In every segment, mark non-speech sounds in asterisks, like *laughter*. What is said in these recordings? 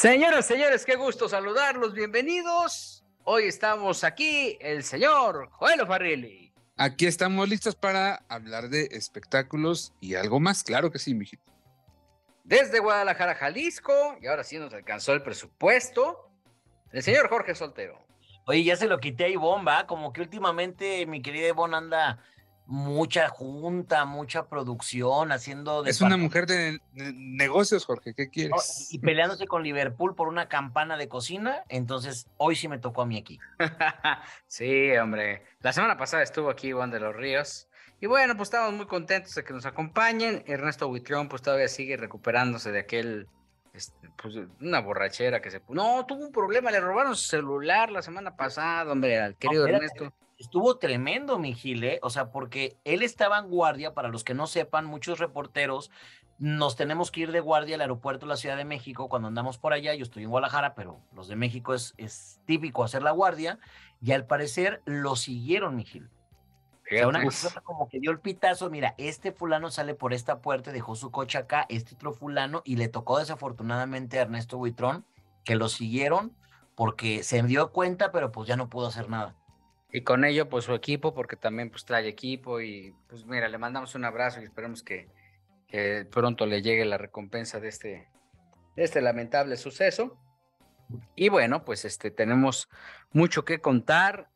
Señoras, señores, qué gusto saludarlos, bienvenidos. Hoy estamos aquí, el señor Joel Farrilli. Aquí estamos listos para hablar de espectáculos y algo más, claro que sí, mijito. Desde Guadalajara, Jalisco, y ahora sí nos alcanzó el presupuesto, el señor Jorge Soltero. Oye, ya se lo quité a Ivonne, ¿va? Como que últimamente mi querida Ivonne anda mucha junta, mucha producción, haciendo... Es una mujer de, negocios, Jorge, ¿qué quieres? y peleándose con Liverpool por una campana de cocina, entonces hoy sí me tocó a mí aquí. *laughs* sí, hombre. La semana pasada estuvo aquí Juan de los Ríos. Y bueno, pues estamos muy contentos de que nos acompañen. Ernesto Huitrón, pues todavía sigue recuperándose de aquel este, pues, una borrachera que se... No, tuvo un problema, le robaron su celular la semana pasada, hombre, al querido Ernesto estuvo tremendo, mi Gile, ¿eh? o sea, porque él estaba en guardia, para los que no sepan, muchos reporteros nos tenemos que ir de guardia al aeropuerto de la Ciudad de México cuando andamos por allá, yo estoy en Guadalajara, pero los de México es, es típico hacer la guardia, y al parecer lo siguieron, mi Gil. O sea, una cosa como que dio el pitazo, mira, este fulano sale por esta puerta, dejó su coche acá, este otro fulano, y le tocó desafortunadamente a Ernesto Buitrón, que lo siguieron porque se dio cuenta, pero pues ya no pudo hacer nada. Y con ello, pues su equipo, porque también pues trae equipo y pues mira, le mandamos un abrazo y esperemos que, pronto le llegue la recompensa de este, este lamentable suceso. Y bueno, pues este, tenemos mucho que contar.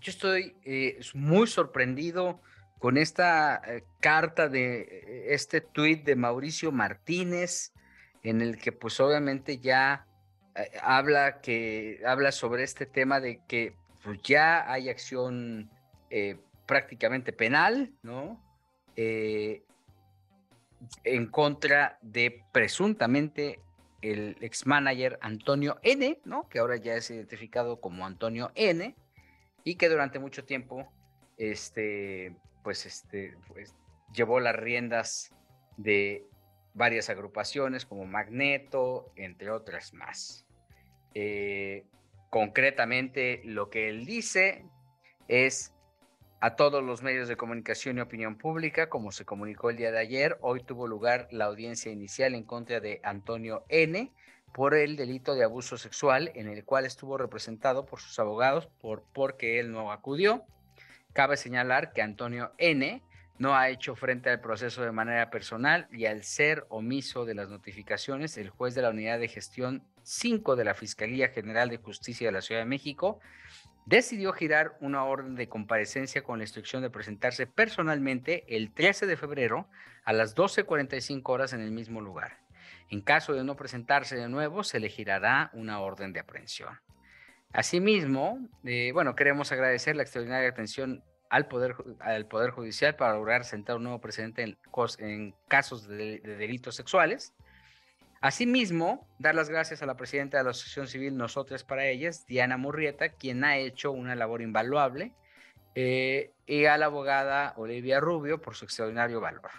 Yo estoy eh, muy sorprendido con esta eh, carta de eh, este tuit de Mauricio Martínez, en el que pues obviamente ya habla que habla sobre este tema de que pues ya hay acción eh, prácticamente penal, ¿no? Eh, en contra de presuntamente el ex manager Antonio N, ¿no? Que ahora ya es identificado como Antonio N y que durante mucho tiempo, este, pues, este, pues, llevó las riendas de varias agrupaciones como Magneto, entre otras más. Eh, Concretamente, lo que él dice es a todos los medios de comunicación y opinión pública, como se comunicó el día de ayer, hoy tuvo lugar la audiencia inicial en contra de Antonio N por el delito de abuso sexual, en el cual estuvo representado por sus abogados por porque él no acudió. Cabe señalar que Antonio N no ha hecho frente al proceso de manera personal y al ser omiso de las notificaciones, el juez de la Unidad de Gestión 5 de la Fiscalía General de Justicia de la Ciudad de México decidió girar una orden de comparecencia con la instrucción de presentarse personalmente el 13 de febrero a las 12.45 horas en el mismo lugar. En caso de no presentarse de nuevo, se le girará una orden de aprehensión. Asimismo, eh, bueno, queremos agradecer la extraordinaria atención al Poder, al poder Judicial para lograr sentar un nuevo precedente en, casos de, delitos sexuales. Asimismo, dar las gracias a la presidenta de la Asociación Civil Nosotras para Ellas, Diana Murrieta, quien ha hecho una labor invaluable, eh, y a la abogada Olivia Rubio por su extraordinario valor.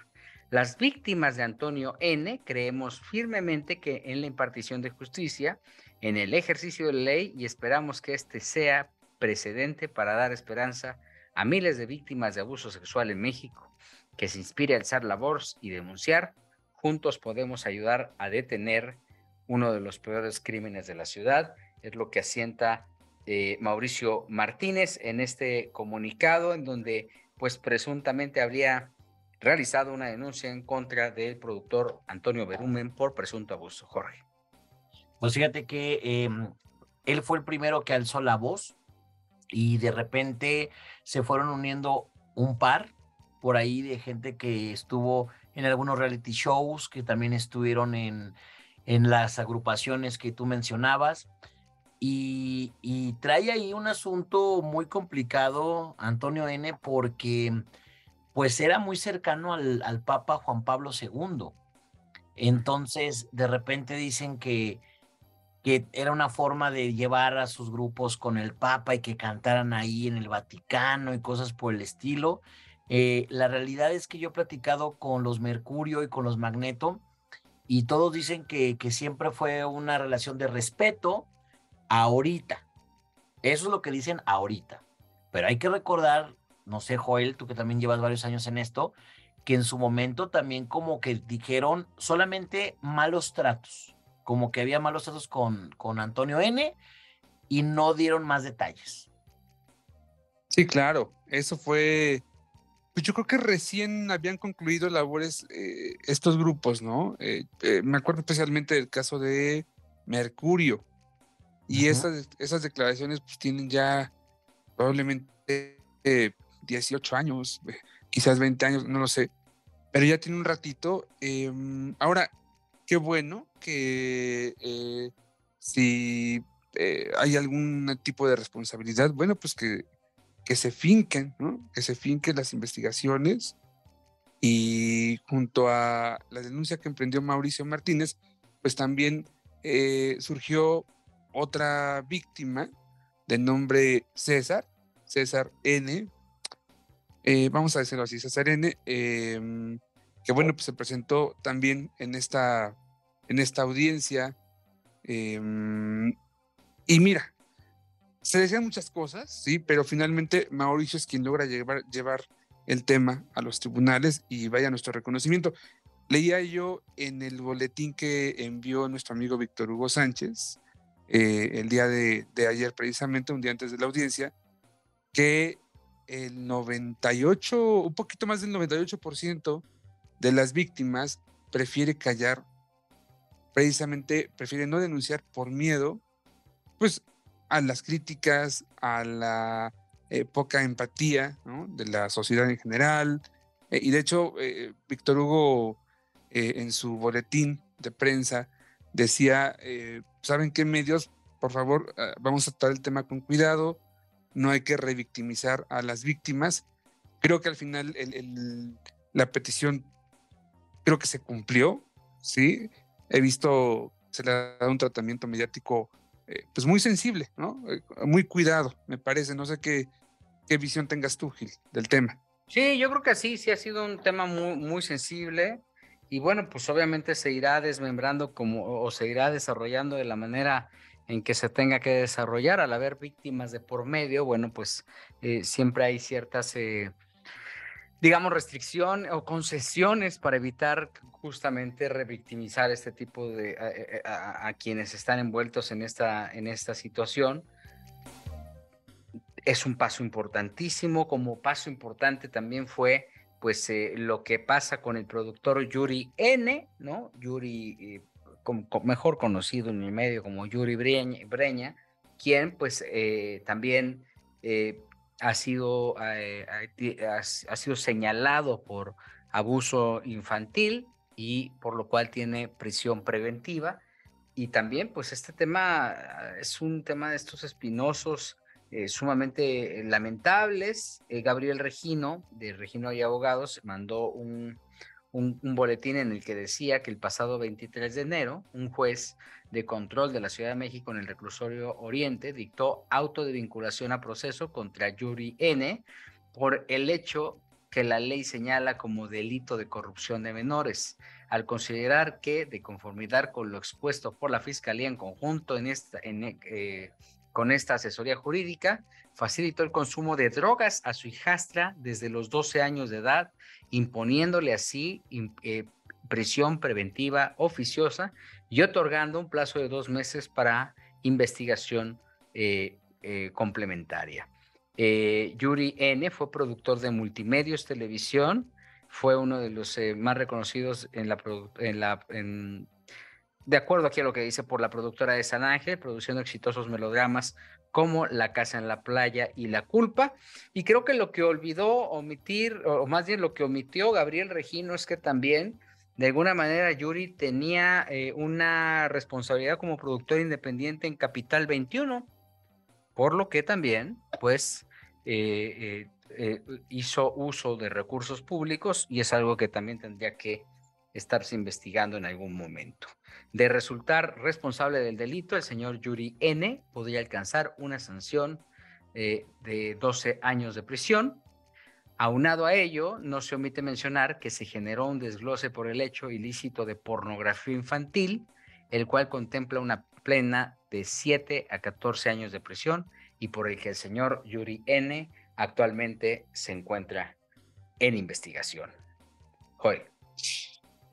Las víctimas de Antonio N. creemos firmemente que en la impartición de justicia, en el ejercicio de la ley, y esperamos que este sea precedente para dar esperanza a miles de víctimas de abuso sexual en México, que se inspire a alzar la voz y denunciar, juntos podemos ayudar a detener uno de los peores crímenes de la ciudad. Es lo que asienta eh, Mauricio Martínez en este comunicado, en donde pues presuntamente habría realizado una denuncia en contra del productor Antonio Berumen por presunto abuso. Jorge. Pues fíjate que em, él fue el primero que alzó la voz y de repente se fueron uniendo un par por ahí de gente que estuvo en algunos reality shows, que también estuvieron en, en las agrupaciones que tú mencionabas. Y, trae ahí un asunto muy complicado, Antonio N., porque pues era muy cercano al, al Papa Juan Pablo II. Entonces, de repente dicen que, que era una forma de llevar a sus grupos con el Papa y que cantaran ahí en el Vaticano y cosas por el estilo. Eh, la realidad es que yo he platicado con los Mercurio y con los Magneto y todos dicen que, que siempre fue una relación de respeto ahorita. Eso es lo que dicen ahorita. Pero hay que recordar, no sé, Joel, tú que también llevas varios años en esto, que en su momento también como que dijeron solamente malos tratos, como que había malos tratos con, con Antonio N y no dieron más detalles. Sí, claro, eso fue, pues yo creo que recién habían concluido labores eh, estos grupos, ¿no? Eh, eh, me acuerdo especialmente del caso de Mercurio y esas, esas declaraciones pues tienen ya probablemente 18 años, quizás 20 años, no lo sé, pero ya tiene un ratito. Em, ahora, qué bueno que eh, si eh, hay algún tipo de responsabilidad, bueno, pues que, que se finquen, ¿no? Que se finquen las investigaciones y junto a la denuncia que emprendió Mauricio Martínez, pues también eh, surgió otra víctima de nombre César, César N, eh, vamos a decirlo así, César N, em, que bueno, pues se presentó también en esta, en esta audiencia. Em, y mira, se decían muchas cosas, sí, pero finalmente Mauricio es quien logra llevar, llevar el tema a los tribunales y vaya nuestro reconocimiento. Leía yo en el boletín que envió nuestro amigo Víctor Hugo Sánchez eh, el día de, de, ayer, precisamente un día antes de la audiencia, que el 98, un poquito más del 98% de las víctimas prefiere callar, precisamente prefiere no denunciar por miedo, pues a las críticas, a la eh, poca empatía de la sociedad en general. Eh, y de hecho, eh, Víctor Hugo en su boletín de prensa decía, ¿saben qué medios? Por favor, vamos a tratar el tema con cuidado, no hay que revictimizar a las víctimas. Creo que al final la petición creo que se cumplió, ¿sí? He visto, se le ha dado un tratamiento mediático eh, pues muy sensible, ¿no? Eh, muy cuidado, me parece. No sé qué, qué visión tengas tú, Gil, del tema. Sí, yo creo que sí, sí ha sido un tema muy, muy sensible y bueno, pues obviamente se irá desmembrando como o se irá desarrollando de la manera en que se tenga que desarrollar. Al haber víctimas de por medio, bueno, pues eh, siempre hay ciertas, digamos, restricción o concesiones para evitar justamente revictimizar este tipo de a, quienes están envueltos en esta, en esta situación. Es un paso importantísimo, como paso importante también fue pues eh, lo que pasa con el productor Yuri N, ¿no? Yuri mejor conocido en el medio como Yuri Breña, quien pues eh, también eh, ha, sido, eh, ha, sido señalado por abuso infantil y por lo cual tiene prisión preventiva. Y también pues este tema es un tema de estos espinosos sumamente lamentables. Gabriel Regino, de Regino y Abogados, mandó un, un, boletín en el que decía que el pasado 23 de enero, un juez de control de la Ciudad de México en el reclusorio Oriente dictó auto de vinculación a proceso contra Yuri N por el hecho que la ley señala como delito de corrupción de menores, al considerar que, de conformidad con lo expuesto por la Fiscalía en conjunto en esta, eh, con esta asesoría jurídica, facilitó el consumo de drogas a su hijastra desde los 12 años de edad imponiéndole así eh, prisión preventiva oficiosa y otorgando un plazo de dos meses para investigación eh, eh, complementaria. Yuri N. fue productor de Multimedios Televisión, fue uno de los más reconocidos en la, en la de acuerdo aquí a lo que dice por la productora de San Ángel, produciendo exitosos melodramas como La casa en la playa y La culpa. Y creo que lo que olvidó omitir, o más bien lo que omitió Gabriel Regino es que también, de alguna manera, Yuri tenía eh, una responsabilidad como productor independiente en Capital 21, por lo que también, pues, eh, eh, hizo uso de recursos públicos y es algo que también tendría que estarse investigando en algún momento. De resultar responsable del delito, el señor Yuri N. podría alcanzar una sanción eh, de 12 años de prisión. Aunado a ello, no se omite mencionar que se generó un desglose por el hecho ilícito de pornografía infantil, el cual contempla una plena de 7 a 14 años de prisión y por el que el señor Yuri N. actualmente se encuentra en investigación. Joy.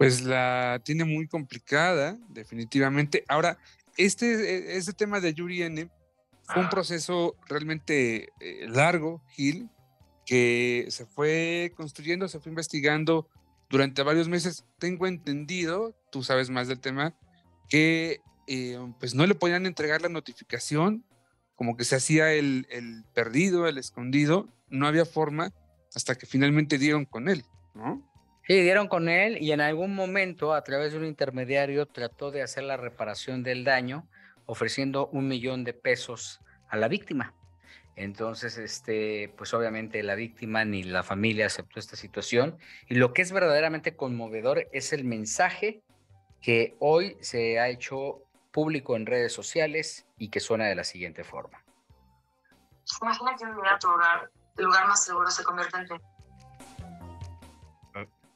Pues la tiene muy complicada, definitivamente. Ahora, este, este tema de Yuri N fue un ah. proceso realmente eh, largo, Gil, que se fue construyendo, se fue investigando durante varios meses. Tengo entendido, tú sabes más del tema, que eh, pues no le podían entregar la notificación, como que se hacía el, el perdido, el escondido, no había forma hasta que finalmente dieron con él, ¿no? Sí, dieron con él y en algún momento, a través de un intermediario, trató de hacer la reparación del daño, ofreciendo un millón de pesos a la víctima. Entonces, este, pues obviamente la víctima ni la familia aceptó esta situación. Y lo que es verdaderamente conmovedor es el mensaje que hoy se ha hecho público en redes sociales y que suena de la siguiente forma. Imagina que un día tu el lugar más seguro, se convierte en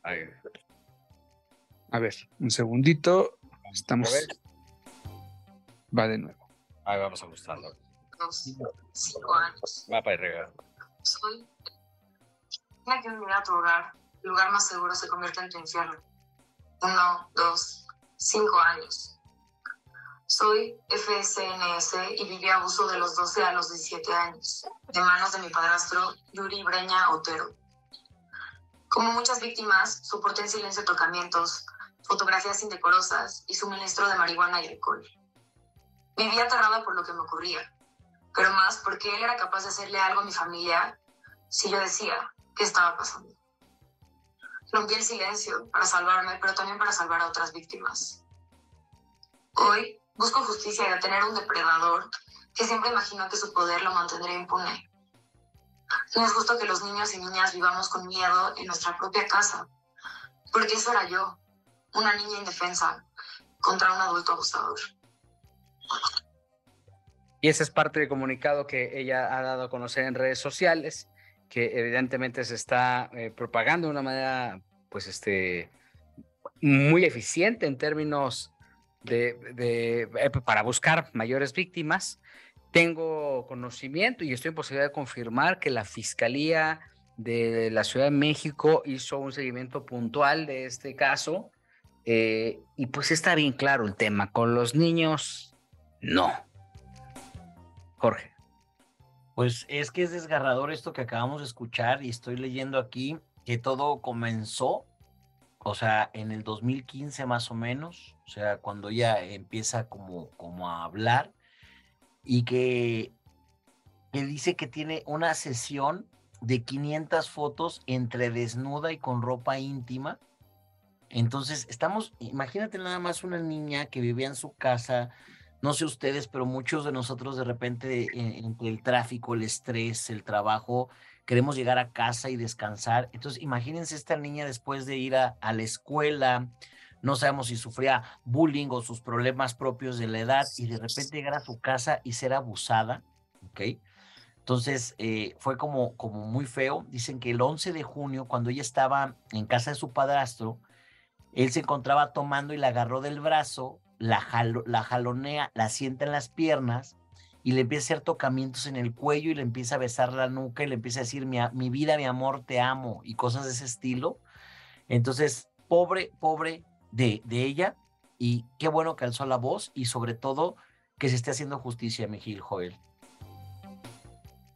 a ver, un segundito. Estamos. Va de nuevo. Ahí vamos a ajustando. Dos, cinco años. Va para regar. Soy. Mira que un tu hogar, el lugar más seguro se convierte en tu infierno. Uno, dos, cinco años. Soy FSNS y viví abuso de los 12 a los 17 años, de manos de mi padrastro Yuri Breña Otero como muchas víctimas, soporté en silencio tocamientos, fotografías indecorosas y suministro de marihuana y alcohol. Vivía aterrada por lo que me ocurría, pero más porque él era capaz de hacerle algo a mi familia si yo decía qué estaba pasando. Rompí el silencio para salvarme, pero también para salvar a otras víctimas. Hoy busco justicia y detener a un depredador que siempre imaginó que su poder lo mantendría impune. No es justo que los niños y niñas vivamos con miedo en nuestra propia casa, porque eso era yo, una niña indefensa contra un adulto abusador. Y ese es parte del comunicado que ella ha dado a conocer en redes sociales, que evidentemente se está eh, propagando de una manera, pues, este, muy eficiente en términos de, de, eh, para buscar mayores víctimas tengo conocimiento y estoy en posibilidad de confirmar que la Fiscalía de la Ciudad de México hizo un seguimiento puntual de este caso eh, y pues está bien claro el tema. Con los niños, no. Jorge. Pues es que es desgarrador esto que acabamos de escuchar y estoy leyendo aquí que todo comenzó, o sea, en el 2015 más o menos, o sea, cuando ella empieza como, como a hablar y que, dice que tiene una sesión de 500 fotos entre desnuda y con ropa íntima. Entonces, estamos, imagínate nada más una niña que vivía en su casa, no sé ustedes, pero muchos de nosotros de repente entre el tráfico, el estrés, el trabajo, queremos llegar a casa y descansar. Entonces, imagínense esta niña después de ir a la escuela, no sabemos si sufría bullying o sus problemas propios de la edad y de repente llegar a su casa y ser abusada, ¿ok? Entonces eh, fue como, como muy feo. Dicen que el 11 de junio, cuando ella estaba en casa de su padrastro, él se encontraba tomando y la agarró del brazo, la, la jalonea, la sienta en las piernas y le empieza a hacer tocamientos en el cuello y le empieza a besar la nuca y le empieza a decir, mi, mi vida, mi amor, te amo y cosas de ese estilo. Entonces, pobre, pobre de, ella y qué bueno que alzó la voz y sobre todo que se esté haciendo justicia, Miguel Joel.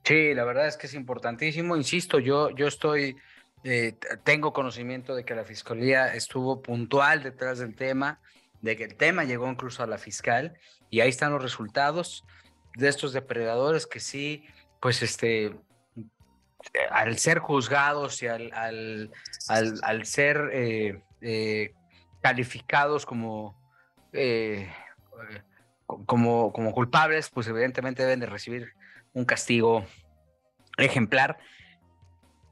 Sí, la verdad es que es importantísimo. Insisto, yo, yo estoy, eh, tengo conocimiento de que la fiscalía estuvo puntual detrás del tema, de que el tema llegó incluso a la fiscal y ahí están los resultados de estos depredadores que sí, pues este, al ser juzgados y al, al, al, ser eh, eh, calificados como, eh, como, como culpables, pues evidentemente deben de recibir un castigo ejemplar.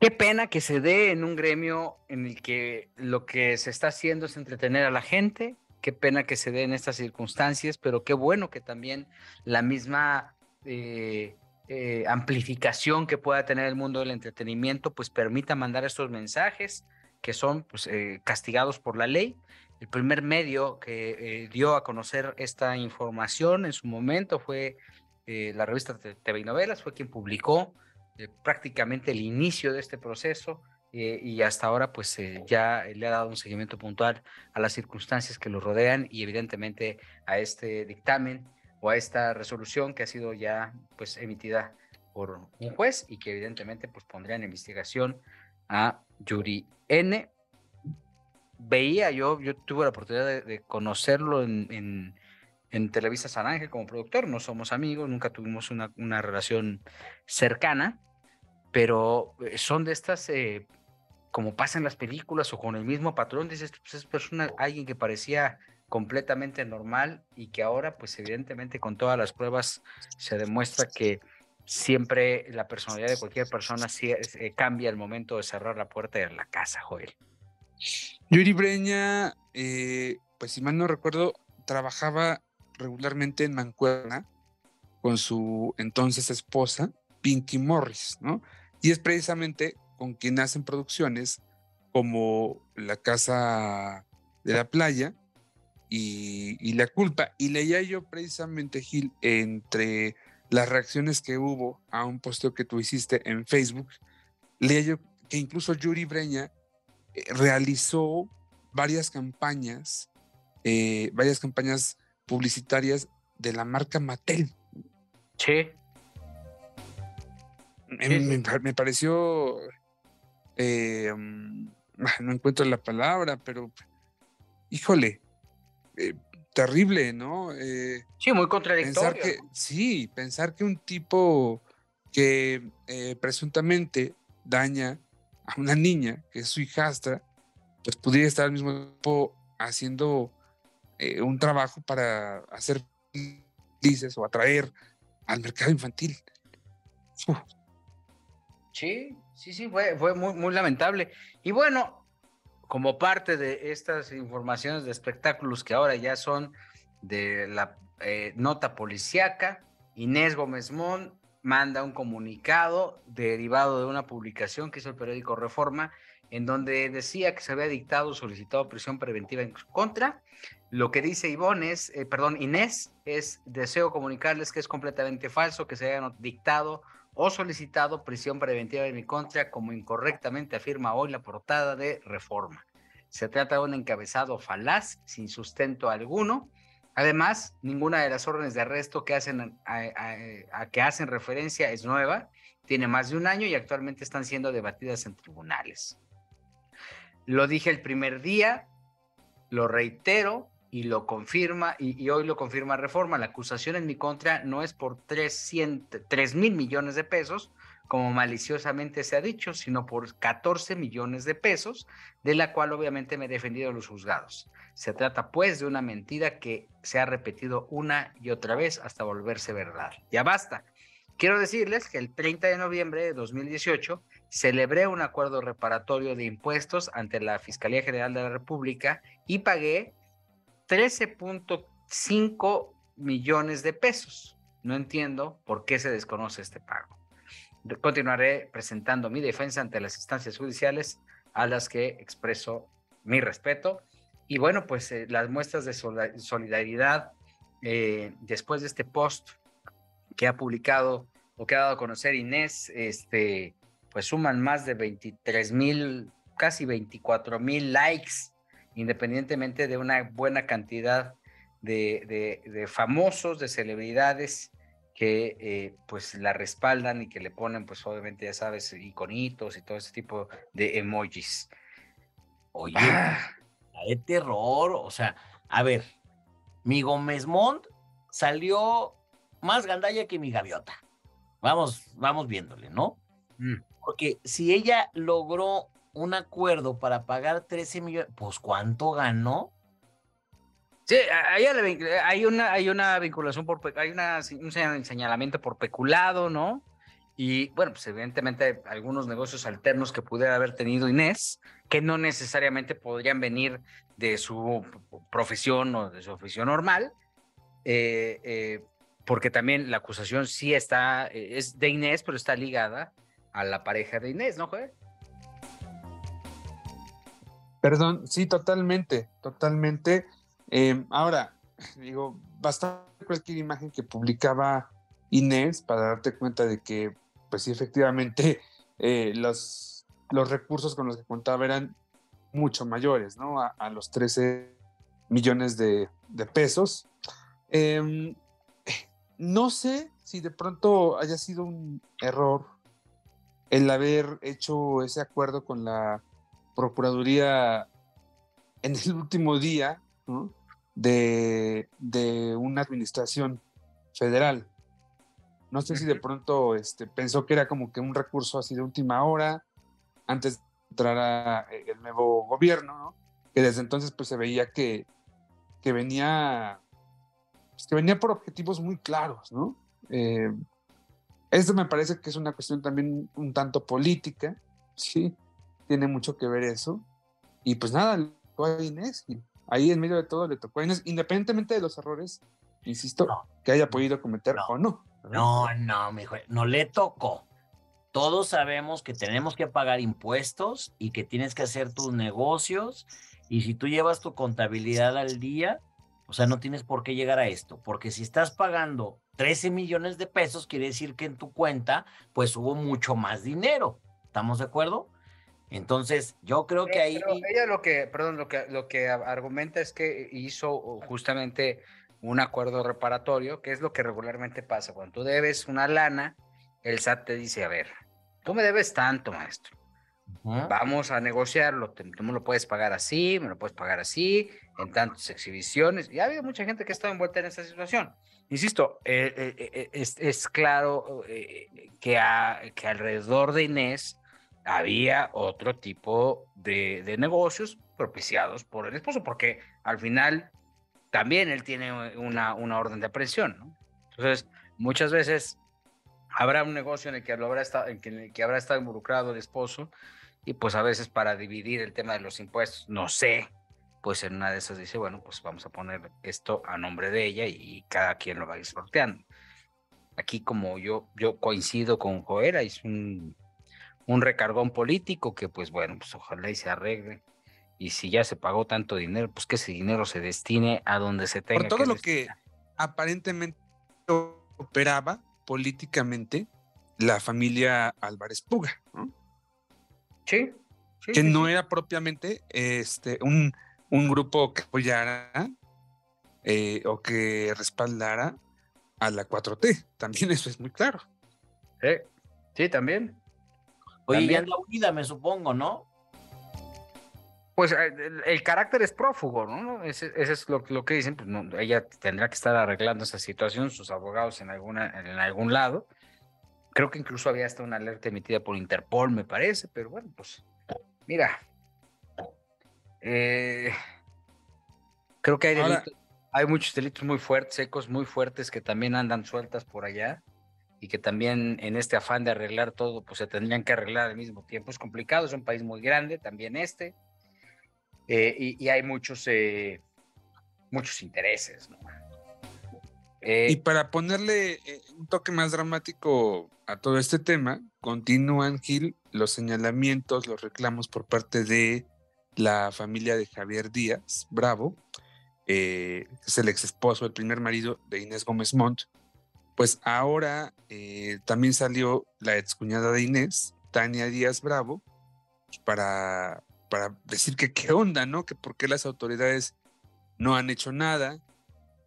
Qué pena que se dé en un gremio en el que lo que se está haciendo es entretener a la gente. Qué pena que se dé en estas circunstancias, pero qué bueno que también la misma eh, eh, amplificación que pueda tener el mundo del entretenimiento, pues permita mandar estos mensajes que son pues, eh, castigados por la ley. El primer medio que dio a conocer esta información en su momento fue la revista TV y Novelas, fue quien publicó prácticamente el inicio de este proceso eh, y hasta ahora pues eh, ya le ha dado un seguimiento puntual a las circunstancias que lo rodean y evidentemente a este dictamen o a esta resolución que ha sido ya pues emitida por un juez y que evidentemente pues pondría en investigación a Yuri N. Veía yo, yo tuve la oportunidad de, conocerlo en, en, Televisa San Ángel como productor, no somos amigos, nunca tuvimos una, una relación cercana, pero eh, son de estas, eh, como pasa en las películas o con el mismo patrón, dices, pues es persona, alguien que parecía completamente normal y que ahora, pues evidentemente con todas las pruebas se demuestra que siempre la personalidad de cualquier persona eh, cambia al momento de cerrar la puerta de la casa, Joel. Yuri Breña, pues si mal no recuerdo, trabajaba regularmente en Mancuerna con su entonces esposa, Pinky Morris, ¿no? Y es precisamente con quien hacen producciones como La Casa de la Playa y, La Culpa. Y leía yo precisamente, Gil, entre las reacciones que hubo a un posteo que tú hiciste en Facebook, leía yo que incluso Yuri Breña eh, realizó varias campañas, eh, varias campañas publicitarias de la marca Mattel. Sí. Me, pareció, eh, mm, no encuentro la palabra, pero híjole, eh, terrible, ¿no? Eh, sí, muy contradictorio. Pensar que, Sí, pensar que un tipo que presuntamente daña a una niña, que es su hijastra, pues pudiera estar al mismo tiempo haciendo un trabajo para hacer felices o atraer al mercado infantil. Sí, sí, sí, fue, fue muy, muy lamentable. Y bueno, como parte de estas informaciones de espectáculos que ahora ya son de la eh, nota policíaca, Inés Gómez Mont manda un comunicado derivado de una publicación que hizo el periódico Reforma, en donde decía que se había dictado solicitado prisión preventiva en su contra. Lo que dice Ivonne es, eh, perdón, Inés, es deseo comunicarles que es completamente falso que se haya dictado o solicitado prisión preventiva en mi contra, como incorrectamente afirma hoy la portada de Reforma. Se trata de un encabezado falaz, sin sustento alguno. Además, ninguna de las órdenes de arresto que hacen, a, que hacen referencia es nueva, tiene más de un año y actualmente están siendo debatidas en tribunales. Lo dije el primer día, lo reitero, y lo confirma, y, hoy lo confirma Reforma, la acusación en mi contra no es por 3 mil millones de pesos, como maliciosamente se ha dicho, sino por 14 millones de pesos, de la cual obviamente me he defendido los juzgados. Se trata pues de una mentira que se ha repetido una y otra vez hasta volverse verdad. Ya basta. Quiero decirles que el 30 de noviembre de 2018 celebré un acuerdo reparatorio de impuestos ante la Fiscalía General de la República y pagué 13.5 millones de pesos. No entiendo por qué se desconoce este pago. Continuaré presentando mi defensa ante las instancias judiciales a las que expreso mi respeto. Y bueno, pues eh, las muestras de solidaridad eh, después de este post que ha publicado o que ha dado a conocer Inés, este, pues suman más de 23 mil, casi 24 mil likes independientemente de una buena cantidad de, famosos, de celebridades que eh, pues la respaldan y que le ponen pues obviamente ya sabes iconitos y todo ese tipo de emojis. Oye, ah. de terror, o sea, a ver, mi Gómez Mont salió más gandalla que mi gaviota. Vamos, vamos viéndole, ¿no? Mm. Porque si ella logró un acuerdo para pagar 13 millones, pues ¿cuánto ganó? Sí, hay una, hay una vinculación por, hay una, un señalamiento por peculado, ¿no? Y bueno, pues evidentemente algunos negocios alternos que pudiera haber tenido Inés, que no necesariamente podrían venir de su profesión o de su oficio normal, eh, eh, porque también la acusación sí está, eh, es de Inés, pero está ligada a la pareja de Inés, ¿no, Joel? Perdón, sí, totalmente, totalmente. Em, ahora, *laughs* digo, basta cualquier imagen que publicaba Inés para darte cuenta de que, pues sí, efectivamente, *laughs* los, los recursos con los que contaba eran mucho mayores, ¿no? A, los 13 millones de, de pesos. Eh, *laughs* no sé si de pronto haya sido un error el haber hecho ese acuerdo con la Procuraduría en el último día de, de, una administración federal. No sé si de pronto este, pensó que era como que un recurso así de última hora, antes de entrar a el nuevo gobierno, ¿no? que desde entonces pues se veía que, que venía pues, que venía por objetivos muy claros, ¿no? Eh, esto me parece que es una cuestión también un tanto política, sí, tiene mucho que ver eso. Y pues nada, le tocó a Inés, y ahí en medio de todo le tocó a Inés, independientemente de los errores, insisto, que haya podido cometer o no. No, no, mi hijo, no le tocó. Todos sabemos que tenemos que pagar impuestos y que tienes que hacer tus negocios. Y si tú llevas tu contabilidad al día, o sea, no tienes por qué llegar a esto, porque si estás pagando 13 millones de pesos, quiere decir que en tu cuenta, pues hubo mucho más dinero. ¿Estamos de acuerdo? Entonces, yo creo que ahí... ella lo que, perdón, lo que, lo que argumenta es que hizo justamente un acuerdo reparatorio, que es lo que regularmente pasa. Cuando tú debes una lana, el SAT te dice, a ver, tú me debes tanto, maestro. Vamos a negociarlo, tú me lo puedes pagar así, me lo puedes pagar así, en tantas exhibiciones. Y ha habido mucha gente que ha estado envuelta en esta situación. Insisto, eh, eh, eh, es, claro que, que alrededor de Inés había otro tipo de, de, negocios propiciados por el esposo, porque al final también él tiene una, una orden de aprehensión. ¿no? Entonces, muchas veces habrá un negocio en el que, habrá estado, en el que habrá estado involucrado el esposo y pues a veces para dividir el tema de los impuestos, no sé, pues en una de esas dice, bueno, pues vamos a poner esto a nombre de ella y cada quien lo va a ir sorteando. Aquí como yo, yo coincido con Joera, es un, un recargón político que pues bueno, pues ojalá y se arregle. Y si ya se pagó tanto dinero, pues que ese dinero se destine a donde se tenga Por todo lo que aparentemente operaba políticamente la familia Álvarez Puga, ¿no? Sí. que no era propiamente este, un, un grupo que apoyara eh, o que respaldara a la 4T. También eso es muy claro. Sí, sí también. Oye, también. ya la unida, me supongo, ¿no? Pues eh, el, carácter es prófugo, ¿no? Ese, es lo, lo, que dicen, pues no, ella tendrá que estar arreglando esa situación, sus abogados en, alguna, en algún lado. Creo que incluso había hasta una alerta emitida por Interpol, me parece, pero bueno, pues mira, eh, creo que hay, delitos, hay muchos delitos muy fuertes, ecos muy fuertes que también andan sueltas por allá y que también en este afán de arreglar todo, pues se tendrían que arreglar al mismo tiempo. Es complicado, es un país muy grande, también este, eh, y, hay muchos, eh, muchos intereses, ¿no? Eh, y para ponerle un toque más dramático a todo este tema, continúan, Gil, los señalamientos, los reclamos por parte de la familia de Javier Díaz Bravo, es el ex esposo, el primer marido de Inés Gómez Montt. Pues ahora también salió la excuñada de Inés, Tania Díaz Bravo, para, para decir que qué onda, ¿no? Que por qué las autoridades no han hecho nada,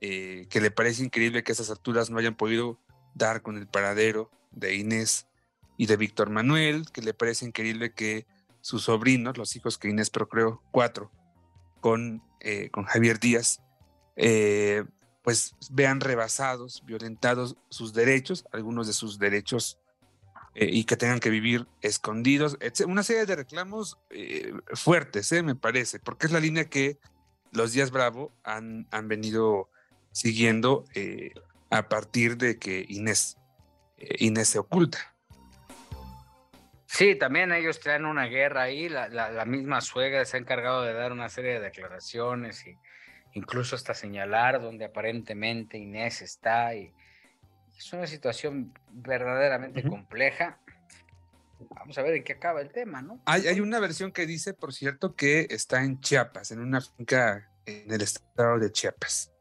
eh, que le parece increíble que a esas alturas no hayan podido dar con el paradero de Inés y de Víctor Manuel, que le parece increíble que sus sobrinos, los hijos que Inés procreó, cuatro, con, eh, con Javier Díaz, eh, pues vean rebasados, violentados sus derechos, algunos de sus derechos, y que tengan que vivir escondidos, una serie de reclamos fuertes, me parece, porque es la línea que los Díaz Bravo han, han venido siguiendo eh, a partir de que Inés, eh, Inés se oculta. Sí, también ellos traen una guerra ahí, la, la, misma suegra se ha encargado de dar una serie de declaraciones y incluso hasta señalar donde aparentemente Inés está y es una situación verdaderamente compleja. Vamos a ver en qué acaba el tema, ¿no? Hay, hay una versión que dice, por cierto, que está en Chiapas, en una finca en el estado de Chiapas.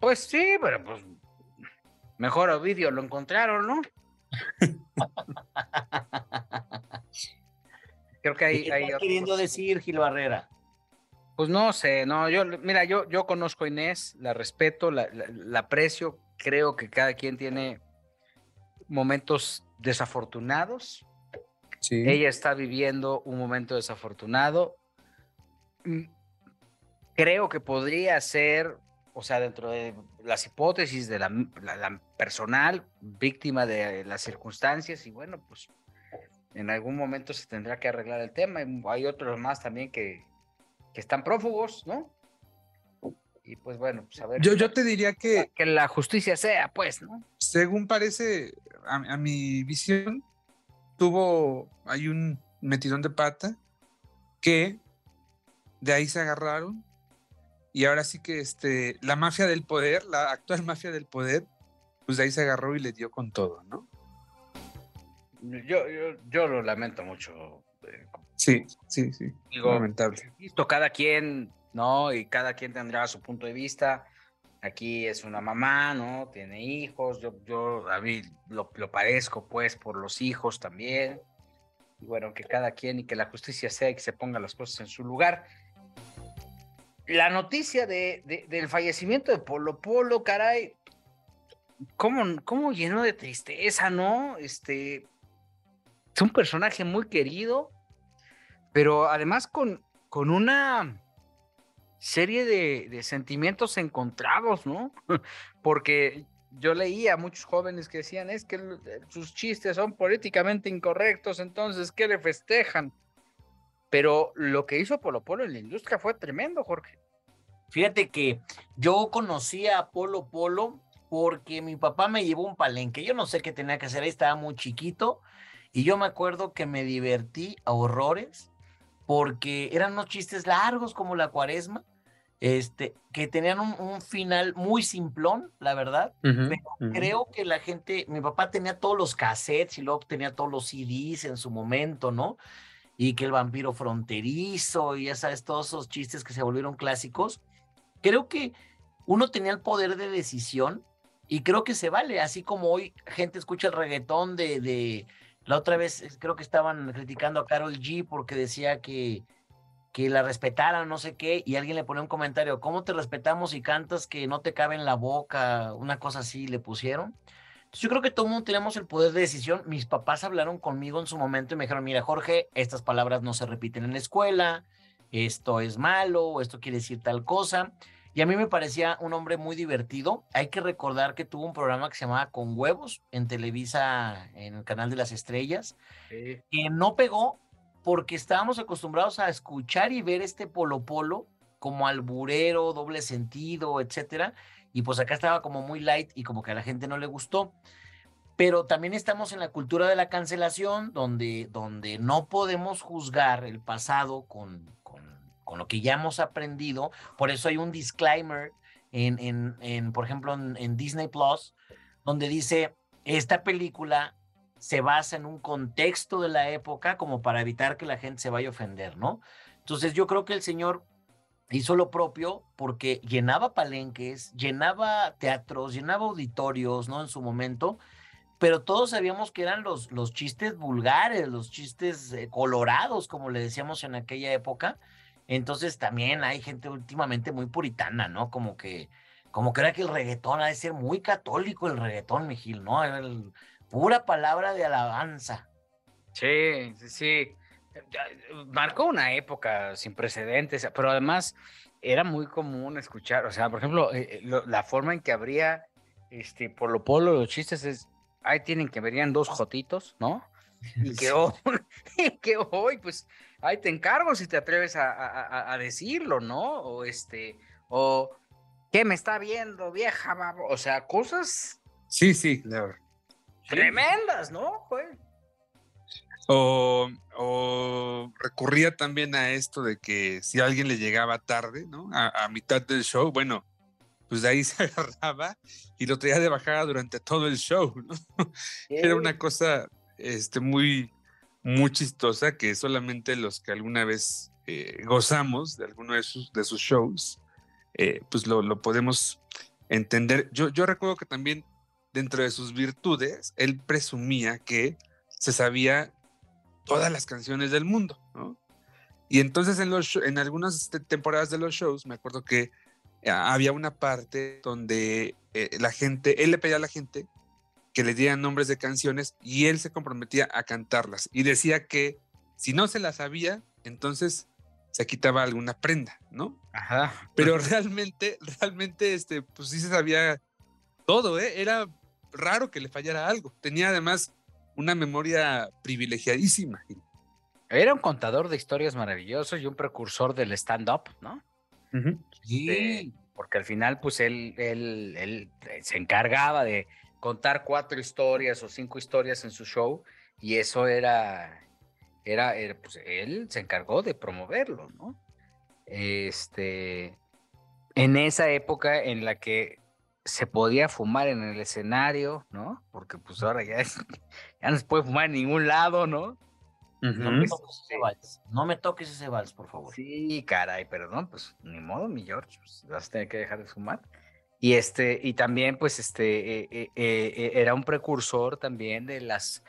Pues sí, pero pues mejor Ovidio lo encontraron, ¿no? *laughs* Creo que hay. ¿Qué hay queriendo decir Gil Barrera? Pues no sé, no, yo, mira, yo, yo conozco a Inés, la respeto, la, aprecio, creo que cada quien tiene momentos desafortunados. Sí. Ella está viviendo un momento desafortunado. Mm, creo que podría ser o sea, dentro de las hipótesis de la, personal, víctima de las circunstancias, y bueno, pues en algún momento se tendrá que arreglar el tema. Hay otros más también que, que están prófugos, ¿no? Y pues bueno, pues a ver. Yo, yo te diría que. Que la justicia sea, pues, ¿no? Según parece, a, a mi visión, tuvo. Hay un metidón de pata que de ahí se agarraron y ahora sí que este, la mafia del poder, la actual mafia del poder, pues de ahí se agarró y le dio con todo, ¿no? Yo, yo, lo lamento mucho. Eh, sí, sí, sí. lamentable. Visto cada quien, ¿no? Y cada quien tendrá su punto de vista. Aquí es una mamá, ¿no? Tiene hijos. Yo, yo a mí lo, lo parezco, pues, por los hijos también. Y bueno, que cada quien y que la justicia sea y que se ponga las cosas en su lugar la noticia de, del fallecimiento de Polo Polo, caray, ¿cómo, cómo llenó de tristeza, ¿no? Este, es un personaje muy querido, pero además con, con una serie de, de sentimientos encontrados, ¿no? *laughs* Porque yo leía a muchos jóvenes que decían, es que sus chistes son políticamente incorrectos, entonces, ¿qué le festejan? Pero lo que hizo Polo Polo en la industria fue tremendo, Jorge. Fíjate que yo conocí a Polo Polo porque mi papá me llevó un palenque. Yo no sé qué tenía que hacer ahí, estaba muy chiquito. Y yo me acuerdo que me divertí a horrores porque eran unos chistes largos como la cuaresma, este, que tenían un, final muy simplón, la verdad. pero creo que la gente, mi papá tenía todos los cassettes y luego tenía todos los CDs en su momento, ¿no? y que el vampiro fronterizo y ya sabes, todos esos chistes que se volvieron clásicos. Creo que uno tenía el poder de decisión y creo que se vale, así como hoy gente escucha el reggaetón de, de la otra vez creo que estaban criticando a Carol G porque decía que, que la respetaran, no sé qué, y alguien le pone un comentario, ¿cómo te respetamos y cantas que no te cabe en la boca? Una cosa así le pusieron yo creo que todo el mundo tenemos el poder de decisión. Mis papás hablaron conmigo en su momento y me dijeron, mira Jorge, estas palabras no se repiten en la escuela, esto es malo, esto quiere decir tal cosa. Y a mí me parecía un hombre muy divertido. Hay que recordar que tuvo un programa que se llamaba Con Huevos en Televisa, en el canal de las estrellas, que no pegó porque estábamos acostumbrados a escuchar y ver este polo polo como alburero, doble sentido, etcétera y pues acá estaba como muy light y como que a la gente no le gustó. Pero también estamos en la cultura de la cancelación, donde, donde no podemos juzgar el pasado con, con, lo que ya hemos aprendido. Por eso hay un disclaimer en, en, en por ejemplo, en, en Disney Plus, donde dice, esta película se basa en un contexto de la época como para evitar que la gente se vaya a ofender, ¿no? Entonces yo creo que el señor hizo lo propio porque llenaba palenques, llenaba teatros, llenaba auditorios, ¿no? En su momento, pero todos sabíamos que eran los, los chistes vulgares, los chistes eh, colorados, como le decíamos en aquella época. Entonces también hay gente últimamente muy puritana, ¿no? Como que, como que era que el reggaetón ha de ser muy católico el reggaetón, Mijil, ¿no? Era pura palabra de alabanza. Sí, sí, sí marcó una época sin precedentes, pero además era muy común escuchar, o sea, por ejemplo, eh, eh, la forma en que habría, este, por lo polo, los chistes es, ahí tienen que verían dos jotitos, ¿no? *laughs* *laughs* Y que, hoy, que hoy, pues, ahí te encargo si te atreves a, decirlo, ¿no? O este, o, ¿qué me está viendo, vieja? O sea, cosas... Sí, sí, Tremendas, ¿no? O, o, recurría también a esto de que si alguien le llegaba tarde, ¿no? A, a, mitad del show, bueno, pues de ahí *laughs* se agarraba y lo traía de bajada durante todo el show, ¿no? Era una cosa este, muy, muy chistosa que solamente los que alguna vez eh, gozamos de alguno de sus, de sus shows, eh, pues lo, lo, podemos entender. Yo, yo recuerdo que también dentro de sus virtudes, él presumía que se sabía todas las canciones del mundo, ¿no? Y entonces en, los, en algunas temporadas de los shows, me acuerdo que eh, había una parte donde la gente, él le pedía a la gente que le dieran nombres de canciones y él se comprometía a cantarlas y decía que si no se las sabía, entonces se quitaba alguna prenda, ¿no? Ajá. Pero realmente, realmente, este, pues sí se sabía todo, ¿eh? Era raro que le fallara algo. Tenía además una memoria privilegiadísima. Era un contador de historias maravilloso y un precursor del stand-up, ¿no? Uh -huh. Sí. Este, porque al final, pues él, él, él se encargaba de contar cuatro historias o cinco historias en su show y eso era, era, era pues él se encargó de promoverlo, ¿no? Este, en esa época en la que se podía fumar en el escenario, ¿no? Porque pues ahora ya, es, *laughs* ya no se puede fumar en ningún lado, ¿no? Uh -huh. No me toques ese vals, no me toques ese vals, por favor. Sí, caray, perdón, pues ni modo, mi George, pues, vas a tener que dejar de fumar. Y este, y también, pues, este, eh, eh, eh, era un precursor también de las.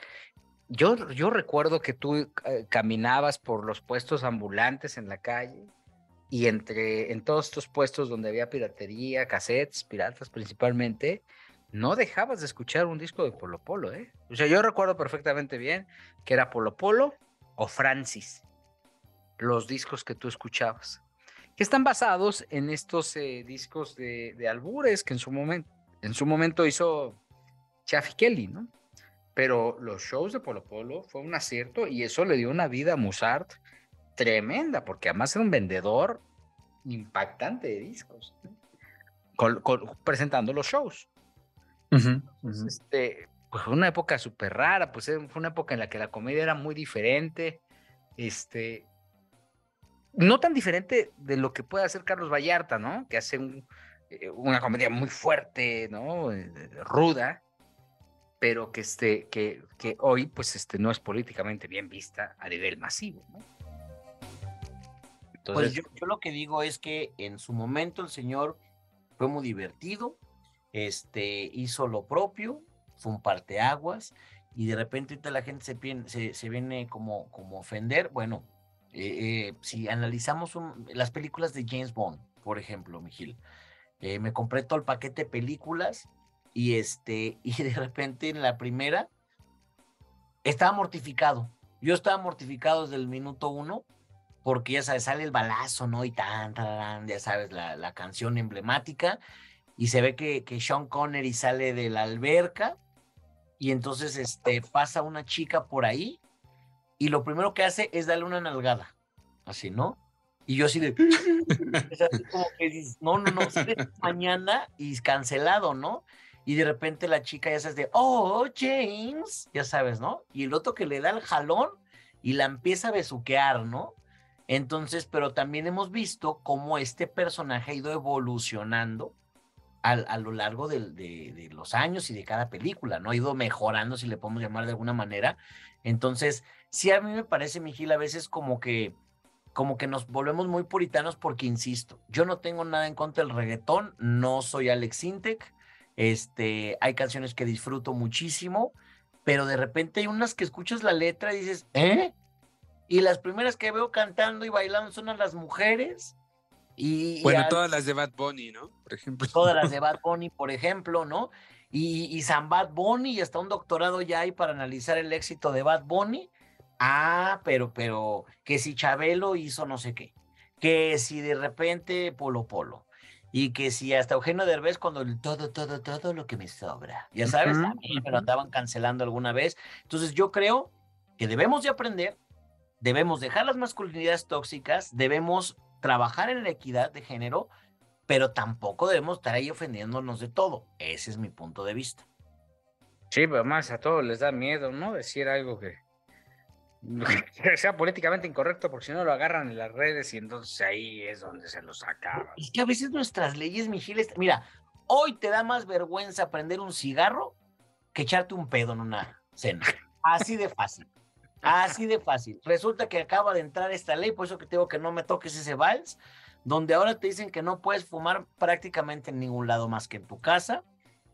Yo, yo recuerdo que tú caminabas por los puestos ambulantes en la calle y entre en todos estos puestos donde había piratería, cassettes, piratas principalmente, no dejabas de escuchar un disco de Polo Polo, ¿eh? O sea, yo recuerdo perfectamente bien que era Polo Polo o Francis, los discos que tú escuchabas, que están basados en estos eh, discos de, de, albures que en su, momento, en su momento hizo Chaffy Kelly, ¿no? Pero los shows de Polo Polo fue un acierto y eso le dio una vida a Musart tremenda, porque además era un vendedor impactante de discos, ¿no? con, con, presentando los shows. Uh -huh, uh -huh. Este, pues fue una época súper rara, pues fue una época en la que la comedia era muy diferente, este, no tan diferente de lo que puede hacer Carlos Vallarta, ¿no? Que hace un, eh, una comedia muy fuerte, ¿no? Eh, ruda, pero que, este, que, que hoy, pues, este, no es políticamente bien vista a nivel masivo, ¿no? Entonces, pues yo, yo lo que digo es que en su momento el señor fue muy divertido, este, hizo lo propio, fue un parteaguas, y de repente la gente se, se, se viene como, como ofender. Bueno, eh, eh, si analizamos las películas de James Bond, por ejemplo, Mijil, eh, me compré todo el paquete de películas y este, *laughs* y de repente en la primera estaba mortificado. Yo estaba mortificado desde el minuto uno, porque ya sabes, sale el balazo, ¿no? Y tan, tan, ya sabes, la, la canción emblemática, y se ve que, que Sean Connery sale de la alberca, y entonces este, pasa una chica por ahí, y lo primero que hace es darle una nalgada, así, ¿no? Y yo así de, *laughs* como que dices, no, no, no, mañana y cancelado, ¿no? Y de repente la chica ya sabes de, oh, James, ya sabes, ¿no? Y el otro que le da el jalón y la empieza a besuquear, ¿no? Entonces, pero también hemos visto cómo este personaje ha ido evolucionando a, a lo largo de, de, de, los años y de cada película, ¿no? Ha ido mejorando, si le podemos llamar de alguna manera. Entonces, sí a mí me parece, Mijil, a veces como que, como que nos volvemos muy puritanos porque, insisto, yo no tengo nada en contra del reggaetón, no soy Alex Sintek, este, hay canciones que disfruto muchísimo, pero de repente hay unas que escuchas la letra y dices, ¿eh? Y las primeras que veo cantando y bailando son a las mujeres. Y, bueno, y a, todas las de Bad Bunny, ¿no? Por ejemplo. Todas las de *laughs* Bad Bunny, por ejemplo, ¿no? Y, y San Bad Bunny, y hasta un doctorado ya hay para analizar el éxito de Bad Bunny. Ah, pero, pero, que si Chabelo hizo no sé qué. Que si de repente Polo Polo. Y que si hasta Eugenio Derbez cuando el todo, todo, todo lo que me sobra. Ya sabes, uh -huh, también me lo andaban cancelando alguna vez. Entonces yo creo que debemos de aprender debemos dejar las masculinidades tóxicas, debemos trabajar en la equidad de género, pero tampoco debemos estar ahí ofendiéndonos de todo. Ese es mi punto de vista. Sí, pero más a todos les da miedo, ¿no? Decir algo que, *laughs* sea políticamente incorrecto, porque si no lo agarran en las redes y entonces ahí es donde se lo sacaban. Es que a veces nuestras leyes, Mijil, mira, hoy te da más vergüenza prender un cigarro que echarte un pedo en una cena. Así de fácil. Así de fácil. Resulta que acaba de entrar esta ley, por eso que tengo que no me toques ese vals, donde ahora te dicen que no puedes fumar prácticamente en ningún lado más que en tu casa.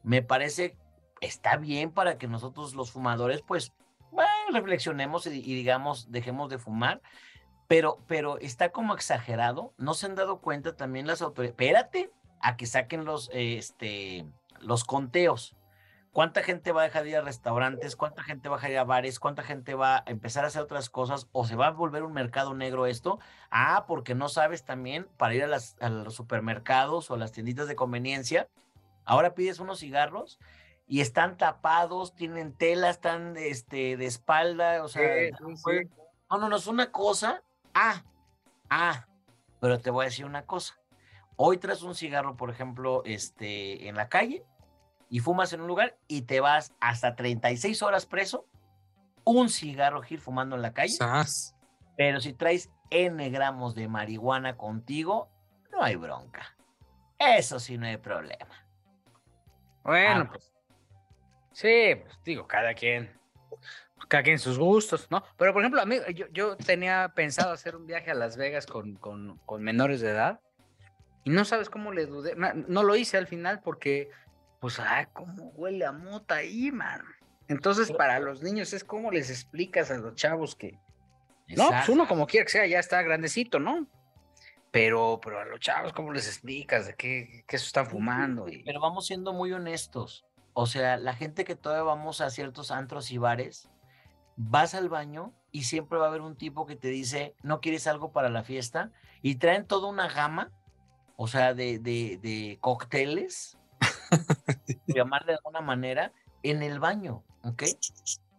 Me parece está bien para que nosotros los fumadores, pues, reflexionemos y, y, digamos, dejemos de fumar, pero, pero está como exagerado. No se han dado cuenta también las autoridades. Espérate a que saquen los, este, los conteos. ¿Cuánta gente va a dejar de ir a restaurantes? ¿Cuánta gente va a dejar de ir a bares? ¿Cuánta gente va a empezar a hacer otras cosas? ¿O se va a volver un mercado negro esto? Ah, porque no sabes también para ir a, las, a los supermercados o a las tienditas de conveniencia. Ahora pides unos cigarros y están tapados, tienen tela, están este, de espalda, o sea, sí, sí. no, no, no, es una cosa, ah, ah, pero te voy a decir una cosa, hoy traes un cigarro, por ejemplo, este, en la calle, y fumas en un lugar y te vas hasta 36 horas preso, un cigarro Gil fumando en la calle, ¿Sas? pero si traes N gramos de marihuana contigo, no hay bronca. Eso sí, no hay problema. Bueno, Ah, pues sí, pues digo, cada quien, cada quien sus gustos, ¿no? Pero por ejemplo, a mí, yo, yo tenía pensado hacer un viaje a Las Vegas con, con, con menores de edad y no sabes cómo le dudé, no, no lo hice al final porque, pues, ay, cómo huele a mota ahí, man. Entonces, para los niños es como les explicas a los chavos que, no, pues uno como quiera que sea, ya está grandecito, ¿no? Pero, pero a los chavos, ¿cómo les explicas de qué, qué se están fumando? Y... Pero vamos siendo muy honestos. O sea, la gente que todavía vamos a ciertos antros y bares, vas al baño y siempre va a haber un tipo que te dice, ¿no quieres algo para la fiesta? Y traen toda una gama, o sea, de, de, de cócteles, por *laughs* llamar de alguna manera, en el baño, ¿ok?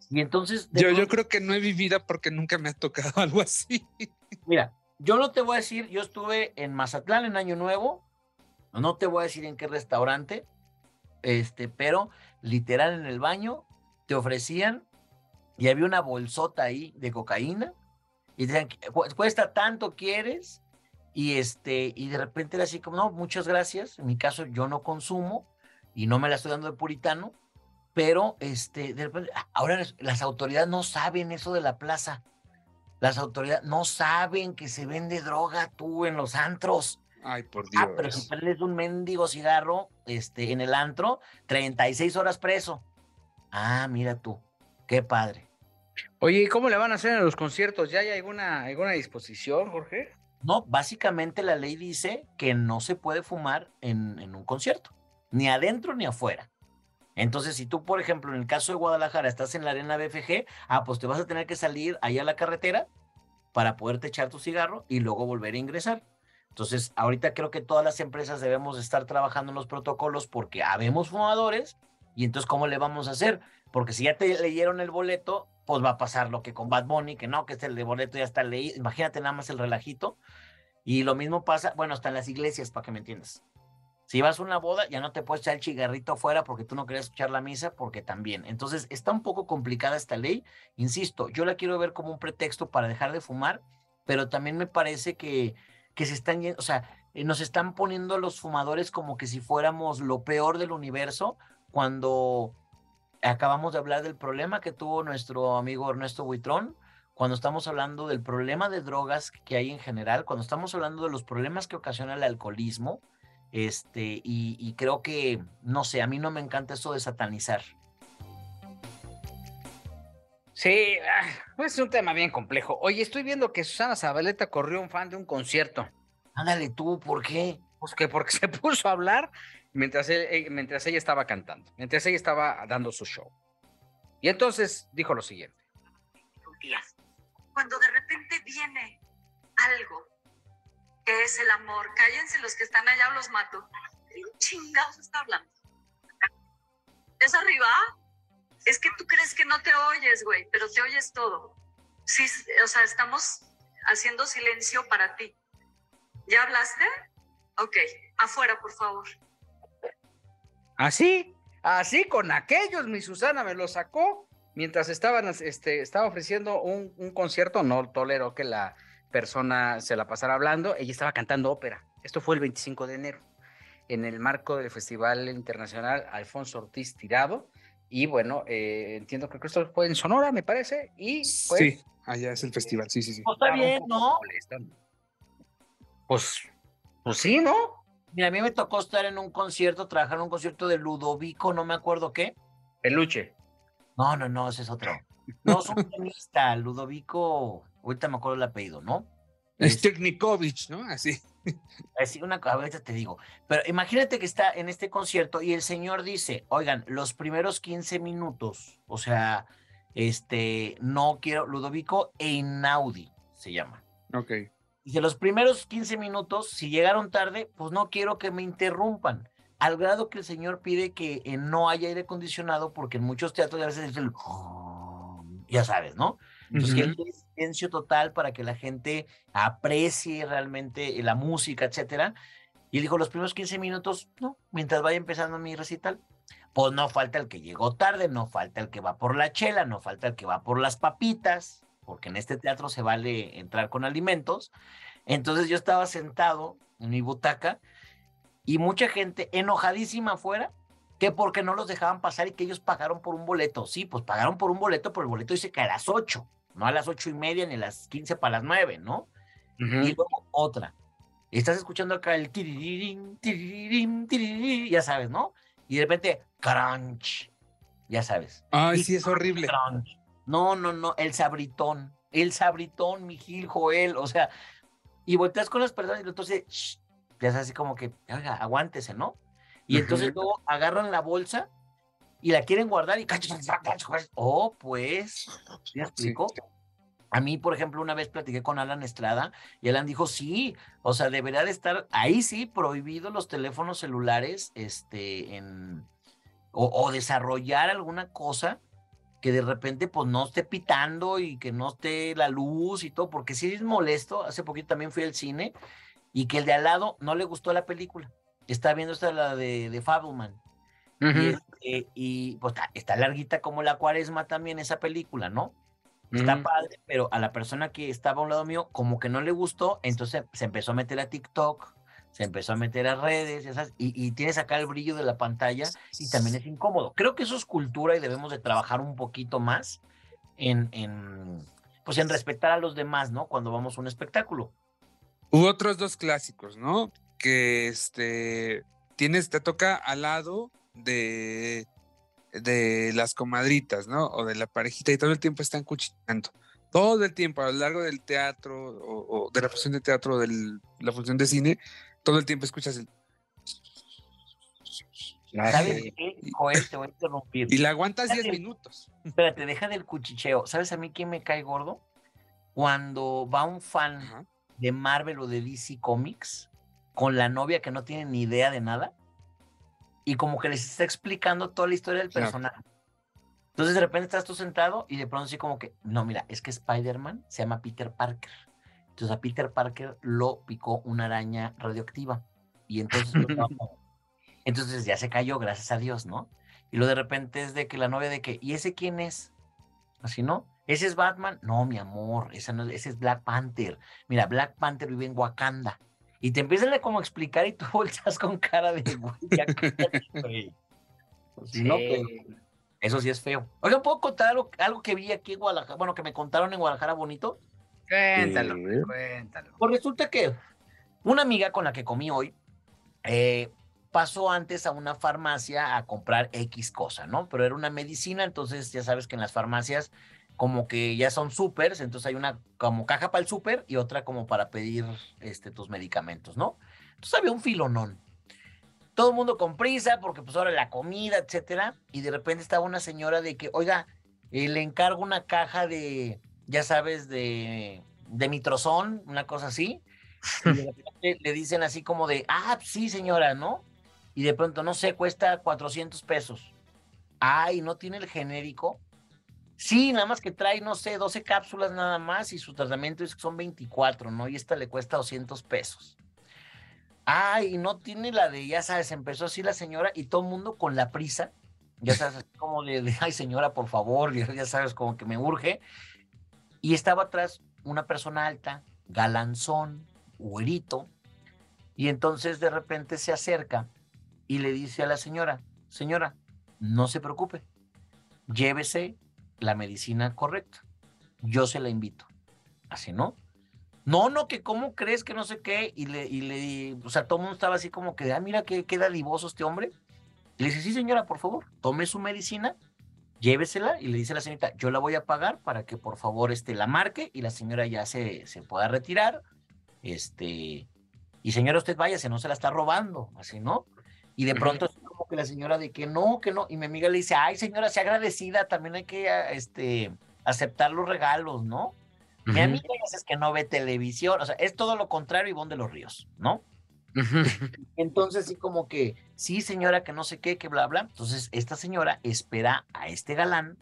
Y entonces... Yo, yo creo que no he vivido porque nunca me ha tocado *laughs* algo así. Mira, yo no te voy a decir, yo estuve en Mazatlán en Año Nuevo, no te voy a decir en qué restaurante, este, pero literal en el baño te ofrecían y había una bolsota ahí de cocaína y decían, "Cu- cuesta tanto quieres y este, y de repente era así como, no, muchas gracias, en mi caso yo no consumo y no me la estoy dando de puritano, pero este, de repente, ah, ahora las autoridades no saben eso de la plaza. Las autoridades no saben que se vende droga tú en los antros. Ay, por Dios. Ah, pero si prendes un mendigo cigarro este, en el antro, 36 horas preso. Ah, mira tú, qué padre. Oye, ¿y cómo le van a hacer en los conciertos? ¿Ya hay alguna, alguna disposición, Jorge? No, básicamente la ley dice que no se puede fumar en, en un concierto, ni adentro ni afuera. Entonces, si tú, por ejemplo, en el caso de Guadalajara, estás en la arena BFG, ah, pues te vas a tener que salir allá a la carretera para poderte echar tu cigarro y luego volver a ingresar. Entonces, ahorita creo que todas las empresas debemos estar trabajando en los protocolos porque habemos fumadores y entonces, ¿cómo le vamos a hacer? Porque si ya te leyeron el boleto, pues va a pasar lo que con Bad Bunny, que no, que este el de boleto ya está leído. Imagínate nada más el relajito. Y lo mismo pasa, bueno, hasta en las iglesias, para que me entiendas. Si vas a una boda, ya no te puedes echar el cigarrito afuera porque tú no querías escuchar la misa, porque también. Entonces, está un poco complicada esta ley. Insisto, yo la quiero ver como un pretexto para dejar de fumar, pero también me parece que, que se están yendo, o sea, eh, nos están poniendo los fumadores como que si fuéramos lo peor del universo, cuando acabamos de hablar del problema que tuvo nuestro amigo Ernesto Buitrón, cuando estamos hablando del problema de drogas que hay en general, cuando estamos hablando de los problemas que ocasiona el alcoholismo, este, y, y creo que, no sé, a mí no me encanta eso de satanizar. Sí, ah, es un tema bien complejo. Oye, estoy viendo que Susana Zabaleta corrió un fan de un concierto. Ándale tú, ¿por qué? Pues que porque *laughs* se puso a hablar mientras, él- eh, mientras ella estaba cantando, mientras ella estaba dando su show. Y entonces dijo lo siguiente. Cuando de repente viene algo que es el amor, cállense los que están allá o los mato. ¿Quién chingados está hablando? ¿Es arriba? Es que tú crees que no te oyes, güey, pero te oyes todo. Sí, o sea, estamos haciendo silencio para ti. ¿Ya hablaste? Ok, afuera, por favor. Así, así con aquellos, mi Susana me lo sacó. mientras estaban, este, estaba ofreciendo un, un concierto, no toleró que la persona se la pasara hablando, ella estaba cantando ópera. Esto fue el 25 de enero, en el marco del Festival Internacional Alfonso Ortiz Tirado. Y bueno, eh, entiendo que esto fue en Sonora, me parece. Y pues, sí, allá es el festival, sí, sí, sí. Pues está bien, ¿no? Pues, pues sí, ¿no? Mira, a mí me tocó estar en un concierto, trabajar en un concierto de Ludovico, no me acuerdo qué. Peluche. No, no, no, ese es otro. No, es un pianista, Ludovico, ahorita me acuerdo el apellido, ¿no? Es Technikovich, ¿no? Así. *laughs* Así una ahorita te digo. Pero imagínate que está en este concierto y el señor dice, oigan, los primeros 15 minutos, o sea, este, no quiero, Ludovico Einaudi se llama. Ok. Dice, los primeros 15 minutos, si llegaron tarde, pues no quiero que me interrumpan. Al grado que el señor pide que eh, no haya aire acondicionado, porque en muchos teatros a veces es el... Ya sabes, ¿no? Entonces, que el silencio total para que la gente aprecie realmente la música, etcétera. Y dijo, los primeros 15 minutos, no, mientras vaya empezando mi recital, pues no falta el que llegó tarde, no falta el que va por la chela, no falta el que va por las papitas, porque en este teatro se vale entrar con alimentos. Entonces yo estaba sentado en mi butaca y mucha gente enojadísima afuera, que porque no los dejaban pasar y que ellos pagaron por un boleto. Sí, pues pagaron por un boleto, pero el boleto dice que a las 8 no a las ocho y media ni a las quince para las nueve, ¿no? Y luego otra. Estás escuchando acá el tirirín, tirirín, tirirín, ya sabes, ¿no? Y de repente, crunch, ya sabes. Ay, sí, es horrible. No, no, no, el sabritón, el sabritón, mi Gil, Joel, o sea, y volteas con las personas y entonces, ya sabes así como que, oiga, aguántese, ¿no? Y entonces luego agarran la bolsa y la quieren guardar y oh, pues, ¿me explico? A mí, por ejemplo, una vez platiqué con Alan Estrada y Alan dijo, sí, o sea, debería de estar ahí sí prohibido los teléfonos celulares, este, en, o, desarrollar alguna cosa que de repente pues no esté pitando y que no esté la luz y todo, porque sí es molesto, hace poquito también fui al cine y que el de al lado no le gustó la película, está viendo esta la de, de Fableman este, y, pues está, larguita como la cuaresma también esa película, ¿no? Está padre, pero a la persona que estaba a un lado mío, como que no le gustó, entonces se empezó a meter a TikTok, se empezó a meter a redes, y, y tienes acá el brillo de la pantalla y también es incómodo. Creo que eso es cultura y debemos de trabajar un poquito más en, en, pues en respetar a los demás, ¿no? Cuando vamos a un espectáculo. Hubo otros dos clásicos, ¿no? Que este, tienes, te toca al lado de, de las comadritas, ¿no? O de la parejita y todo el tiempo están cuchillando. Todo el tiempo, a lo largo del teatro o, de la función de teatro o de la función de cine, todo el tiempo escuchas el... ¿Sabes qué? Joel, te voy a interrumpir. Y la aguantas 10 minutos. Espérate, deja del cuchicheo. ¿Sabes a mí quién me cae gordo? Cuando va un fan de Marvel o de DC Comics con la novia que no tiene ni idea de nada y como que les está explicando toda la historia del personaje. Entonces de repente estás tú sentado y de pronto así como que, no, mira, es que Spider-Man se llama Peter Parker. Entonces a Peter Parker lo picó una araña radioactiva. Y entonces, *laughs* entonces ya se cayó, gracias a Dios, ¿no? Y luego de repente es de que la novia de que, ¿y ese quién es? Así, ¿no? ¿Ese es Batman? No, mi amor, ese, no, ese es Black Panther. Mira, Black Panther vive en Wakanda y te empiezan a como explicar y tú *laughs* volteas con cara de güey. Pues eso sí es feo. Oiga, ¿puedo contar algo, que vi aquí en Guadalajara? Bueno, que me contaron en Guadalajara bonito. Cuéntalo, cuéntalo. Pues resulta que una amiga con la que comí hoy eh, pasó antes a una farmacia a comprar X cosa, ¿no? Pero era una medicina, entonces ya sabes que en las farmacias como que ya son supers, entonces hay una como caja para el súper y otra como para pedir este, tus medicamentos, ¿no? Entonces había un filonón. Todo el mundo con prisa porque pues ahora la comida, etcétera, y de repente estaba una señora de que, oiga, eh, le encargo una caja de, ya sabes, de, de mitrozón, una cosa así, y de repente le dicen así como de, ah, sí señora, ¿no? Y de pronto, no sé, cuesta 400 pesos. Ay, ¿no tiene el genérico? Sí, nada más que trae, no sé, 12 cápsulas nada más y su tratamiento es son 24, ¿no? Y esta le cuesta 200 pesos. Ay, no tiene la de, ya sabes, empezó así la señora y todo el mundo con la prisa ya sabes, como de, ay señora, por favor, *laughs* ya, sabes, como que me urge. Y estaba atrás una persona alta, galanzón, güerito, y entonces de repente se acerca y le dice a la señora, señora, no se preocupe, llévese la medicina correcta, yo se la invito. Así, ¿no? No, no, que cómo crees que no sé qué, y le, y le, o sea, todo el mundo estaba así como que, ah, mira qué, queda divoso este hombre. le dice, sí, señora, por favor, tome su medicina, llévesela, y le dice a la señorita, yo la voy a pagar para que por favor este, la marque, y la señora ya se, se pueda retirar, este, y señora, usted vaya, si no se la está robando, así, ¿no? Y de pronto como que la señora de que no, que no, y mi amiga le dice, ay, señora, sea agradecida, también hay que, este, aceptar los regalos, ¿no? Mi amiga es que no ve televisión, o sea, es todo lo contrario Ivonne de los Ríos, ¿no? *laughs* Entonces, sí, como que, sí, señora, que no sé qué, que bla, bla. Entonces, esta señora espera a este galán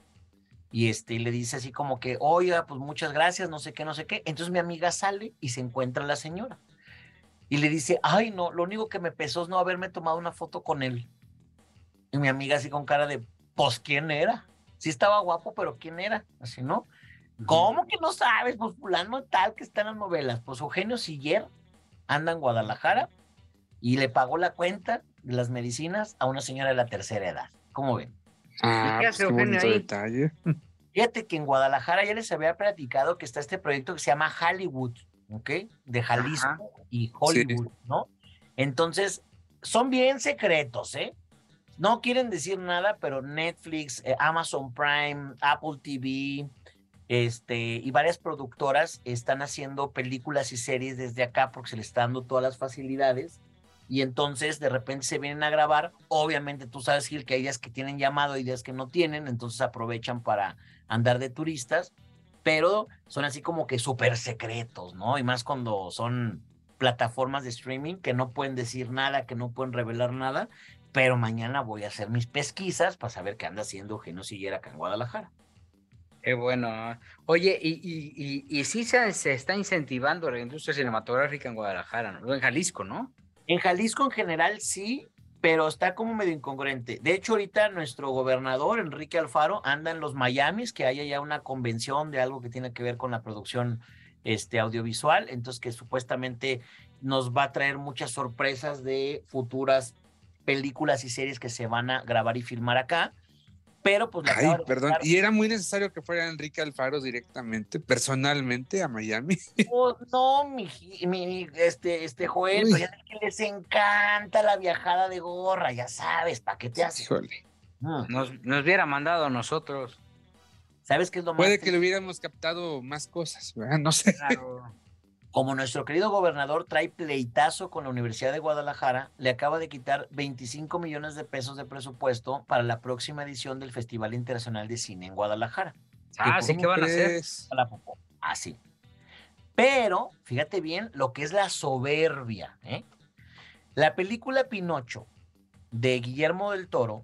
y este le dice así como que, oiga, pues muchas gracias, no sé qué, no sé qué. Entonces, mi amiga sale y se encuentra la señora y le dice, ay, no, lo único que me pesó es no haberme tomado una foto con él. Y mi amiga así con cara de, pues, ¿quién era? Sí estaba guapo, pero ¿quién era? Así, ¿no? ¿Cómo que no sabes? Pues fulano tal que está en las novelas. Pues Eugenio Siller anda en Guadalajara y le pagó la cuenta de las medicinas a una señora de la tercera edad. ¿Cómo ven? Ah, qué pues hace Eugenio ahí? detalle. Fíjate que en Guadalajara ya les había platicado que está este proyecto que se llama Hollywood, ¿ok? De Jalisco y Hollywood, ¿no? Entonces, son bien secretos, ¿eh? No quieren decir nada, pero Netflix, eh, Amazon Prime, Apple TV, este, y varias productoras están haciendo películas y series desde acá porque se les está dando todas las facilidades y entonces de repente se vienen a grabar. Obviamente tú sabes, que hay días que tienen llamado y días que no tienen, entonces aprovechan para andar de turistas, pero son así como que súper secretos, ¿no? Y más cuando son plataformas de streaming que no pueden decir nada, que no pueden revelar nada, pero mañana voy a hacer mis pesquisas para saber qué anda haciendo Eugenio Siguiera acá en Guadalajara. Qué bueno. Oye, y, y, y, sí se, se, está incentivando la industria cinematográfica en Guadalajara, ¿no? En Jalisco, ¿no? En Jalisco en general sí, pero está como medio incongruente. De hecho, ahorita nuestro gobernador, Enrique Alfaro, anda en los Miamis, que haya ya una convención de algo que tiene que ver con la producción este, audiovisual, entonces que supuestamente nos va a traer muchas sorpresas de futuras películas y series que se van a grabar y filmar acá pero pues Ay, perdón, y era muy necesario que fuera Enrique Alfaro directamente, personalmente a Miami. Pues, *laughs* no, mi, mi, este, este Joel, pero ya que les encanta la viajada de gorra, ya sabes, ¿para qué te haces? Mm. Nos, nos hubiera mandado a nosotros. ¿Sabes qué es lo más? Puede que le hubiéramos captado más cosas, ¿verdad? No sé. Claro. Como nuestro querido gobernador trae pleitazo con la Universidad de Guadalajara, le acaba de quitar 25 millones de pesos de presupuesto para la próxima edición del Festival Internacional de Cine en Guadalajara. Ah, sí, ¿qué van a hacer? Así. Pero, fíjate bien lo que es la soberbia. ¿eh? La película Pinocho de Guillermo del Toro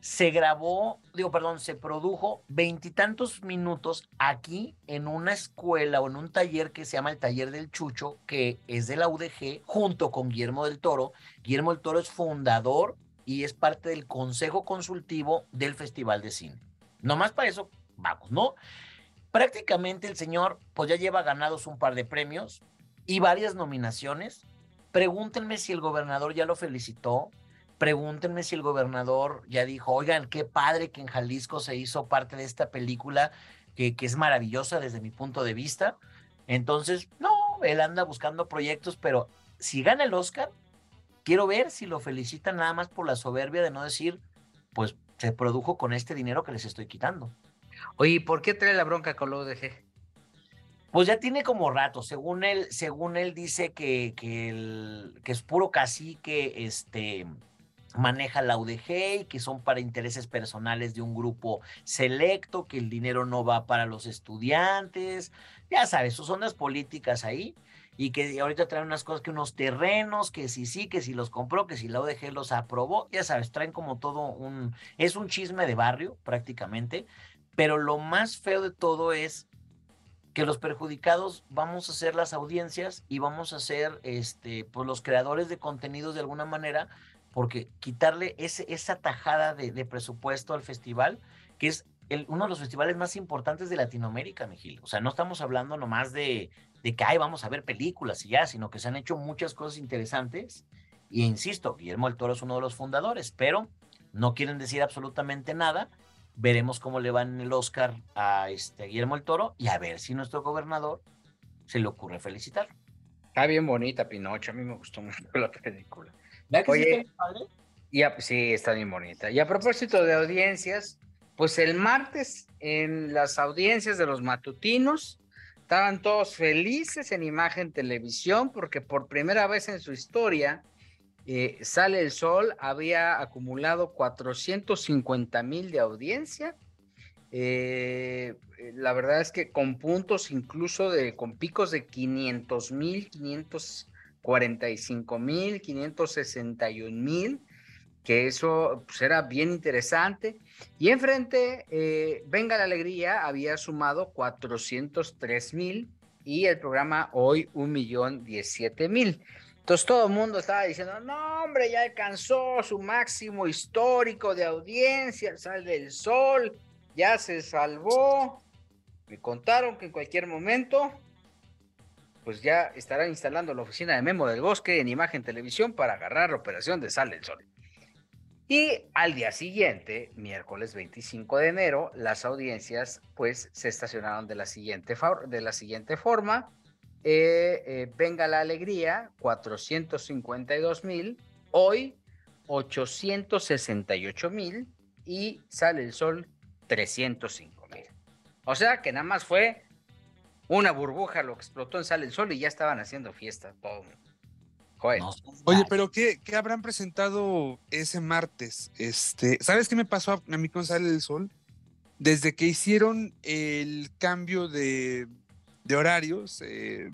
se grabó, digo, perdón, se produjo veintitantos minutos aquí en una escuela o en un taller que se llama el Taller del Chucho, que es de la UDG, junto con Guillermo del Toro. Guillermo del Toro es fundador y es parte del consejo consultivo del Festival de Cine. Nomás para eso, vamos, ¿no? Prácticamente el señor, pues ya lleva ganados un par de premios y varias nominaciones. Pregúntenme si el gobernador ya lo felicitó, Pregúntenme si el gobernador ya dijo, oigan, qué padre que en Jalisco se hizo parte de esta película que, que es maravillosa desde mi punto de vista. Entonces, no, él anda buscando proyectos, pero si gana el Oscar, quiero ver si lo felicitan nada más por la soberbia de no decir, pues se produjo con este dinero que les estoy quitando. Oye, ¿por qué trae la bronca con lo UDG? Pues ya tiene como rato, según él, según él dice que, que, el, que es puro cacique, este, maneja la UDG y que son para intereses personales de un grupo selecto, que el dinero no va para los estudiantes, ya sabes, sus ondas políticas ahí y que ahorita traen unas cosas que unos terrenos, que si sí, que si los compró, que si la UDG los aprobó, ya sabes, traen como todo un, es un chisme de barrio prácticamente, pero lo más feo de todo es que los perjudicados vamos a ser las audiencias y vamos a ser este, pues los creadores de contenidos de alguna manera porque quitarle esa tajada de, presupuesto al festival, que es uno de los festivales más importantes de Latinoamérica, Miguel. O sea, no estamos hablando nomás de, de que, ay, vamos a ver películas y ya, sino que se han hecho muchas cosas interesantes. Y insisto, Guillermo el Toro es uno de los fundadores, pero no quieren decir absolutamente nada. Veremos cómo le van el Oscar a este Guillermo el Toro y a ver si nuestro gobernador se le ocurre felicitar. Está bien bonita Pinocho, a mí me gustó mucho la película. ¿Verdad que sí Oye, está bien padre? Y a- sí, está bien bonita. Y a propósito de audiencias, pues el martes en las audiencias de los matutinos estaban todos felices en imagen televisión porque por primera vez en su historia eh, Sale el Sol había acumulado 450 mil de audiencia. Eh, la verdad es que con puntos incluso de, con picos de 500 mil, 545 mil, 561 mil que eso pues, era bien interesante. Y enfrente, eh, Venga la Alegría había sumado 403 mil y el programa hoy un millón 17 mil. Entonces todo el mundo estaba diciendo, no hombre, ya alcanzó su máximo histórico de audiencia, el Sal del Sol, ya se salvó. Me contaron que en cualquier momento, pues ya estarán instalando la oficina de Memo del Bosque en Imagen Televisión para agarrar la operación de Sal del Sol. Y al día siguiente, miércoles 25 de enero, las audiencias pues se estacionaron de la siguiente, de la siguiente forma. Eh, eh, Venga la Alegría, 452 mil. Hoy, 868 mil. Y Sale el Sol, 305 mil. O sea que nada más fue una burbuja lo que explotó en Sale el Sol y ya estaban haciendo fiesta todo. Joder. No Oye, pero ¿qué, qué habrán presentado ese martes? Este, ¿sabes qué me pasó a, a mí con Sale el Sol? Desde que hicieron el cambio de, de horarios eh,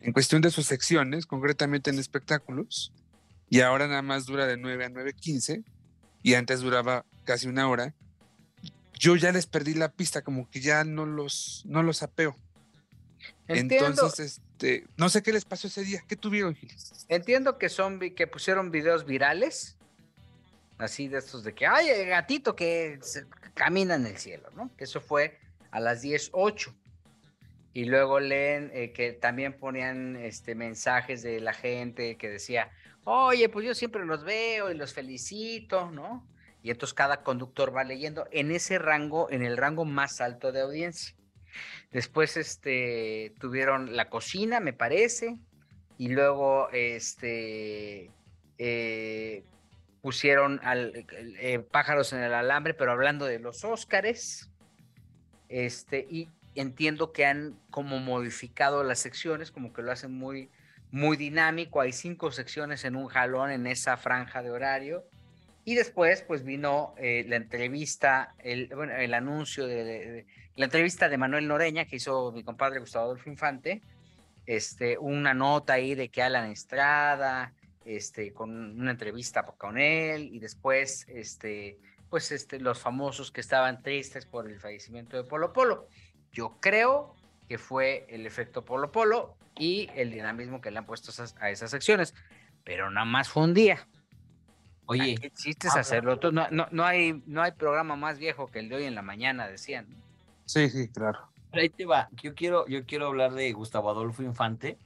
en cuestión de sus secciones, concretamente en espectáculos, y ahora nada más dura de 9 a 9.15, y antes duraba casi una hora, yo ya les perdí la pista, como que ya no los, no los apeo. Entiendo. Entonces, este, no sé qué les pasó ese día. ¿Qué tuvieron, Gil? Entiendo que son que pusieron videos virales, así de estos de que ay el gatito que se- camina en el cielo, ¿no? Que eso fue a las 10:08. Y luego leen eh, que también ponían este mensajes de la gente que decía, "Oye, pues yo siempre los veo y los felicito", ¿no? Y entonces cada conductor va leyendo en ese rango, en el rango más alto de audiencia. Después este tuvieron la cocina, me parece, y luego este eh, pusieron al, eh, pájaros en el alambre, pero hablando de los Óscares. Este, y entiendo que han como modificado las secciones, como que lo hacen muy, muy dinámico. Hay cinco secciones en un jalón en esa franja de horario. Y después, pues vino eh, la entrevista, el, bueno, el anuncio de, la entrevista de Manuel Noreña que hizo mi compadre Gustavo Adolfo Infante, este, una nota ahí de que Alan Estrada, este, con una entrevista con él, y después, este, pues, este, los famosos que estaban tristes por el fallecimiento de Polo Polo. Yo creo que fue el efecto Polo Polo y el dinamismo que le han puesto esas- a esas secciones, pero nada más fue un día. Oye, ¿Qué chiste es habla- hacerlo? Tú- No, no, no hay, no hay programa más viejo que el de hoy en la mañana, decían. Sí, sí, claro. Pero ahí te va. Yo quiero, yo quiero hablar de Gustavo Adolfo Infante,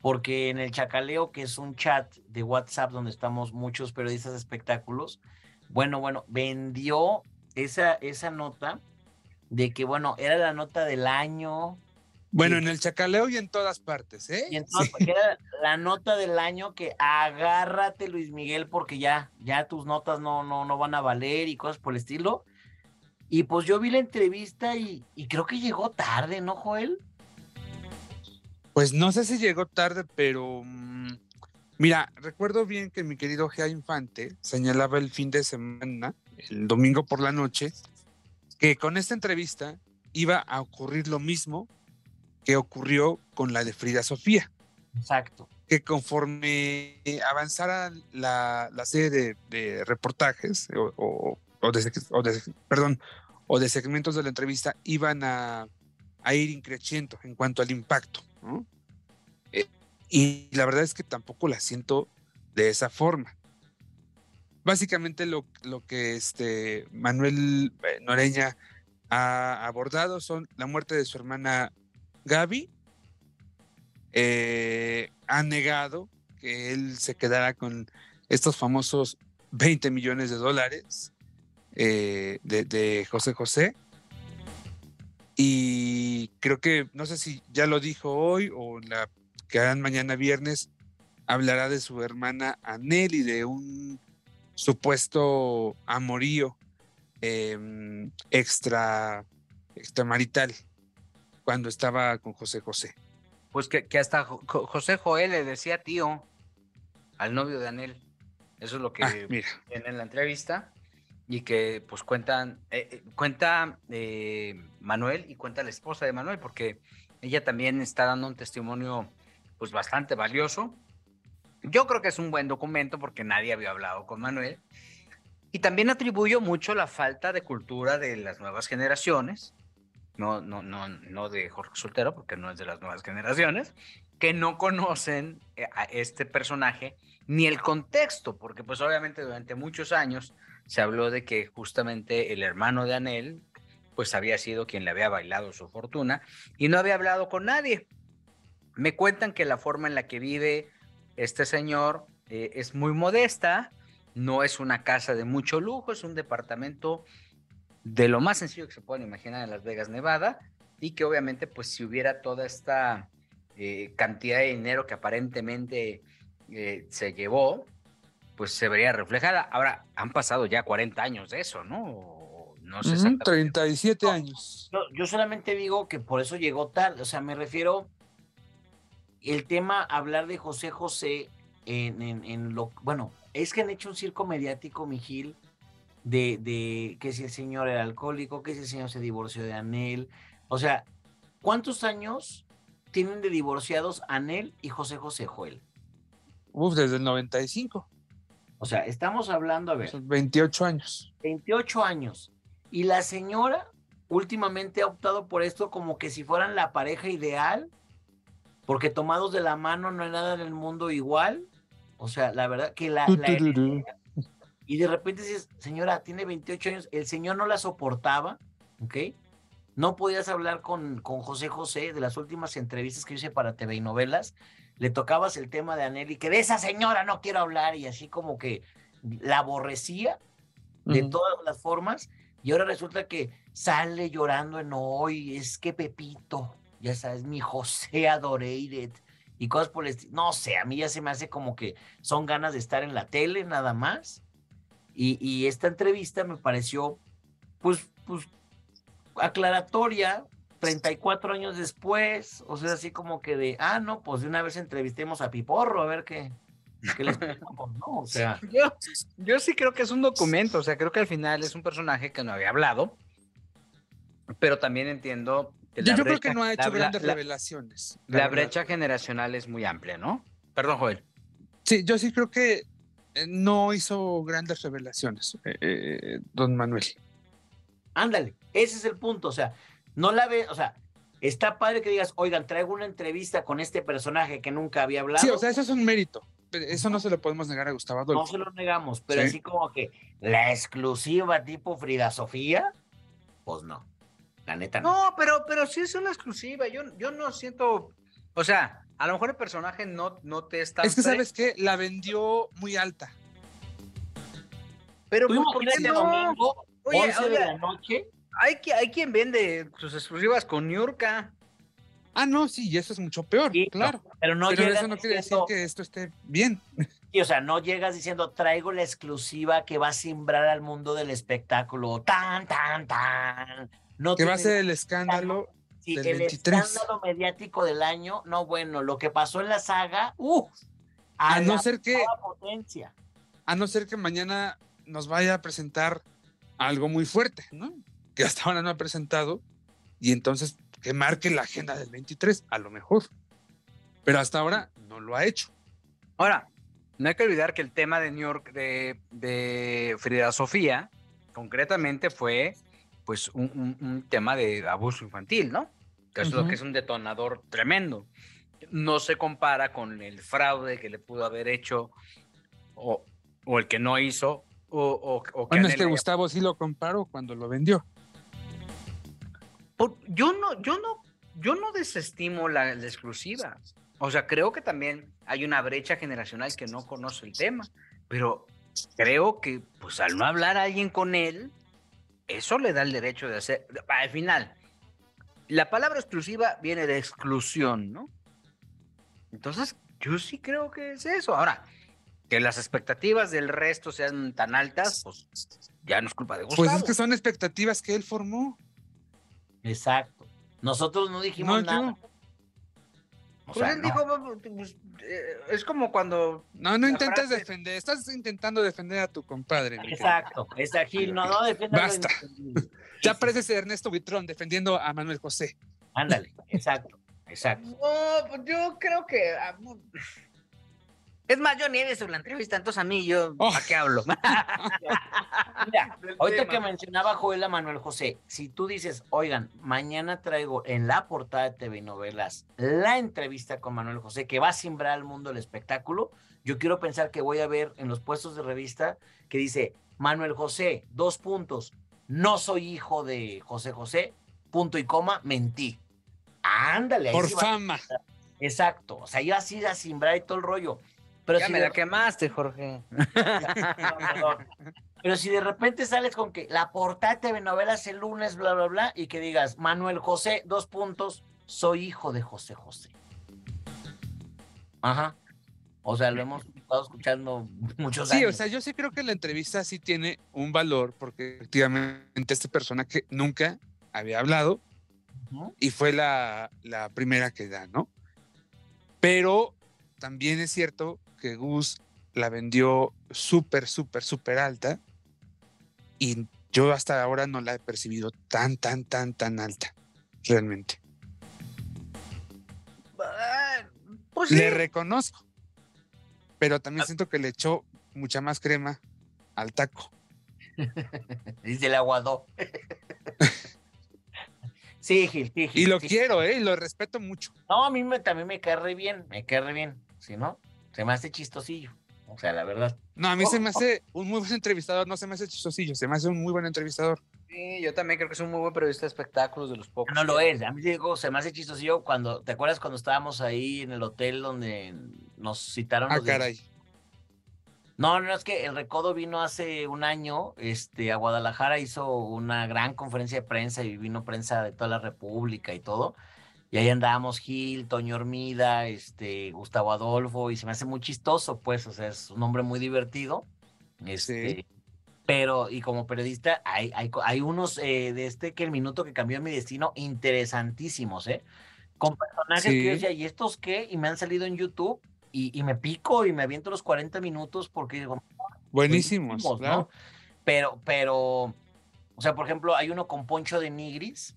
porque en el Chacaleo, que es un chat de WhatsApp donde estamos muchos periodistas de espectáculos, bueno, bueno, vendió esa, esa nota de que, bueno, era la nota del año, Bueno, Sí. en el chacaleo y en todas partes, ¿eh? y entonces que era la nota del año que agárrate Luis Miguel porque ya, ya tus notas no, no, no van a valer y cosas por el estilo. Y pues yo vi la entrevista y, y creo que llegó tarde, ¿no, Joel? Pues no sé si llegó tarde, pero mm, mira, recuerdo bien que mi querido Gea Infante señalaba el fin de semana, el domingo por la noche, que con esta entrevista iba a ocurrir lo mismo que ocurrió con la de Frida Sofía, Exacto. que conforme avanzara la, la serie de, de reportajes o, o- o de, seg- o de- perdón, o de segmentos de la entrevista iban a, a ir increciendo en cuanto al impacto. ¿no? Eh, y la verdad es que tampoco la siento de esa forma. básicamente lo, lo que este Manuel eh, Noreña ha abordado son la muerte de su hermana Gaby. Eh, ha negado que él se quedara con estos famosos 20 millones de dólares eh, de, José José. Y creo que, no sé si ya lo dijo hoy o la que harán mañana viernes, hablará de su hermana Anel y de un supuesto amorío em, extra extramarital cuando estaba con José José. Pues que, que hasta Jo- Jo- José Joel le decía tío al novio de Anel. Eso es lo que Ah, mira, en la entrevista. Y que pues cuentan, eh, eh, cuenta eh, Manuel y cuenta la esposa de Manuel, porque ella también está dando un testimonio pues bastante valioso. Yo creo que es un buen documento porque nadie había hablado con Manuel. Y también atribuyo mucho la falta de cultura de las nuevas generaciones, no, no, no, no de Jorge Soltero, porque no es de las nuevas generaciones, que no conocen eh, a este personaje ni el contexto, porque pues obviamente durante muchos años se habló de que justamente el hermano de Anel pues había sido quien le había bailado su fortuna y no había hablado con nadie. Me cuentan que la forma en la que vive este señor eh, es muy modesta, no es una casa de mucho lujo, es un departamento de lo más sencillo que se pueden imaginar en Las Vegas, Nevada, y que obviamente pues si hubiera toda esta eh, cantidad de dinero que aparentemente eh, se llevó, pues se vería reflejada. Ahora, han pasado ya 40 años de eso, ¿no? No sé exactamente. 37 años. Yo, yo solamente digo que por eso llegó tal, o sea, me refiero el tema, hablar de José José en, en, en lo, bueno, es que han hecho un circo mediático, Mijil, de, de que si el señor era alcohólico, que si el señor se divorció de Anel, o sea, ¿cuántos años tienen de divorciados Anel y José José Joel? Uf, desde el 95, O sea, estamos hablando, a ver, son 28 años. 28 años. Y la señora últimamente ha optado por esto como que si fueran la pareja ideal, porque tomados de la mano no hay nada en el mundo igual. O sea, la verdad que la... y de repente dices, señora, tiene 28 años, el señor no la soportaba, ¿ok? No podías hablar con, con José José de las últimas entrevistas que hice para TV y novelas. Le tocabas el tema de Anel y que de esa señora no quiero hablar y así como que la aborrecía de Ujú. todas las formas y ahora resulta que sale llorando en hoy, es que Pepito, ya sabes, mi José adorated y cosas por el estilo. No sé, a mí ya se me hace como que son ganas de estar en la tele nada más. Y, y esta entrevista me pareció, pues, pues, aclaratoria, 34 años después, o sea, así como que de, ah, no, pues de una vez entrevistemos a Piporro, a ver qué, qué les contamos, ¿no? O sea, *laughs* Yo, yo sí creo que es un documento, o sea, creo que al final es un personaje que no había hablado, pero también entiendo que Yo, la yo creo brecha- que no ha hecho la- grandes la- revelaciones. la La brecha generacional es muy amplia, ¿no? Perdón, Joel. Sí, yo sí creo que no hizo grandes revelaciones, eh, eh, don Manuel. Ándale, ese es el punto, o sea, no la ve, o sea, está padre que digas, oigan, traigo una entrevista con este personaje que nunca había hablado. Sí, o sea, eso es un mérito. pero Eso no se lo podemos negar a Gustavo no Adolfo. se lo negamos, pero Sí. así como que la exclusiva tipo Frida Sofía, pues no, la neta no. No, pero, pero sí es una exclusiva. Yo, yo no siento. O sea, a lo mejor el personaje no, no te está. Es que, ¿sabes qué? La vendió muy alta. Pero Tú pues, ¿por qué no? domingo, Oye, 11 de la noche, hay, que, hay quien vende sus exclusivas con Niurka. Ah, no, sí, y eso es mucho peor, Sí, claro. pero no Pero eso no quiere decir que esto esté bien. Sí, o sea, no llegas diciendo traigo la exclusiva que va a simbrar al mundo del espectáculo. Tan, tan, tan. No Que va a ser el escándalo. Sí, del el 23. escándalo mediático del año. No, bueno, lo que pasó en la saga, uff. A no la ser que, toda potencia. a no ser que mañana nos vaya a presentar algo muy fuerte, ¿no? Que hasta ahora no ha presentado. Y entonces que marque la agenda del 23, a lo mejor. Pero hasta ahora no lo ha hecho. Ahora, no hay que olvidar que el tema de New York de, de Frida Sofía, concretamente fue pues un, un- un tema de abuso infantil, ¿no? Que es lo Ujú. que es un detonador tremendo. No se compara con el fraude que le pudo haber hecho o, o el que no hizo O, o, o Bueno, es que Gustavo sí lo comparó cuando lo vendió. Por- yo no, yo no, yo no desestimo la, la exclusiva. O sea, creo que también hay una brecha generacional que no conoce el tema, pero creo que, pues, al no hablar alguien con él, eso le da el derecho de hacer. Al final, la palabra exclusiva viene de exclusión, ¿no? Entonces, yo sí creo que es eso. Ahora, que las expectativas del resto sean tan altas, pues ya no es culpa de Gustavo. Pues es que son expectativas que él formó. Exacto. Nosotros no dijimos No, nada. yo. O Pues sea, él no. dijo, pues, eh, es como cuando No, no frase- defender. Estás intentando defender a tu compadre. Exacto. Esa Gil, no, no defiendas Basta. Ya pareces Ernesto Buitrón defendiendo a Manuel José. Ándale, exacto, exacto. No, pues yo creo que. Es más, yo ni he visto la entrevista, entonces a mí yo. Oh. ¿Para qué hablo? *laughs* Mira, *laughs* ahorita tema. que mencionaba Joel a Manuel José, si tú dices, oigan, mañana traigo en la portada de TV Novelas la entrevista con Manuel José que va a simbrar al mundo el espectáculo, yo quiero pensar que voy a ver en los puestos de revista que dice, Manuel José, dos puntos, no soy hijo de José José, punto y coma, mentí. Ándale, ahí Por fama. Exacto, o sea, yo así a simbrar y todo el rollo. Pero ya si me de la quemaste, Jorge. *laughs* Pero si de repente sales con que la portada de TV Novelas el lunes, bla, bla, bla, y que digas, Manuel José, dos puntos, soy hijo de José José. Ajá. O sea, lo hemos estado escuchando muchos Sí, años. o sea, yo sí creo que la entrevista sí tiene un valor porque efectivamente esta persona que nunca había hablado y fue la, la primera que da, ¿no? Pero también es cierto que Gus la vendió súper, súper, súper alta y yo hasta ahora no la he percibido tan, tan, tan, tan alta, realmente. Ah, Pues sí. Le reconozco, pero también siento que le echó mucha más crema al taco. *laughs* Y se le aguadó. *laughs* sí, Gil, sí, Gil, Y lo sí. quiero, ¿eh? Y lo respeto mucho. No, a mí me, también me cae re bien, me cae re bien. Si no, se me hace chistosillo. O sea, la verdad. No, a mí Oh, se me hace un muy buen entrevistador, no se me hace chistosillo, se me hace un muy buen entrevistador. Sí, yo también creo que es un muy buen periodista de espectáculos de los pocos. No lo es. A mí digo, se me hace chistosillo cuando, ¿te acuerdas cuando estábamos ahí en el hotel donde nos citaron? Ah, los de- caray. No, no, es que el Recodo vino hace un año, este, a Guadalajara, hizo una gran conferencia de prensa y vino prensa de toda la República y todo. Y ahí andábamos Gil, Toño Hormida, este, Gustavo Adolfo, y se me hace muy chistoso, pues, o sea, es un hombre muy divertido. Este, pero, y como periodista, hay, hay, hay unos eh, de este que el minuto que cambió mi destino, interesantísimos, ¿eh? Con personajes que yo Sí. decía, ¿y estos qué? Y me han salido en YouTube y, y me pico y me aviento los 40 minutos porque digo, Buenísimos, buenísimos, claro. ¿no? Pero, pero, o sea, por ejemplo, hay uno con Poncho de Nigris,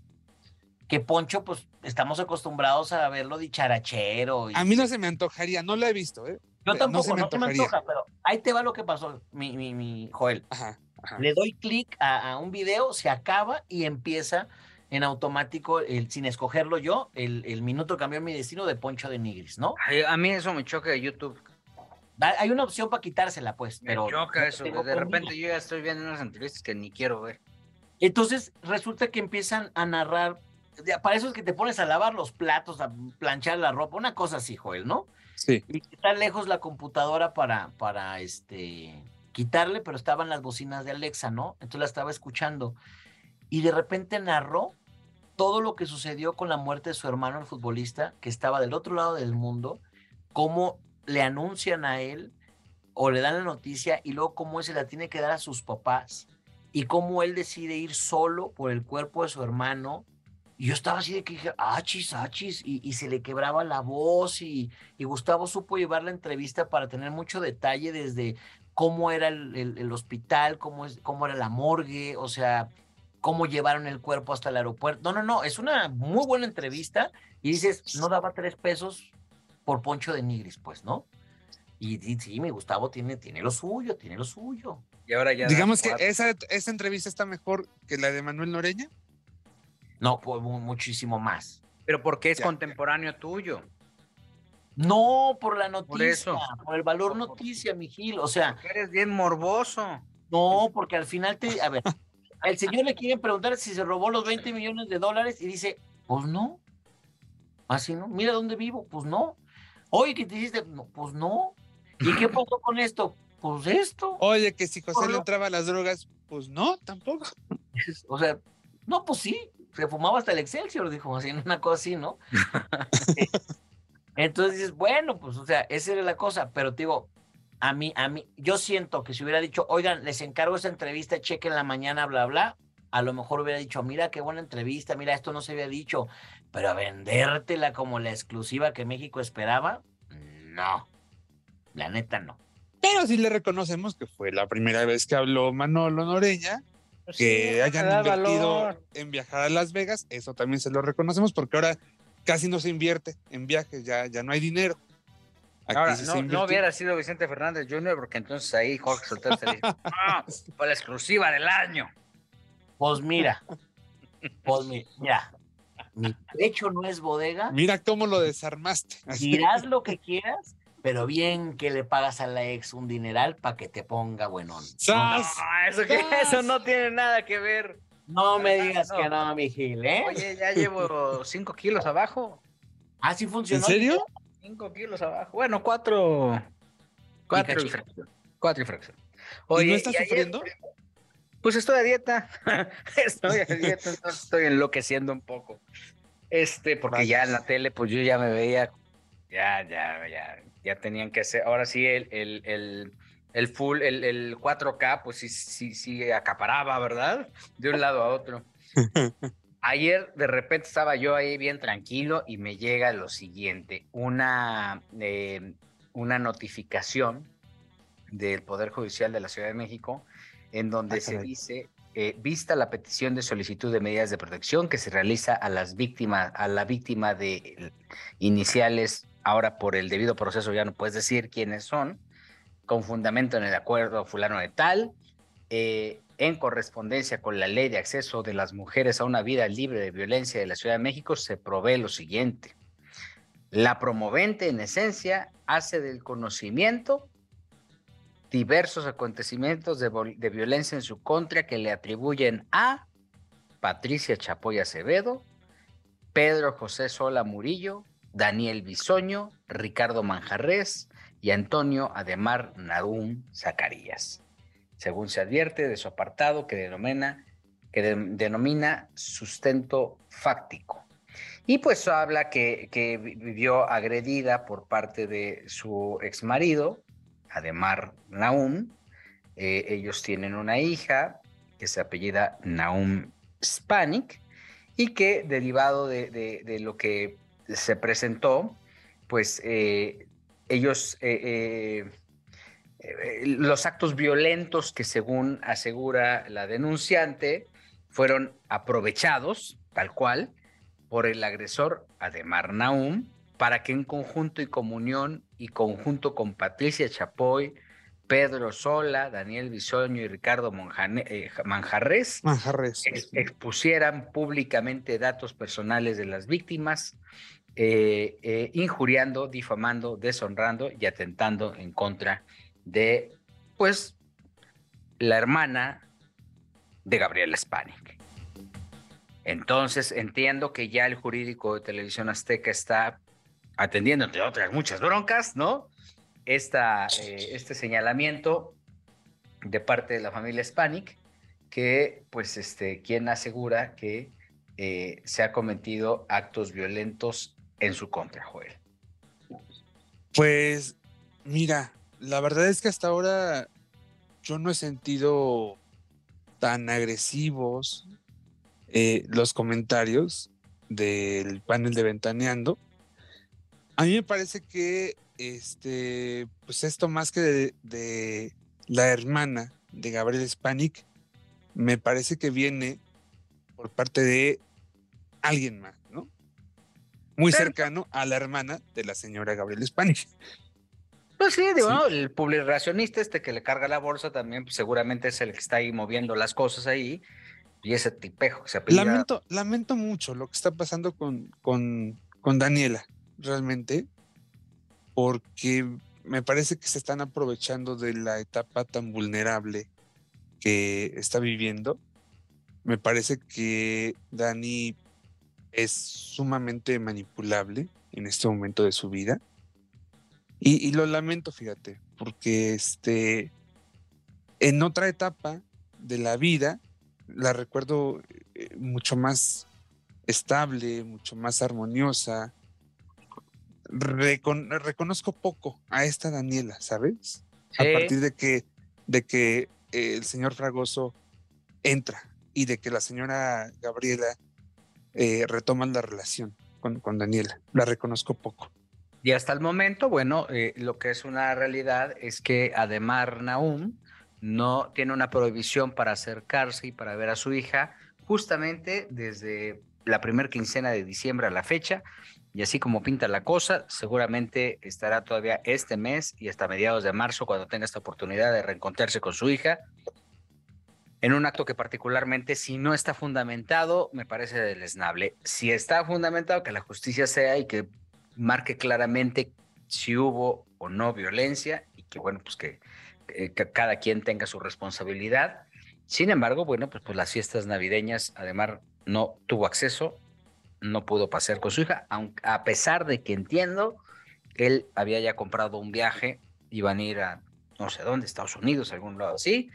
que Poncho, pues, estamos acostumbrados a verlo dicharachero. Y, A mí no se me antojaría, no lo he visto, ¿eh? Yo no tampoco, no se me, antoja, pero ahí te va lo que pasó, mi, mi, mi Joel. Ajá, ajá. Le doy clic a, a un video, se acaba y empieza en automático, el, sin escogerlo yo, el, el minuto cambió mi destino de Poncho de Nigris, ¿no? Ay, a mí eso me choca de YouTube. Hay una opción para quitársela, pues, Me pero... choca eso. De repente yo ya estoy viendo unas entrevistas que ni quiero ver. Entonces resulta que empiezan a narrar, para eso es que te pones a lavar los platos, a planchar la ropa, una cosa así, Joel, ¿no? Sí. Y está lejos la computadora para, para este, quitarle, pero estaban las bocinas de Alexa, ¿no? Entonces la estaba escuchando. Y de repente narró todo lo que sucedió con la muerte de su hermano, el futbolista, que estaba del otro lado del mundo, cómo le anuncian a él o le dan la noticia y luego cómo él se la tiene que dar a sus papás y cómo él decide ir solo por el cuerpo de su hermano. Y yo estaba así de que dije, achis, achis, y, y se le quebraba la voz y, y Gustavo supo llevar la entrevista para tener mucho detalle desde cómo era el, el- el hospital, cómo, es, cómo era la morgue, o sea, cómo llevaron el cuerpo hasta el aeropuerto. No, no, no, es una muy buena entrevista y dices, no daba tres pesos por Poncho de Nigris, pues, ¿no? Y, y sí, mi Gustavo tiene, tiene lo suyo, tiene lo suyo. Y ahora ya. Digamos que esa, esa entrevista está mejor que la de Manuel Noreña. No, pues mu- muchísimo más. Pero porque es Ya. contemporáneo tuyo. No, por la noticia, eso. por, el valor noticia, mi Gil. O sea, Porque eres bien morboso. No, porque al final te, a ver, el señor le quiere preguntar si se robó los 20 millones de dólares y dice, pues no. Así no, mira dónde vivo, pues no. Oye, ¿qué te hiciste? No, pues no. ¿Y qué pasó con esto? Pues esto. Oye, que si José le entraba a las drogas, pues no, tampoco. *laughs* O sea, no, pues sí, se fumaba hasta el Excelsior, dijo, así, *laughs* una cosa así, ¿no? *laughs* *laughs* Entonces dices, bueno, pues, o sea, esa era la cosa, pero te digo, a mí, a mí, yo siento que si hubiera dicho, oigan, les encargo esa entrevista, chequen la mañana, bla, bla, a lo mejor hubiera dicho, mira qué buena entrevista, mira, esto no se había dicho, pero a vendértela como la exclusiva que México esperaba, no, la neta no. Pero sí le reconocemos que fue la primera vez que habló Manolo Noreña, pues que hayan invertido en viajar a Las Vegas, eso también se lo reconocemos porque ahora casi no se invierte en viajes, ya, ya no hay dinero. Ahora, no, hubiera sido Vicente Fernández Jr., porque entonces ahí Jorge Soltero se dijo, *laughs* ah, fue la exclusiva del año. Pues mira, *laughs* pues mira, mi pecho no es bodega. Mira cómo lo desarmaste. Dirás lo que quieras, pero bien que le pagas a la ex un dineral para que te ponga buenón. No, eso, eso no tiene nada que ver. No me digas que no, mi Gil, ¿eh? Oye, ya llevo cinco kilos abajo. ¿Ah, sí funcionó? ¿En serio? Cinco kilos abajo. Bueno, cuatro. Cuatro y fracción. Cuatro y fracción. Oye, ¿Y no estás sufriendo? Pues estoy a dieta. *laughs* estoy a dieta, entonces estoy enloqueciendo un poco. Este, porque ya en la tele, pues yo ya me veía. Ya, ya, ya. Ya tenían que hacer. Ahora sí, el, el, el el full, el, el 4K, pues sí, sí, sí acaparaba, ¿verdad? De un lado a otro. *laughs* Ayer de repente estaba yo ahí bien tranquilo y me llega lo siguiente, una, eh, una notificación del Poder Judicial de la Ciudad de México en donde ah, se dice, eh, vista la petición de solicitud de medidas de protección que se realiza a las víctimas, a la víctima de iniciales, ahora por el debido proceso ya no puedes decir quiénes son, con fundamento en el acuerdo fulano de tal, eh, en correspondencia con la ley de acceso de las mujeres a una vida libre de violencia de la Ciudad de México, se provee lo siguiente. La promovente, en esencia, hace del conocimiento diversos acontecimientos de, de violencia en su contra que le atribuyen a Patricia Chapoy Acevedo, Pedro José Sola Murillo, Daniel Bisoño, Ricardo Manjarres, y Antonio Ademar Narum Zacarías, según se advierte de su apartado que denomina, sustento fáctico. Y pues habla que, vivió agredida por parte de su ex marido, Ademar Naum. Eh, ellos tienen una hija que se apellida Naum Spanik y que derivado de, de, lo que se presentó, pues eh, ellos, eh, eh, los actos violentos que según asegura la denunciante fueron aprovechados, tal cual, por el agresor Ademar Naum, para que en conjunto y comunión y conjunto con Patricia Chapoy, Pedro Sola, Daniel Bisoño y Ricardo Manjarres, expusieran públicamente datos personales de las víctimas, eh, eh, injuriando, difamando, deshonrando y atentando en contra de, pues, la hermana de Gabriela Spanik. Entonces entiendo que ya el jurídico de Televisión Azteca está atendiendo, entre otras muchas broncas, ¿no? Esta, eh, este señalamiento de parte de la familia Spanik, que, pues, este, quien asegura que se ha cometido actos violentos en su contra, Joel? Pues mira, la verdad es que hasta ahora yo no he sentido tan agresivos eh, los comentarios del panel de Ventaneando. A mí me parece que este, pues esto más que de, de la hermana de Gabriel Spanik, me parece que viene por parte de alguien más muy cercano a la hermana de la señora Gabriela Spanish. Pues sí, digo, el publicacionista este que le carga la bolsa también pues, seguramente es el que está ahí moviendo las cosas ahí y ese tipejo que se apellida. Lamento, lamento mucho lo que está pasando con, con, con Daniela, realmente, porque me parece que se están aprovechando de la etapa tan vulnerable que está viviendo. Me parece que Dani es sumamente manipulable en este momento de su vida. Y, y lo lamento, fíjate, porque este, en otra etapa de la vida la recuerdo eh, mucho más estable, mucho más armoniosa. reconozco poco a esta Daniela, ¿sabes? A partir de que, de que el señor Fragoso entra y de que la señora Gabriela eh, retoma la relación con, con, Daniela. La reconozco poco. Y hasta el momento, bueno, eh, lo que es una realidad es que Ademar Naum no tiene una prohibición para acercarse y para ver a su hija justamente desde la primera quincena de diciembre a la fecha. Y así como pinta la cosa, seguramente estará todavía este mes y hasta mediados de marzo cuando tenga esta oportunidad de reencontrarse con su hija. En un acto que particularmente, si no está fundamentado, me parece deleznable. Si está fundamentado, que la justicia sea y que marque claramente si hubo o no violencia y que, bueno, pues que eh, cada quien tenga su responsabilidad. Sin embargo, bueno, pues, pues las fiestas navideñas, además, no tuvo acceso, no pudo pasear con su hija, aunque, a pesar de que entiendo, él había ya comprado un viaje, iban a ir a no sé dónde, Estados Unidos, algún lado así,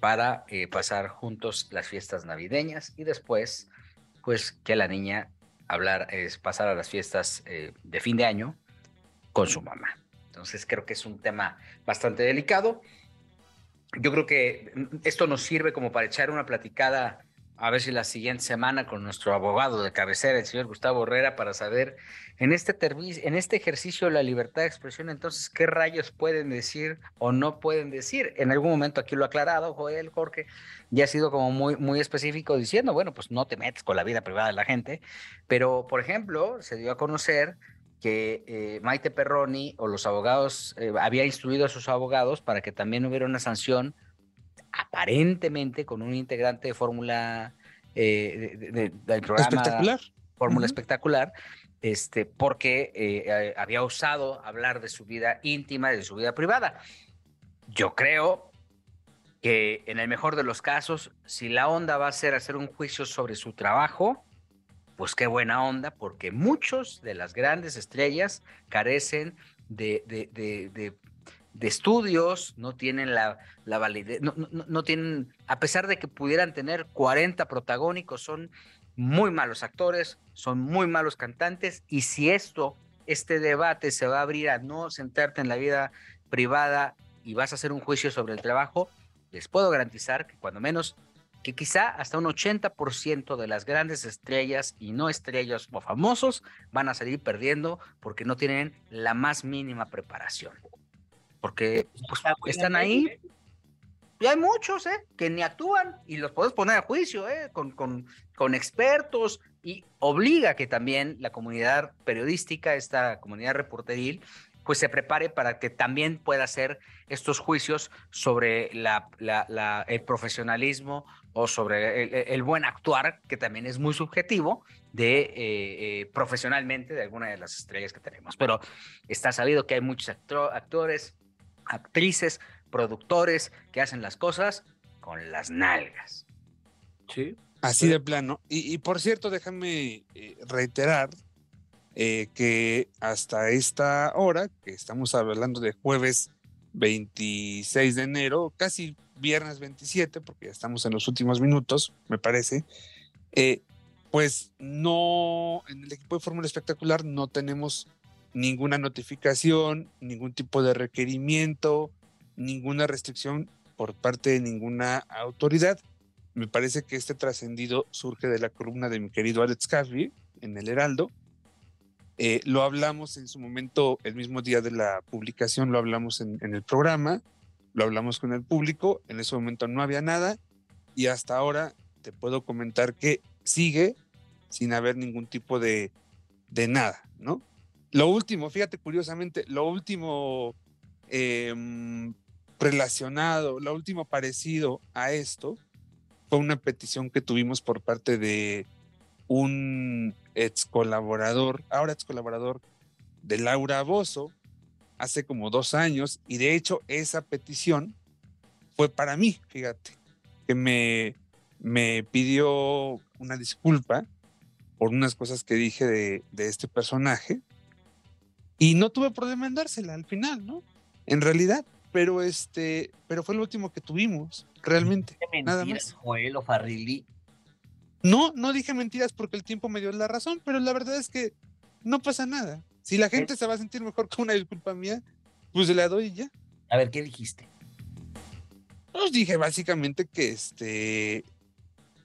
para eh, pasar juntos las fiestas navideñas y después, pues que la niña hablar, es pasar a las fiestas eh, de fin de año con su mamá. Entonces creo que es un tema bastante delicado. Yo creo que esto nos sirve como para echar una platicada a ver si la siguiente semana con nuestro abogado de cabecera, el señor Gustavo Herrera, para saber en este, en este ejercicio de la libertad de expresión, entonces, qué rayos pueden decir o no pueden decir. En algún momento aquí lo ha aclarado Joel, Jorge, ya ha sido como muy, muy específico diciendo, bueno, pues no te metes con la vida privada de la gente, pero, por ejemplo, se dio a conocer que eh, Maite Perroni o los abogados, eh, había instruido a sus abogados para que también hubiera una sanción aparentemente con un integrante de fórmula eh, del programa espectacular. Fórmula espectacular, este, porque había osado hablar de su vida íntima, de su vida privada. Yo creo que en el mejor de los casos, si la onda va a ser hacer un juicio sobre su trabajo, pues qué buena onda, porque muchos de las grandes estrellas carecen de, de, estudios, no tienen la, la validez, no, no, tienen, a pesar de que pudieran tener 40 protagónicos, son muy malos actores, son muy malos cantantes, y si esto, este debate se va a abrir a no sentarte en la vida privada y vas a hacer un juicio sobre el trabajo, les puedo garantizar que cuando menos que quizá hasta un 80% de las grandes estrellas y no estrellas o famosos van a salir perdiendo porque no tienen la más mínima preparación. Porque pues, están ahí. Y hay muchos ¿eh? que ni actúan y los puedes poner a juicio ¿eh? con, con, con expertos y obliga que también la comunidad periodística, esta comunidad reporteril, pues se prepare para que también pueda hacer estos juicios sobre la, el profesionalismo o sobre el, buen actuar, que también es muy subjetivo, de eh, eh, profesionalmente de alguna de las estrellas que tenemos. Pero está sabido que hay muchos actores, actrices, productores que hacen las cosas con las nalgas. Sí. Así de plano. Y, por cierto, déjame eh, reiterar que hasta esta hora, que estamos hablando de jueves 26 de enero, casi viernes 27, porque ya estamos en los últimos minutos, me parece, eh, pues no, en el equipo de Fórmula Espectacular no tenemos ninguna notificación, ningún tipo de requerimiento, ninguna restricción por parte de ninguna autoridad. Me parece que este trascendido surge de la columna de mi querido Alex Casby en el Heraldo. Eh, lo hablamos en su momento, el mismo día de la publicación, lo hablamos en el programa lo hablamos con el público, en ese momento no había nada y hasta ahora te puedo comentar que sigue sin haber ningún tipo de, de nada, ¿no? Lo último, fíjate curiosamente, lo último em, relacionado, lo último parecido a esto fue una petición que tuvimos por parte de un ex colaborador, ahora ex colaborador de Laura Bozo, hace como dos años y de hecho esa petición fue para mí, fíjate. que me, me pidió una disculpa por unas cosas que dije de, de este personaje y no tuve problema en dársela al final, ¿no? En realidad, pero este, pero fue lo último que tuvimos, realmente. ¿Qué nada mentiras, más. Joel o Farrilli? No, no dije mentiras porque el tiempo me dio la razón, pero la verdad es que no pasa nada. Si la gente se va a sentir mejor con una disculpa mía, pues la doy y ya. A ver, ¿qué dijiste? Pues dije básicamente que este.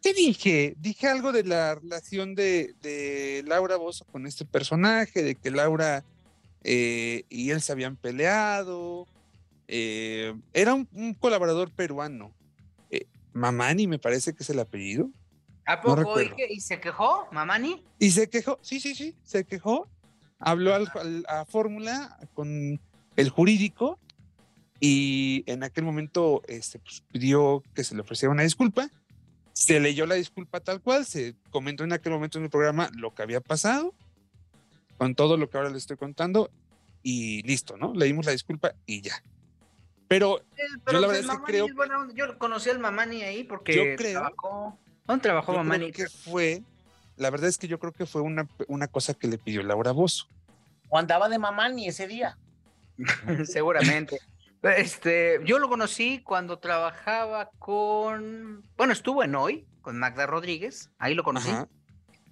¿Qué dije? Dije algo de la relación de, de Laura Bozo con este personaje, de que Laura eh, y él se habían peleado. eh, era un, un colaborador peruano. Eh, Mamani, me parece que es el apellido. ¿A poco? ¿Y, recuerdo. qué? ¿Y se quejó, Mamani? Y se quejó, sí, sí, sí, se quejó. Habló al- al- a Fórmula con el jurídico y en aquel momento este, pues, pidió que se le ofreciera una disculpa. Se leyó la disculpa tal cual, se comentó en aquel momento en el programa lo que había pasado, con todo lo que ahora le estoy contando, y listo, ¿no? Leímos la disculpa y ya. Pero Pero la pues, verdad es que creo- es buena onda. Yo conocí al Mamani ahí porque Yo creo- trabajó. ¿Dónde trabajó yo Mamani? creo que fue, la verdad es que yo creo que fue una, una cosa que le pidió Laura Bozo. ¿O andaba de mamani ese día? *laughs* *laughs* Seguramente. Este, yo lo conocí cuando trabajaba con, bueno, estuvo en hoy con Magda Rodríguez, ahí lo conocí. Ajá.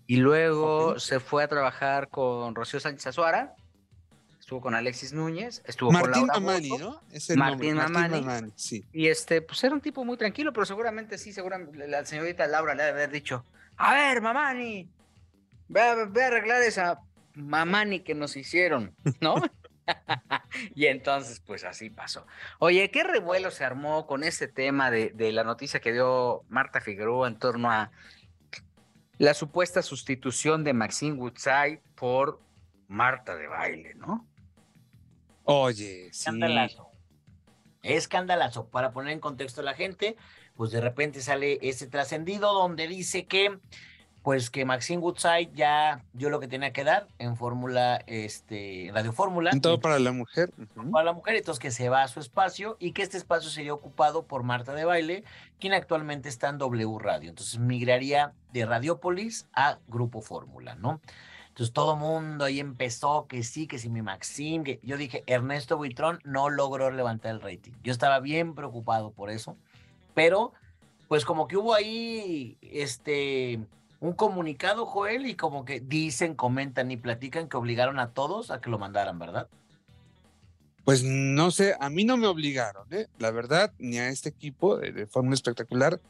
Y luego se fue a trabajar con Rocío Sánchez Azuara, estuvo con Alexis Núñez, estuvo Martín con Laura Mamani, ¿no? Es el Martín nombre, Mamani. Mamani, sí. Y este, pues era un tipo muy tranquilo, pero seguramente sí, seguramente la señorita Laura le ha de haber dicho, a ver, Mamani, ve a, ve a arreglar esa Mamani que nos hicieron, ¿no? *laughs* *laughs* y entonces, pues así pasó. Oye, ¿qué revuelo se armó con este tema de, de la noticia que dio Marta Figueroa en torno a la supuesta sustitución de Maxine Woodside por Marta de baile, ¿no? Oye, sí. Escandalazo. Escandalazo. Para poner en contexto a la gente, pues de repente sale ese trascendido donde dice que, pues que Maxine Woodside ya dio lo que tenía que dar en Fórmula, este, Radio Fórmula. En todo para la mujer. para la mujer, entonces que se va a su espacio y que este espacio sería ocupado por Marta de Baile, quien actualmente está en W Radio. Entonces migraría de Radiopolis a Grupo Fórmula, ¿no? Entonces todo mundo ahí empezó que sí, que sí, mi Maxim, que yo dije, Ernesto Buitrón no logró levantar el rating. Yo estaba bien preocupado por eso, pero pues como que hubo ahí este un comunicado, Joel, y como que dicen, comentan y platican que obligaron a todos a que lo mandaran, ¿verdad? Pues no sé, a mí no me obligaron, ¿eh? La verdad, ni a este equipo de, de Fórmula Espectacular.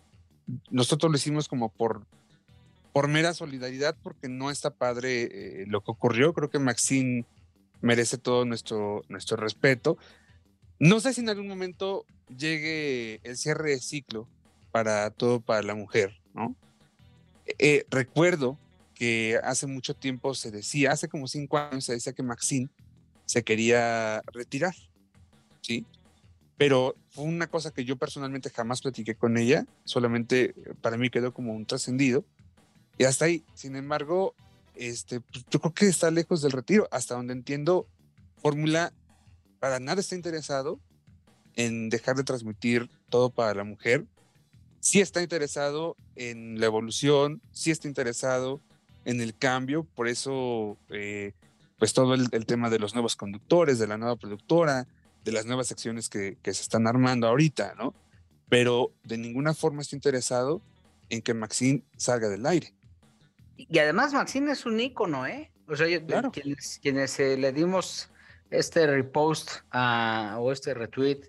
Nosotros lo hicimos como por, por mera solidaridad, porque no está padre eh, lo que ocurrió. Creo que Maxine merece todo nuestro, nuestro respeto. No sé si en algún momento llegue el cierre de ciclo para todo para la mujer, ¿no? Eh, recuerdo que hace mucho tiempo se decía, hace como cinco años se decía que Maxine se quería retirar, ¿sí? Pero fue una cosa que yo personalmente jamás platiqué con ella, solamente eh, para mí quedó como un trascendido. Y hasta ahí, sin embargo, este, pues, yo creo que está lejos del retiro, hasta donde entiendo, Fórmula para nada está interesado en dejar de transmitir todo para la mujer. Sí está interesado en la evolución, sí está interesado en el cambio, por eso eh, pues todo el, el, tema de los nuevos conductores, de la nueva productora, de las nuevas secciones que, que, se están armando ahorita, ¿no? Pero de ninguna forma está interesado en que Maxine salga del aire. Y además Maxine es un ícono, ¿eh? O sea, yo, claro. quienes, quienes eh, le dimos este repost o este retweet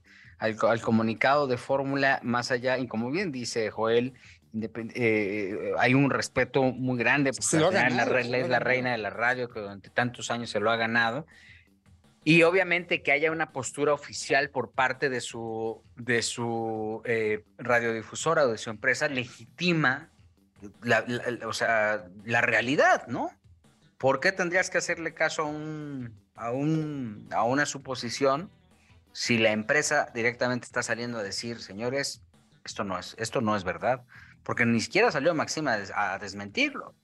al, al comunicado de fórmula más allá, y como bien dice Joel, eh, hay un respeto muy grande, porque ha ganado, la, es la reina de la radio que durante tantos años se lo ha ganado. Y obviamente que haya una postura oficial por parte de su, de su eh, radiodifusora o de su empresa legitima la, la, o sea, la realidad, ¿no? ¿Por qué tendrías que hacerle caso a, un, a, un, a una suposición si la empresa directamente está saliendo a decir, señores, esto no es, esto no es verdad? Porque ni siquiera salió Maxima a desmentirlo.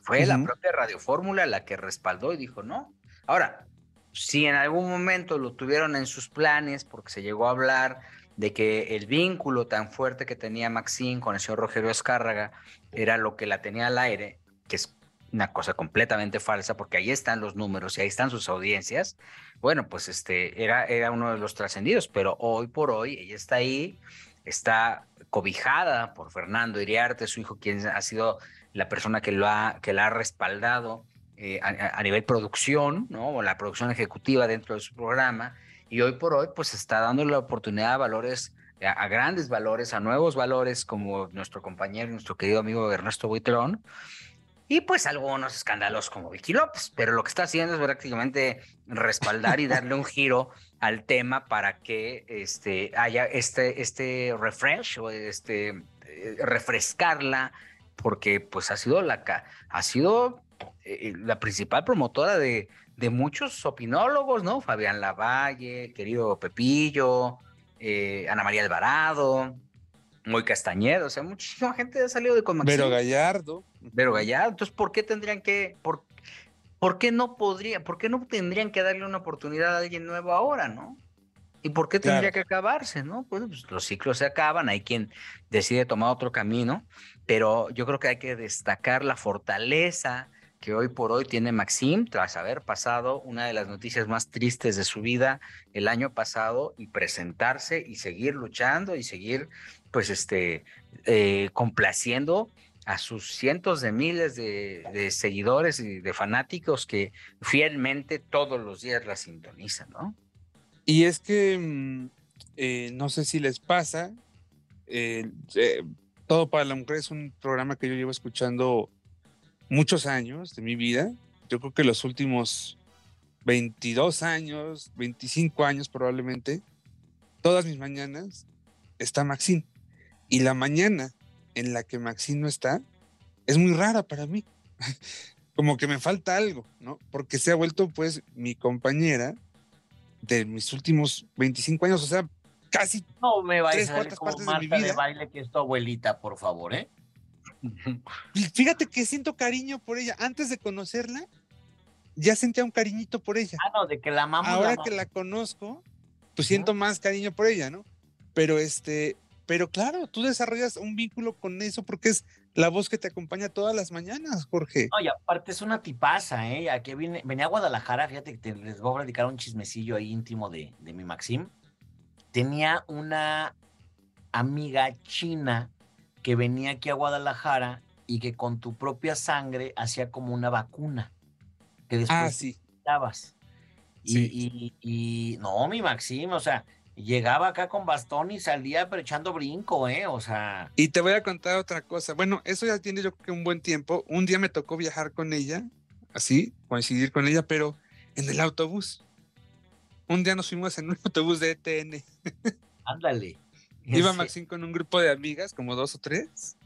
Fue uh -huh. la propia Radio Fórmula la que respaldó y dijo no. Ahora, si en algún momento lo tuvieron en sus planes, porque se llegó a hablar de que el vínculo tan fuerte que tenía Maxine con el señor Rogelio Escárraga era lo que la tenía al aire, que es una cosa completamente falsa, porque ahí están los números y ahí están sus audiencias. Bueno, pues este era, era uno de los trascendidos, pero hoy por hoy ella está ahí, está cobijada por Fernando Iriarte, su hijo, quien ha sido la persona que, lo ha, que la ha respaldado eh, a, nivel producción, ¿no? O la producción ejecutiva dentro de su programa. Y hoy por hoy, pues está dando la oportunidad a valores, a, grandes valores, a nuevos valores, como nuestro compañero, nuestro querido amigo Ernesto Buitrón, y pues algunos escándalos como Vicky López, pero lo que está haciendo es prácticamente respaldar y darle un giro al tema para que este, haya este, este refresh o este, eh, refrescarla, porque pues ha sido la, ha sido eh, la principal promotora de, de muchos opinólogos, ¿no? Fabián Lavalle, querido Pepillo, eh, Ana María Alvarado, muy Castañeda, o sea, muchísima gente ha salido de con Vero Gallardo. Vero Gallardo. Entonces, ¿por qué tendrían que, por, por qué no podría, por qué no tendrían que darle una oportunidad a alguien nuevo ahora, no? ¿Y por qué tendría que acabarse, no? Pues, pues, los ciclos se acaban, hay quien decide tomar otro camino, pero yo creo que hay que destacar la fortaleza que hoy por hoy tiene Maxim tras haber pasado una de las noticias más tristes de su vida el año pasado y presentarse y seguir luchando y seguir pues este eh, complaciendo a sus cientos de miles de, seguidores y de fanáticos que fielmente todos los días la sintonizan, ¿no? Y es que mm, eh, no sé si les pasa, eh, Todo para la Mujer es un programa que yo llevo escuchando muchos años de mi vida. Yo creo que los últimos 22 años, 25 años probablemente, todas mis mañanas está Maxine. Y la mañana en la que Maxine no está es muy rara para mí. *laughs* Como que me falta algo, ¿no? Porque se ha vuelto pues mi compañera de mis últimos 25 años, o sea, casi no me vayas a salir como Marta de, de baile que es tu abuelita, por favor, ¿eh? Fíjate que siento cariño por ella. Antes de conocerla, ya sentía un cariñito por ella. Ah, no, de que la amamos. Ahora que la conozco, pues siento más cariño por ella, ¿no? Pero este, pero claro, tú desarrollas un vínculo con eso porque es la voz que te acompaña todas las mañanas, Jorge. No, y aparte es una tipaza, ¿eh? Aquí vine, venía a Guadalajara, fíjate que les voy a platicar un chismecillo ahí íntimo de, de mi Maxim. Tenía una amiga china que venía aquí a Guadalajara y que con tu propia sangre hacía como una vacuna que después ah, sí. Y, y, no, mi Maxim, o sea, llegaba acá con bastón y salía pero echando brinco, ¿eh? O sea. Y te voy a contar otra cosa. Bueno, eso ya tiene yo creo que un buen tiempo. Un día me tocó viajar con ella, así, coincidir con ella, pero en el autobús. Un día nos fuimos en un *laughs* autobús de ETN. Ándale. Iba Maxine con un grupo de amigas, como dos o tres,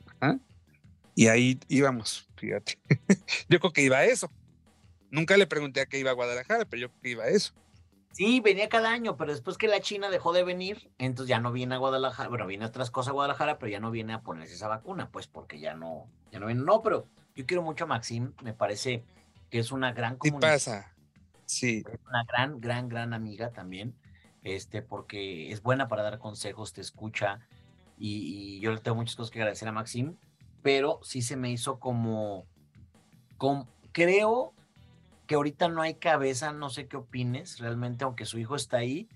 y ahí íbamos, fíjate. *laughs* yo creo que iba a eso. Nunca le pregunté a qué iba a Guadalajara, pero yo creo que iba a eso. Sí, venía cada año, pero después que la China dejó de venir, entonces ya no viene a Guadalajara, bueno, viene a otras cosas a Guadalajara, pero ya no viene a ponerse esa vacuna, pues porque ya no, ya no viene. No, pero yo quiero mucho a Maxim, me parece que es una gran comunidad. Sí pasa, sí. Es una gran, gran, gran amiga también este, porque es buena para dar consejos, te escucha y, yo le tengo muchas cosas que agradecer a Maxim, pero sí se me hizo como, creo que ahorita no hay cabeza, no sé qué opines realmente, aunque su hijo está ahí,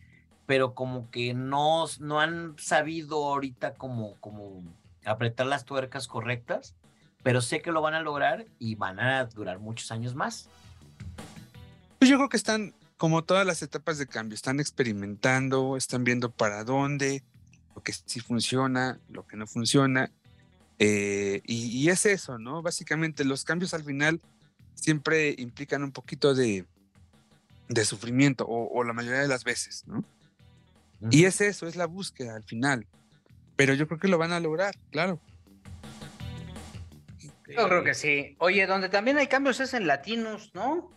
pero como que no, no han sabido ahorita como, como apretar las tuercas correctas, pero sé que lo van a lograr y van a durar muchos años más. Pues yo creo que están como todas las etapas de cambio, están experimentando, están viendo para dónde, lo que sí funciona, lo que no funciona. Eh, y, es eso, ¿no? Básicamente los cambios al final siempre implican un poquito de, sufrimiento, o, la mayoría de las veces, ¿no? Y es eso, es la búsqueda al final. Pero yo creo que lo van a lograr, claro. Yo creo que sí. Oye, donde también hay cambios es en latinos, ¿no?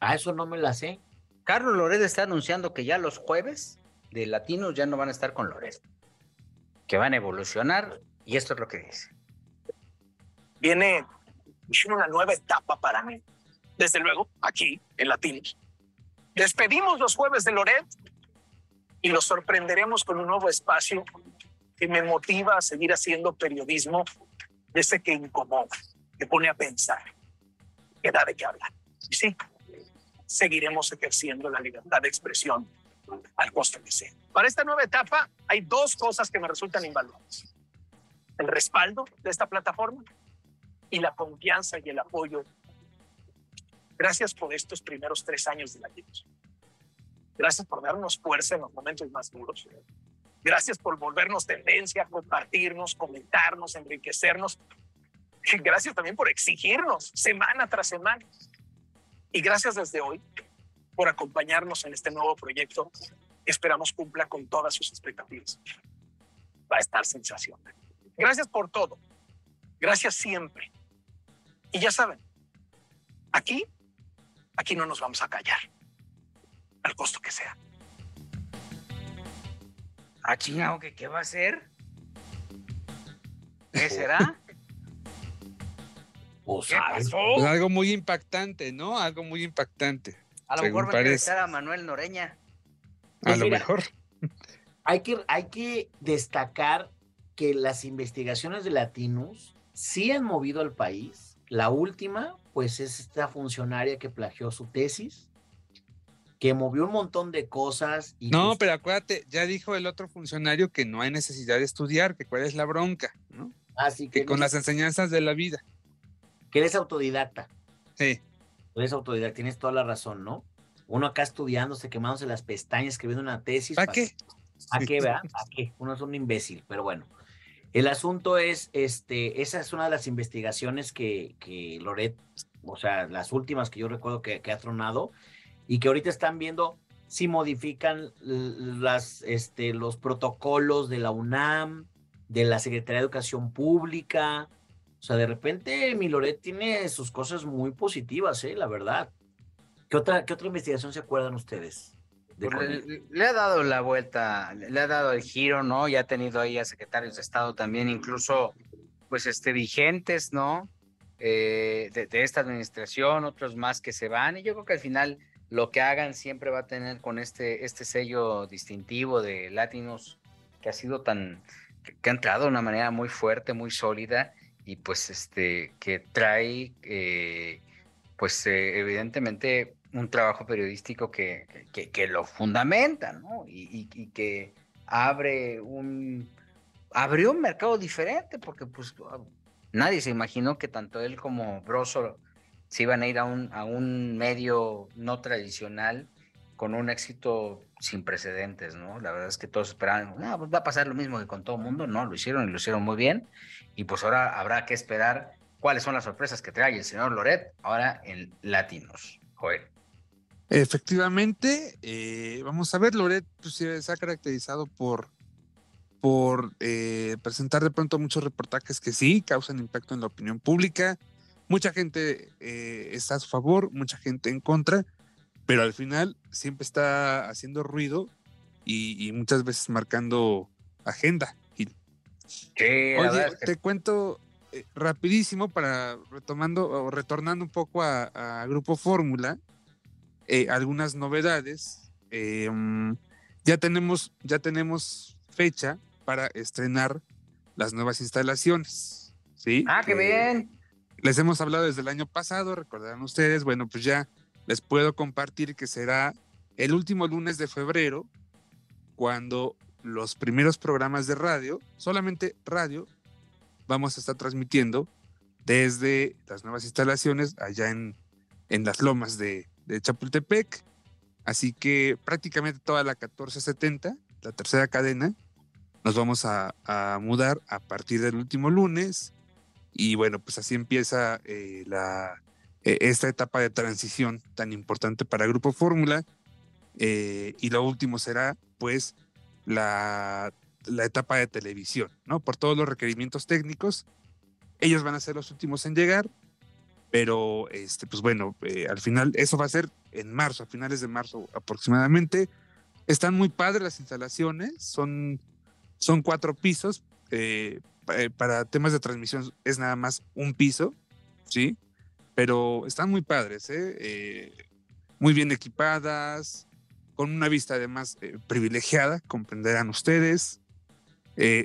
Ah, eso no me la sé. Carlos Loret está anunciando que ya los jueves de latinos ya no van a estar con Loret, que van a evolucionar y esto es lo que dice. Viene, una nueva etapa para mí. Desde luego, aquí en Latinos. Despedimos los jueves de Loret y los sorprenderemos con un nuevo espacio que me motiva a seguir haciendo periodismo de ese que incomoda, que pone a pensar, que da de qué hablar. Y sí, seguiremos ejerciendo la libertad de expresión al costo que sea. Para esta nueva etapa hay dos cosas que me resultan invaluables. El respaldo de esta plataforma y la confianza y el apoyo. Gracias por estos primeros tres años de la vida. Gracias por darnos fuerza en los momentos más duros. Gracias por volvernos tendencia, compartirnos, comentarnos, enriquecernos. Y gracias también por exigirnos semana tras semana. Y gracias desde hoy por acompañarnos en este nuevo proyecto. Esperamos cumpla con todas sus expectativas. Va a estar sensacional. Gracias por todo. Gracias siempre. Y ya saben, aquí, aquí no nos vamos a callar al costo que sea. Ah, chingado, ¿qué, ¿qué va a ser? ¿Qué será? Pues, ¿Qué pasó? Pues algo muy impactante, ¿no? Algo muy impactante. A lo mejor va a entrevistar a Manuel Noreña. A Pues lo mira, mejor. Hay que, hay que destacar que las investigaciones de Latinos sí han movido al país. La última, pues, es esta funcionaria que plagió su tesis, que movió un montón de cosas. Y No, pues, pero acuérdate, ya dijo el otro funcionario que no hay necesidad de estudiar, que cuál es la bronca, ¿no? así Que que, con las enseñanzas de la vida. que eres autodidacta. Sí. Eres autodidacta, tienes toda la razón, ¿no? Uno acá estudiándose, quemándose las pestañas, escribiendo una tesis. ¿Para qué? ¿A qué, verdad? *laughs* ¿A qué? Uno es un imbécil, pero bueno. El asunto es, este, esa es una de las investigaciones que, que Loret, o sea, las últimas que yo recuerdo que, ha tronado, y que ahorita están viendo si modifican las, este, los protocolos de la UNAM, de la Secretaría de Educación Pública. O sea, de repente mi Loret tiene sus cosas muy positivas, ¿eh? La verdad. ¿Qué otra, qué otra investigación se acuerdan ustedes? Pues le, ha dado la vuelta, le ha dado el giro, ¿no? Ya ha tenido ahí a secretarios de Estado también, incluso, pues, este, vigentes, ¿no? Eh, de, de esta administración, otros más que se van, y yo creo que al final lo que hagan siempre va a tener con este, este sello distintivo de Latinos que ha sido tan, que, que ha entrado de una manera muy fuerte, muy sólida, y pues, este, que trae, eh, pues, eh, evidentemente un trabajo periodístico que, que, lo fundamenta, ¿no? Y, que abre un, abrió un mercado diferente, porque pues nadie se imaginó que tanto él como Broso se iban a ir a un, a un medio no tradicional con un éxito sin precedentes, ¿no? La verdad es que todos esperaban, "Ah, pues va a pasar lo mismo que con todo el mundo, ¿no? Lo hicieron y lo hicieron muy bien, y pues ahora habrá que esperar cuáles son las sorpresas que trae el señor Loret ahora en Latinos. Joel. Efectivamente, eh, vamos a ver, Loret pues, se ha caracterizado por, por eh, presentar de pronto muchos reportajes que sí causan impacto en la opinión pública. Mucha gente eh, está a su favor, mucha gente en contra, pero al final siempre está haciendo ruido y, y muchas veces marcando agenda. Sí, Oye, que- te cuento eh, rapidísimo para retomando o retornando un poco a, a Grupo Fórmula, eh, algunas novedades. Eh, mm, ya tenemos, ya tenemos fecha para estrenar las nuevas instalaciones. ¿sí? Ah, qué Eh, bien. les hemos hablado desde el año pasado, recordarán ustedes, bueno, pues ya les puedo compartir que será el último lunes de febrero, cuando los primeros programas de radio, solamente radio, vamos a estar transmitiendo desde las nuevas instalaciones allá en, en las lomas de, de Chapultepec. Así que prácticamente toda la 1470, la tercera cadena, nos vamos a, mudar a partir del último lunes. Y bueno, pues así empieza eh, la, eh, esta etapa de transición tan importante para Grupo Fórmula. Eh, y lo último será, pues, la, la etapa de televisión, ¿no? Por todos los requerimientos técnicos. Ellos van a ser los últimos en llegar, pero, este, pues bueno, eh, al final eso va a ser en marzo, a finales de marzo aproximadamente. Están muy padres las instalaciones, son, son cuatro pisos. eh, eh, para temas de transmisión es nada más un piso, ¿sí? Pero están muy padres, ¿eh? Muy bien equipadas, con una vista además privilegiada, comprenderán ustedes.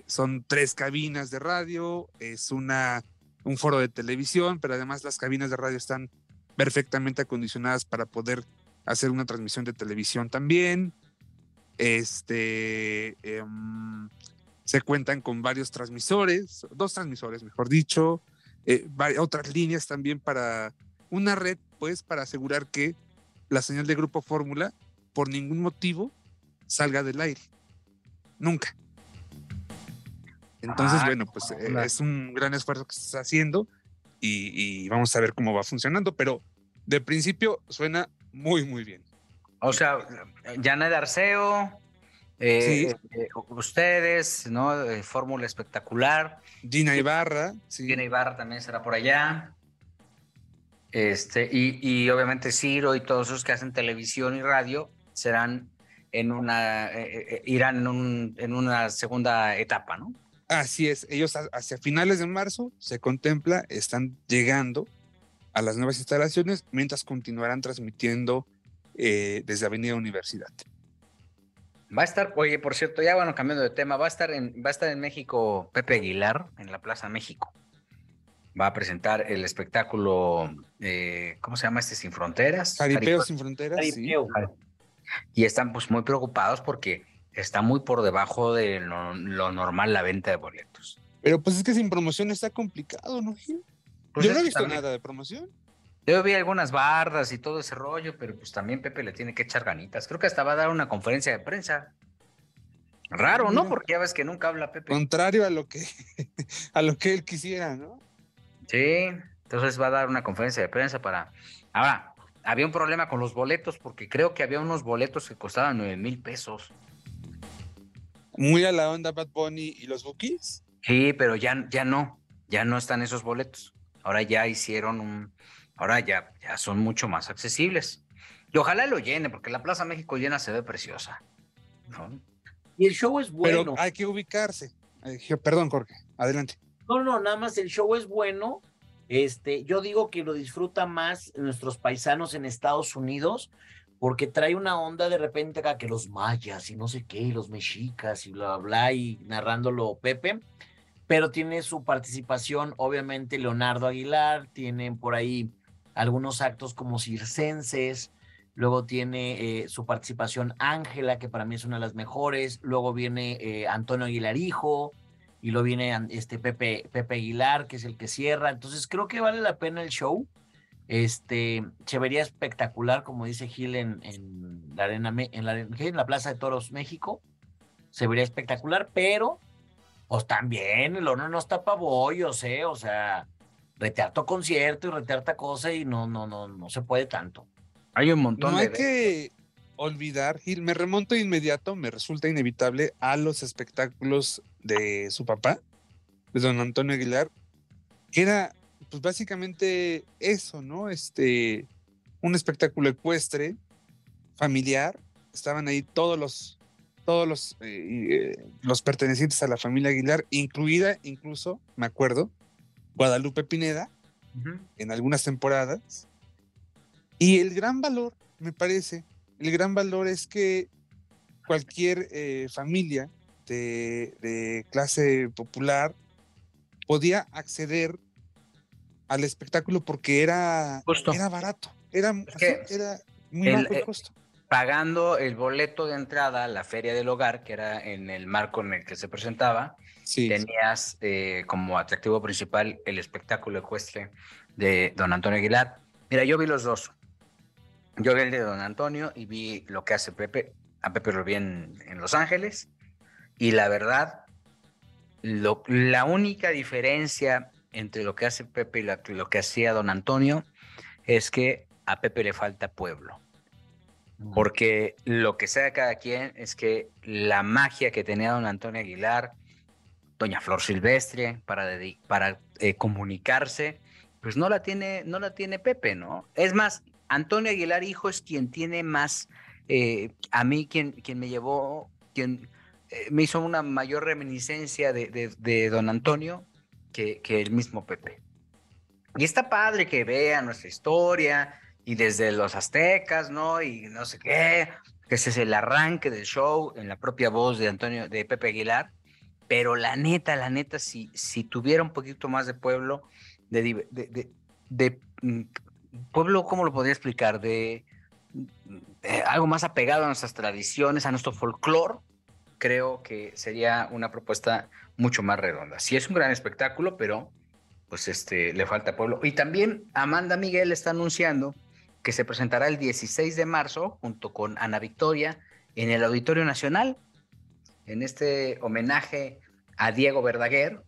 Son tres cabinas de radio, es una, un foro de televisión, pero además las cabinas de radio están perfectamente acondicionadas para poder hacer una transmisión de televisión también. Este, em, se cuentan con varios transmisores, dos transmisores, mejor dicho, eh, otras líneas también para una red, pues, para asegurar que la señal de Grupo Fórmula por ningún motivo salga del aire. Nunca. Entonces, ah, bueno, pues eh, es un gran esfuerzo que se está haciendo y, vamos a ver cómo va funcionando, pero de principio suena muy, muy bien. O sea, Janet Arceo, eh, eh, ustedes, ¿no? Fórmula espectacular. Gina Ibarra. Sí. Gina Ibarra también será por allá. Este, y, y, obviamente Ciro y todos esos que hacen televisión y radio serán en una, irán en, un, en una segunda etapa, ¿no? Así es, ellos hacia finales de marzo se contempla, están llegando a las nuevas instalaciones mientras continuarán transmitiendo eh, desde Avenida Universidad. Va a estar, oye, por cierto, ya bueno, cambiando de tema, va a estar en, va a estar en México Pepe Aguilar, en la Plaza México. Va a presentar el espectáculo, eh, ¿cómo se llama este? Sin Fronteras. Jaripeo Sin Fronteras. Sí. Y están pues muy preocupados porque está muy por debajo de lo, normal la venta de boletos. Pero pues es que sin promoción está complicado, ¿no, Gil? Pues Yo no he visto nada de promoción. Yo vi algunas bardas y todo ese rollo, pero pues también Pepe le tiene que echar ganitas. Creo que hasta va a dar una conferencia de prensa. Raro, ¿no? Porque ya ves que nunca habla Pepe. Contrario a lo que *laughs* a lo que él quisiera, ¿no? Sí, entonces va a dar una conferencia de prensa para. Ahora, había un problema con los boletos porque creo que había unos boletos que costaban nueve mil pesos muy a la onda Bad Bunny y los Bookies. Sí, pero ya, ya no, ya no están esos boletos. Ahora ya hicieron un, ahora ya, ya son mucho más accesibles. Y ojalá lo llene, porque la Plaza México llena se ve preciosa. Y el show es bueno. Pero hay que ubicarse. Perdón, Jorge, adelante. No, no, nada más el show es bueno. Este, yo digo que lo disfrutan más nuestros paisanos en Estados Unidos, porque trae una onda de repente acá que los mayas y no sé qué, los mexicas y bla, bla, y narrándolo Pepe, pero tiene su participación, obviamente, Leonardo Aguilar, tienen por ahí algunos actos como circenses, luego tiene eh, su participación Ángela, que para mí es una de las mejores, luego viene eh, Antonio Aguilar Hijo, y luego viene este Pepe, Pepe Aguilar, que es el que cierra, entonces creo que vale la pena el show este, se vería espectacular, como dice Gil en, la arena, en la, en la Plaza de Toros México. Se vería espectacular, pero pues también el horno no está para bollos, ¿eh? O sea, retearto concierto y retearta cosa y no, no, no, no se puede tanto. Hay un montón no hay que olvidar, Gil, me remonto inmediato, me resulta inevitable a los espectáculos de su papá, de don Antonio Aguilar, que era pues básicamente eso, ¿no? Este, un espectáculo ecuestre, familiar, estaban ahí todos los, todos los, eh, eh, los pertenecientes a la familia Aguilar, incluida incluso, me acuerdo, Guadalupe Pineda, en algunas temporadas. Y el gran valor, me parece, el gran valor es que cualquier eh, familia de, de, clase popular podía acceder al espectáculo porque era, era barato, era, era muy bajo el eh, costo. Pagando el boleto de entrada a la Feria del Hogar, que era en el marco en el que se presentaba, tenías eh, como atractivo principal el espectáculo ecuestre de Don Antonio Aguilar. Mira, yo vi los dos. Yo vi el de Don Antonio y vi lo que hace Pepe. A Pepe lo vi en, Los Ángeles. Y la verdad, lo, la única diferencia entre lo que hace Pepe y lo, que hacía don Antonio es que a Pepe le falta pueblo. Porque lo que sea cada quien es que la magia que tenía don Antonio Aguilar, doña Flor Silvestre, para, para eh, comunicarse, pues no la, tiene, no la tiene Pepe, ¿no? Es más, Antonio Aguilar hijo es quien tiene más, eh, a mí quien, quien me llevó, quien eh, me hizo una mayor reminiscencia de, de don Antonio, que, el mismo Pepe. Y está padre que vea nuestra historia y desde los aztecas, ¿no? Y no sé qué, que ese es el arranque del show en la propia voz de Antonio, de Pepe Aguilar, pero la neta, la neta, si, si tuviera un poquito más de pueblo, de, de, de, mm, pueblo, ¿cómo lo podría explicar? De, algo más apegado a nuestras tradiciones, a nuestro folclore, creo que sería una propuesta mucho más redonda. Sí es un gran espectáculo, pero pues este le falta pueblo. Y también Amanda Miguel está anunciando que se presentará el 16 de marzo junto con Ana Victoria en el Auditorio Nacional en este homenaje a Diego Verdaguer.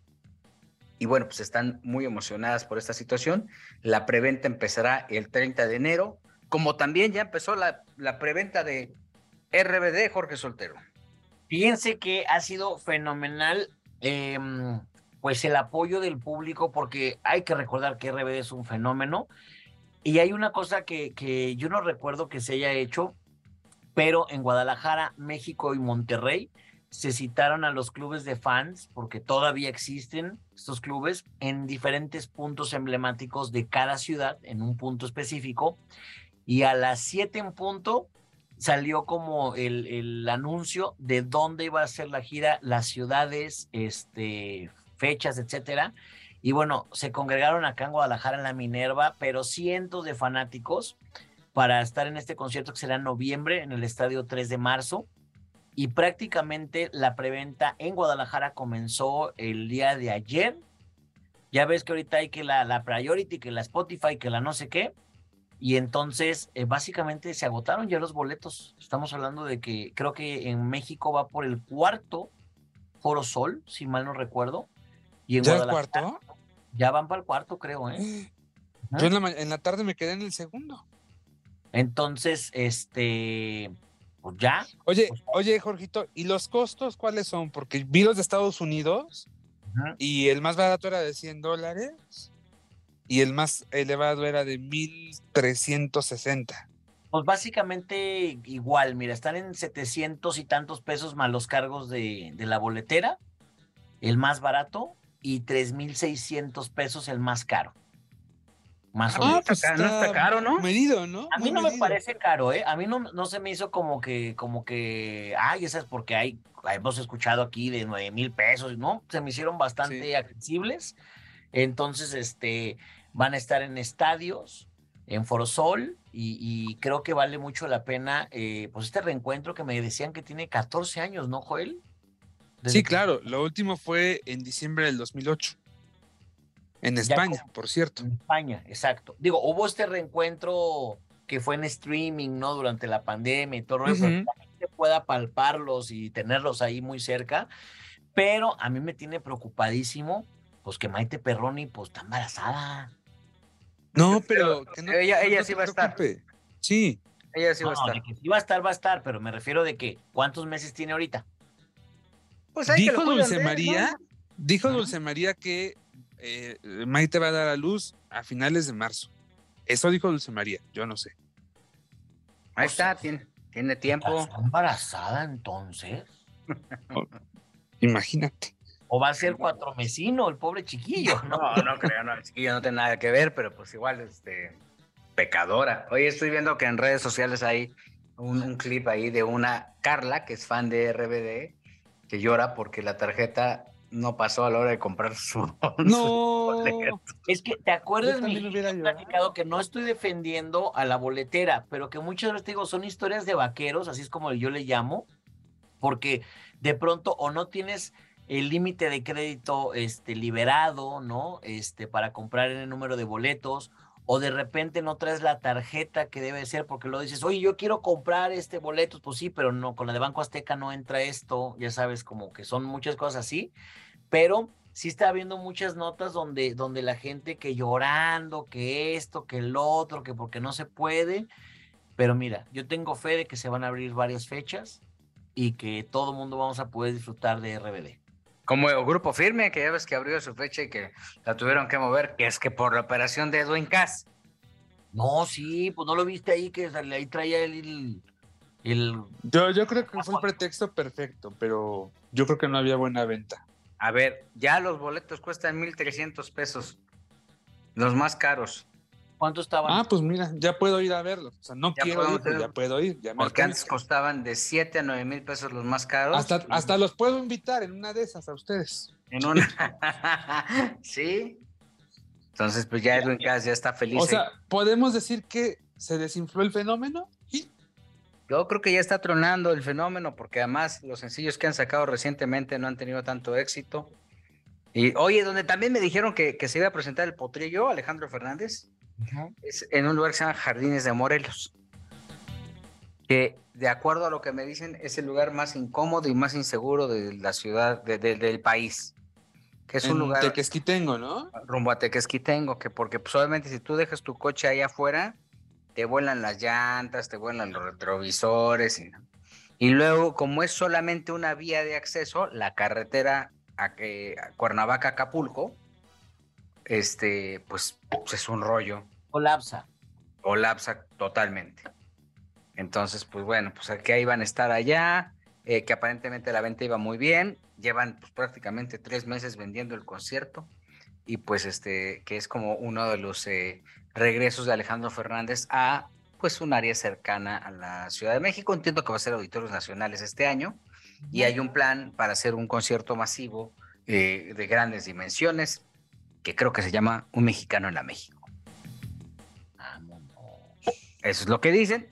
Y bueno, pues están muy emocionadas por esta situación. La preventa empezará el 30 de enero, como también ya empezó la, la preventa de RBD Jorge Soltero. Fíjense que ha sido fenomenal em, pues el apoyo del público porque hay que recordar que RBD es un fenómeno y hay una cosa que, que yo no recuerdo que se haya hecho, pero en Guadalajara, México y Monterrey se citaron a los clubes de fans, porque todavía existen estos clubes, en diferentes puntos emblemáticos de cada ciudad, en un punto específico, y a las 7 en punto salió como el, el, anuncio de dónde iba a ser la gira, las ciudades, este, fechas, etcétera. Y bueno, se congregaron acá en Guadalajara en la Minerva, pero cientos de fanáticos para estar en este concierto que será en noviembre en el Estadio 3 de marzo y prácticamente la preventa en Guadalajara comenzó el día de ayer. Ya ves que ahorita hay que la, la Priority, que la Spotify, que la no sé qué. Y entonces, eh, básicamente se agotaron ya los boletos. Estamos hablando de que creo que en México va por el cuarto Foro Sol, si mal no recuerdo. Y en ¿Ya el cuarto? Ya van para el cuarto, creo, ¿eh? *gasps* Yo en la, en la tarde me quedé en el segundo. Entonces, este, pues ya. Oye, pues, oye, Jorgito, ¿y los costos cuáles son? Porque vi los de Estados Unidos y el más barato era de 100 dólares y el más elevado era de 1360. Pues básicamente igual, mira, están en 700 y tantos pesos más los cargos de, de la boletera, el más barato, y 3,600 pesos el más caro. Más o Ah, menos. pues está- no está caro, ¿no? Medido, ¿no? A mí Muy no me medido. parece caro, ¿eh? A mí no, no se me hizo como que, como que, ay, esa es porque hay, hemos escuchado aquí de 9 mil pesos, ¿no? Se me hicieron bastante Sí. accesibles. Entonces, este, van a estar en estadios, en Forosol, y, y creo que vale mucho la pena, eh, pues este reencuentro que me decían que tiene 14 años, ¿no, Joel? Desde Sí, que- claro. Lo último fue en diciembre del 2008. En España, por cierto. En España, exacto. Digo, hubo este reencuentro que fue en streaming, ¿no? Durante la pandemia y todo eso, Ujú. la gente pueda palparlos y tenerlos ahí muy cerca. Pero a mí me tiene preocupadísimo, pues que Maite Perroni, pues está embarazada. No, *laughs* pero que no- Ella- ella no sí va a estar. Sí, Ella sí va a No, estar. de que sí va a estar, va a estar, pero me refiero de que, ¿cuántos meses tiene ahorita? Pues ahí que dijo Dulce. María, dijo Ajá. Dulce María que eh, Maite va a dar a luz a finales de marzo. Eso dijo Dulce María, yo no sé. Ahí está, tiene, tiene tiempo. ¿Está embarazada entonces? *laughs* Imagínate. ¿O va a ser cuatro mesino el pobre chiquillo? ¿no? No, no creo, no, el chiquillo no tiene nada que ver, pero pues igual, este, pecadora. Oye, estoy viendo que en redes sociales hay un, un clip ahí de una Carla, que es fan de RBD, que llora porque la tarjeta no pasó a la hora de comprar su... *laughs* No. Es que, ¿te acuerdas, mi platicado que no estoy defendiendo a la boletera, pero que muchas veces te digo, son historias de vaqueros, así es como yo le llamo, porque de pronto o no tienes el límite de crédito este, liberado, ¿no? Este, para comprar en el número de boletos, o de repente no traes la tarjeta que debe ser, porque lo dices, oye, yo quiero comprar este boleto, pues sí, pero no, con la de Banco Azteca no entra esto, ya sabes, como que son muchas cosas así, pero sí está habiendo muchas notas donde, donde la gente que llorando, que esto, que el otro, que porque no se puede. Pero mira, yo tengo fe de que se van a abrir varias fechas y que todo el mundo vamos a poder disfrutar de RBD. Como el grupo firme, que ya ves que abrió su fecha y que la tuvieron que mover, que es que por la operación de Edwin Cass. No, sí, pues no lo viste ahí que ahí traía el, el Yo, yo creo que fue el pretexto perfecto, pero yo creo que no había buena venta. A ver, ya los boletos cuestan 1,300 pesos. Los más caros. ¿Cuánto estaban? Ah, pues mira, ya puedo ir a verlo. O sea, no Ya quiero ir, pero ya puedo ir. Ya me Porque antes costaban de 7 a 9 mil pesos los más caros. hasta, hasta los puedo invitar en una de esas a ustedes. En una. *laughs* sí. Entonces, pues ya Edwin Cass ya está feliz. O ahí. sea, ¿podemos decir que se desinfló el fenómeno? Y Yo creo que ya está tronando el fenómeno, porque además los sencillos que han sacado recientemente no han tenido tanto éxito. Y oye, donde también me dijeron que, que se iba a presentar el potrillo, Alejandro Fernández, es en un lugar que se llama Jardines de Morelos. Que de acuerdo a lo que me dicen, es el lugar más incómodo y más inseguro de la ciudad, de- de- del país. Que es un en lugar Tequesquitengo, ¿no? rumbo a Tequesquitengo, que porque pues, obviamente si tú dejas tu coche ahí afuera, te vuelan las llantas, te vuelan los retrovisores. Y, y luego, como es solamente una vía de acceso, la carretera a, que- a Cuernavaca-Acapulco, este, pues, pues, es un rollo, Colapsa. colapsa totalmente. Entonces, pues bueno, pues aquí iban a estar allá, eh, que aparentemente la venta iba muy bien, llevan pues, prácticamente tres meses vendiendo el concierto y pues este, que es como uno de los eh, regresos de Alejandro Fernández a pues un área cercana a la Ciudad de México. Entiendo que va a ser Auditorios Nacionales este año y hay un plan para hacer un concierto masivo eh, de grandes dimensiones que creo que se llama Un Mexicano en la México. Vámonos. Eso es lo que dicen.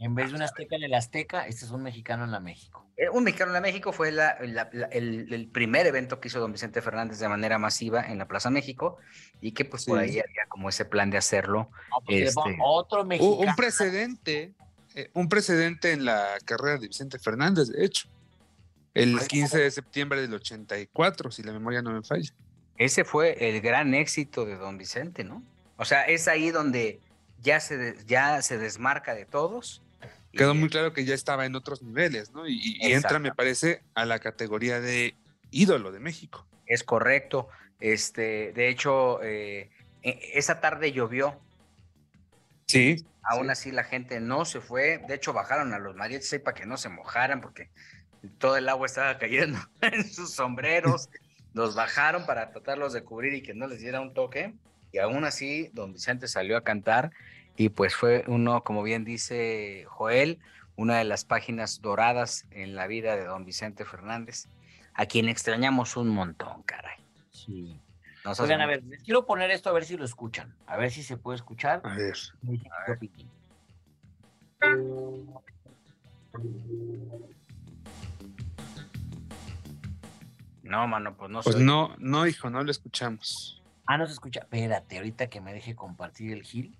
En vez de un azteca en el Azteca, este es un mexicano en la México. Eh, Un Mexicano en la México fue la- la- la- el, el primer evento que hizo don Vicente Fernández de manera masiva en la Plaza México y que pues por ahí había como ese plan de hacerlo. No, pues, pongo Este- Otro mexicano. Un precedente, eh, un precedente en la carrera de Vicente Fernández, de hecho. El 15 de septiembre del 84, si la memoria no me falla. Ese fue el gran éxito de don Vicente, ¿no? O sea, es ahí donde ya se, de- ya se desmarca de todos. y- Quedó muy claro que ya estaba en otros niveles, ¿no? Y, entra, me parece, a la categoría de ídolo de México. Es correcto. Este, de hecho, eh, e- esa tarde llovió. Sí. Aún sí. así la gente no se fue. De hecho, bajaron a los mariachis para que no se mojaran porque todo el agua estaba cayendo *laughs* en sus sombreros. Los bajaron para tratarlos de cubrir y que no les diera un toque. Y aún así, don Vicente salió a cantar y pues fue uno, como bien dice Joel, una de las páginas doradas en la vida de don Vicente Fernández, a quien extrañamos un montón, caray. Sí. No seas Oigan, a ver, les quiero poner esto a ver si lo escuchan. A ver si se puede escuchar. A ver. No, mano, pues no Pues soy. no, no, hijo, no lo escuchamos. Ah, no se escucha. Espérate, ahorita que me deje compartir el Gil.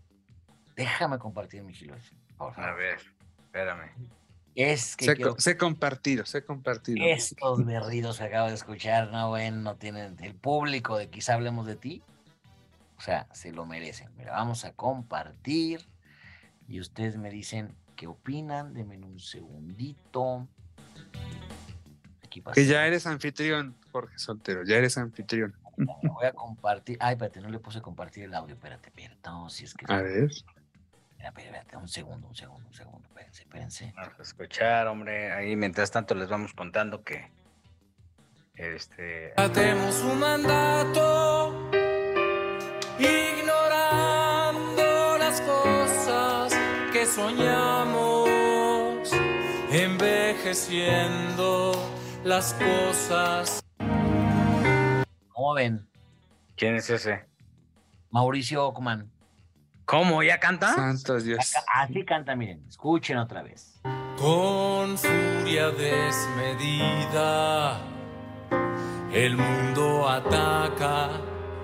Déjame compartir mi Gil. Por A favor. ver, espérame. Es que Sé, quiero- sé compartido, sé compartido. estos *laughs* berridos que acabo de escuchar, no, bueno, no tienen el público de quizá hablemos de ti. O sea, se lo merecen. Mira, vamos a compartir. Y ustedes me dicen qué opinan. Denme un segundito. Aquí pasa. Que ya eres anfitrión, Jorge Soltero, ya eres anfitrión. Lo voy a compartir. Ay, espérate, no le puse compartir el audio. Espérate, espérate. No, si es que. A ver. Espérate, espérate, un segundo, un segundo, un segundo. Espérense, espérense. Vamos a escuchar, hombre. Ahí mientras tanto les vamos contando que. Este. Atemos su mandato, ignorando las cosas que soñamos, envejeciendo las cosas. ¿Cómo ven? ¿Quién es ese? Mauricio Ockman. ¿Cómo? ¿Ya canta? Santos Dios. Así canta, miren. Escuchen otra vez. Con furia desmedida, el mundo ataca,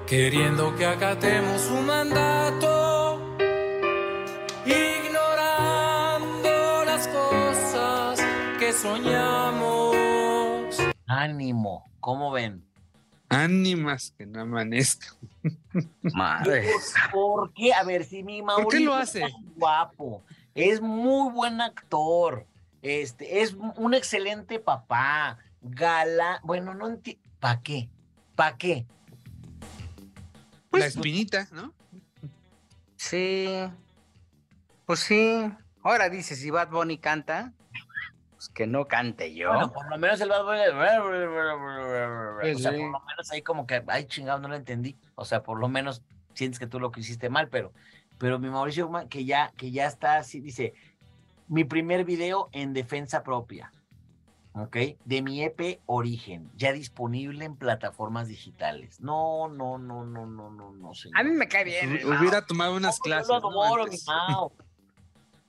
queriendo que acatemos su mandato, ignorando las cosas que soñamos. Ánimo. ¿Cómo ven? Ánimas que no amanezca. Madre. ¿Por qué? A ver, si mi Mauricio qué lo hace? es tan guapo, es muy buen actor, este, es un excelente papá, gala, bueno, no entiendo, ¿para qué? ¿Para qué? la espinita, ¿no? Sí. Pues sí. Ahora dice, si Bad Bunny canta, pues que no cante yo. Bueno, por lo menos el Bad Bunny- O sea, por lo menos ahí como que, ay, chingado, no lo entendí. O sea, por lo menos sientes que tú lo que hiciste mal, pero pero mi Mauricio Guzmán, que ya, que ya está así, dice, mi primer video en defensa propia, ¿ok? De mi EP Origen, ya disponible en plataformas digitales. No, no, no, no, no, no, no, señor. A mí me cae bien. Mao. Hubiera tomado unas clases. Yo lo adoro, mi Mao.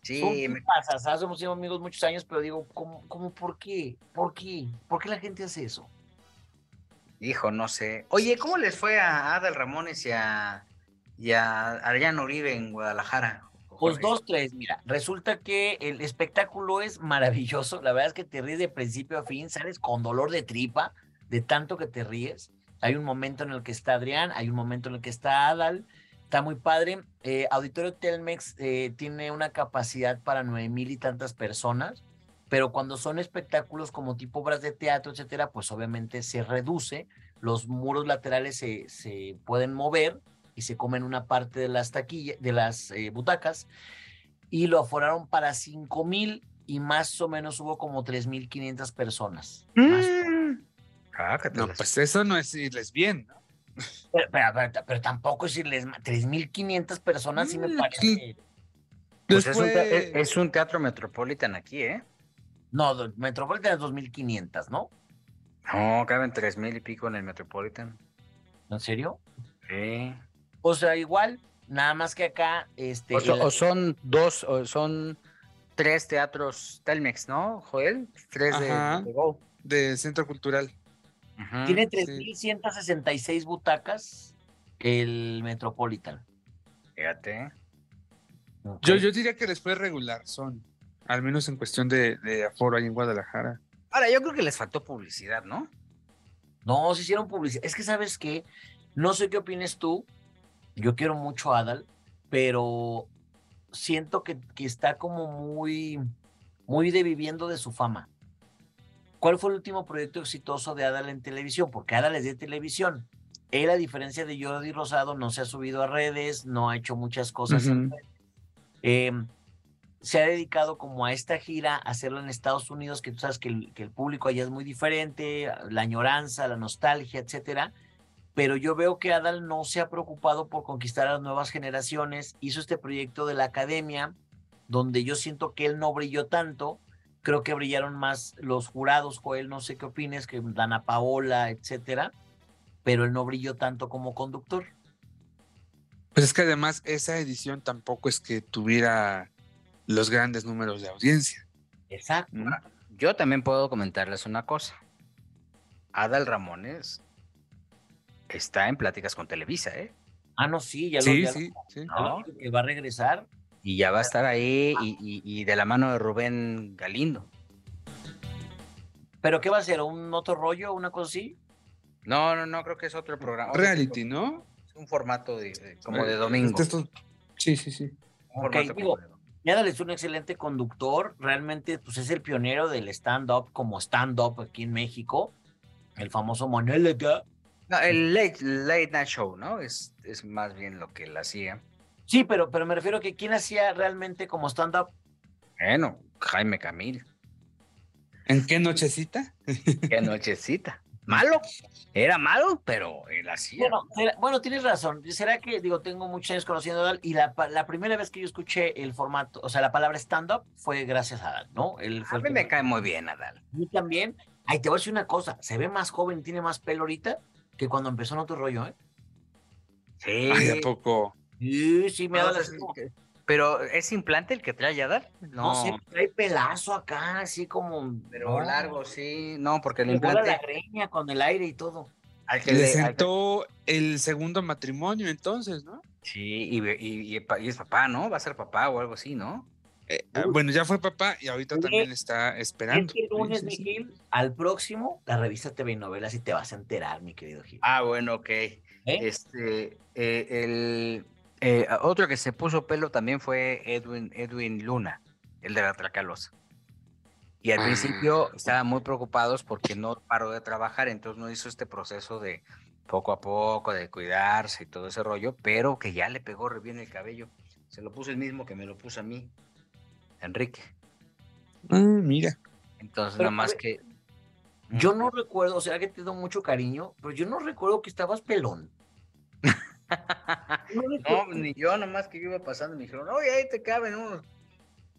Sí, me- pasas, hemos sido amigos muchos años, pero digo, ¿cómo, cómo, por qué? ¿Por qué? ¿Por qué la gente hace eso? hijo, no sé. Oye, ¿cómo les fue a Adal Ramones y a, y a Uribe en Guadalajara? Pues dos, tres, mira, resulta que el espectáculo es maravilloso, la verdad es que te ríes de principio a fin, sales con dolor de tripa, de tanto que te ríes. Hay un momento en el que está Adrián, hay un momento en el que está Adal, está muy padre. Eh, Auditorio Telmex eh, tiene una capacidad para nueve mil y tantas personas, pero cuando son espectáculos como tipo obras de teatro, etcétera, pues obviamente se reduce, los muros laterales se, se pueden mover y se comen una parte de las taquillas, de las eh, butacas, y lo aforaron para cinco mil y más o menos hubo como 3.500 personas. Mm. Ah, No, pues eso no es irles bien. ¿no? Pero, pero- pero- pero tampoco decirles 3.500 personas sí me Mm, parece. Pues es, un es- teatro metropolitan aquí, ¿eh? No, Metropolitan es 2.500, ¿no? No, caben tres mil y pico en el Metropolitan. ¿En serio? Sí. O sea, igual, nada más que acá, este, O, so- el- o son dos, o son tres teatros Telmex, ¿no, Joel? Tres de, de Go. De centro cultural. Ujú. tiene sí. 3.166 butacas el Metropolitan. Fíjate. Yo, yo diría que les fue regular, son. Al menos en cuestión de, de aforo ahí en Guadalajara. Ahora, yo creo que les faltó publicidad, ¿no? No, se hicieron publicidad. Es que sabes que no sé qué opines tú. Yo quiero mucho a Adal, pero siento que, que está como muy, muy deviviendo de su fama. ¿Cuál fue el último proyecto exitoso de Adal en televisión? Porque Adal es de televisión. Él, a diferencia de Jordi Rosado, no se ha subido a redes, no ha hecho muchas cosas. Eh, se ha dedicado como a esta gira, a hacerlo en Estados Unidos, que tú sabes que el, que el público allá es muy diferente, la añoranza, la nostalgia, etcétera. Pero yo veo que Adal no se ha preocupado por conquistar a las nuevas generaciones. Hizo este proyecto de la academia, donde yo siento que él no brilló tanto. Creo que brillaron más los jurados, Joel, no sé qué opines, que Dana Paola, etcétera. Pero él no brilló tanto como conductor. Pues es que además esa edición tampoco es que tuviera los grandes números de audiencia. Exacto. ¿no? Yo también puedo comentarles una cosa. Adal Ramones está en pláticas con Televisa, ¿eh? Ah, no, sí, ya lo, Sí, ya sí, sí. lo- que va a regresar. Y ya va a estar ahí y, y- y de la mano de Rubén Galindo. ¿Pero qué va a ser? ¿Un otro rollo? ¿Una cosa así? No, no, no, creo que es otro programa. Reality, ¿no? Es un formato de, de- como de domingo. estos- Sí, sí, sí. Un digo. Yadal es un excelente conductor, realmente pues es el pionero del stand-up como stand-up aquí en México, el famoso monólogo. No, el late, late Night Show, ¿no? Es, es más bien lo que él hacía. Sí, pero, pero me refiero a que quién hacía realmente como stand-up. Bueno, Jaime Camil. ¿En qué nochecita? Qué nochecita. Malo. Era malo, pero él hacía. Bueno, bueno, tienes razón. ¿Será que, digo, tengo muchos años conociendo a Adal y la, primera vez que yo escuché el formato, o sea, la palabra stand-up fue gracias a Adal, ¿no? Él fue a el mí que me cae muy bien, Adal. Mí también. Ay, te voy a decir una cosa, se ve más joven, tiene más pelo ahorita que cuando empezó en otro rollo, ¿eh? Sí. Ay, ¿a poco? Sí, sí, me ha No, sea, así como- Pero, ¿es implante el que trae Adal? No, sé, trae pelazo acá, así como. Pero no, largo, sí. No, porque el vuela la implante. greña con el aire y todo. Al que Le le- al que- sentó el segundo matrimonio entonces, ¿no? Sí, y, y- y- y es papá, ¿no? Va a ser papá o algo así, ¿no? Eh, ah, bueno, ya fue papá y ahorita también está esperando. Este lunes, Sí, sí, sí. Miguel, al próximo, la revista TV Novelas y te vas a enterar, mi querido Gil. Ah, bueno, ok. ¿Eh? Este, eh, el eh, otro que se puso pelo también fue Edwin, Edwin Luna, el de la Tracalosa. Y al Ah. principio estaban muy preocupados porque no paró de trabajar, entonces no hizo este proceso de poco a poco, de cuidarse y todo ese rollo, pero que ya le pegó re bien el cabello. Se lo puso el mismo que me lo puso a mí, Enrique. Ah, mira. Entonces, Pero, nada más que. Yo no recuerdo, o sea que te doy mucho cariño, pero yo no recuerdo que estabas pelón. *laughs* No, *laughs* ni yo, nomás que yo iba pasando y me dijeron, oye, ahí te caben unos.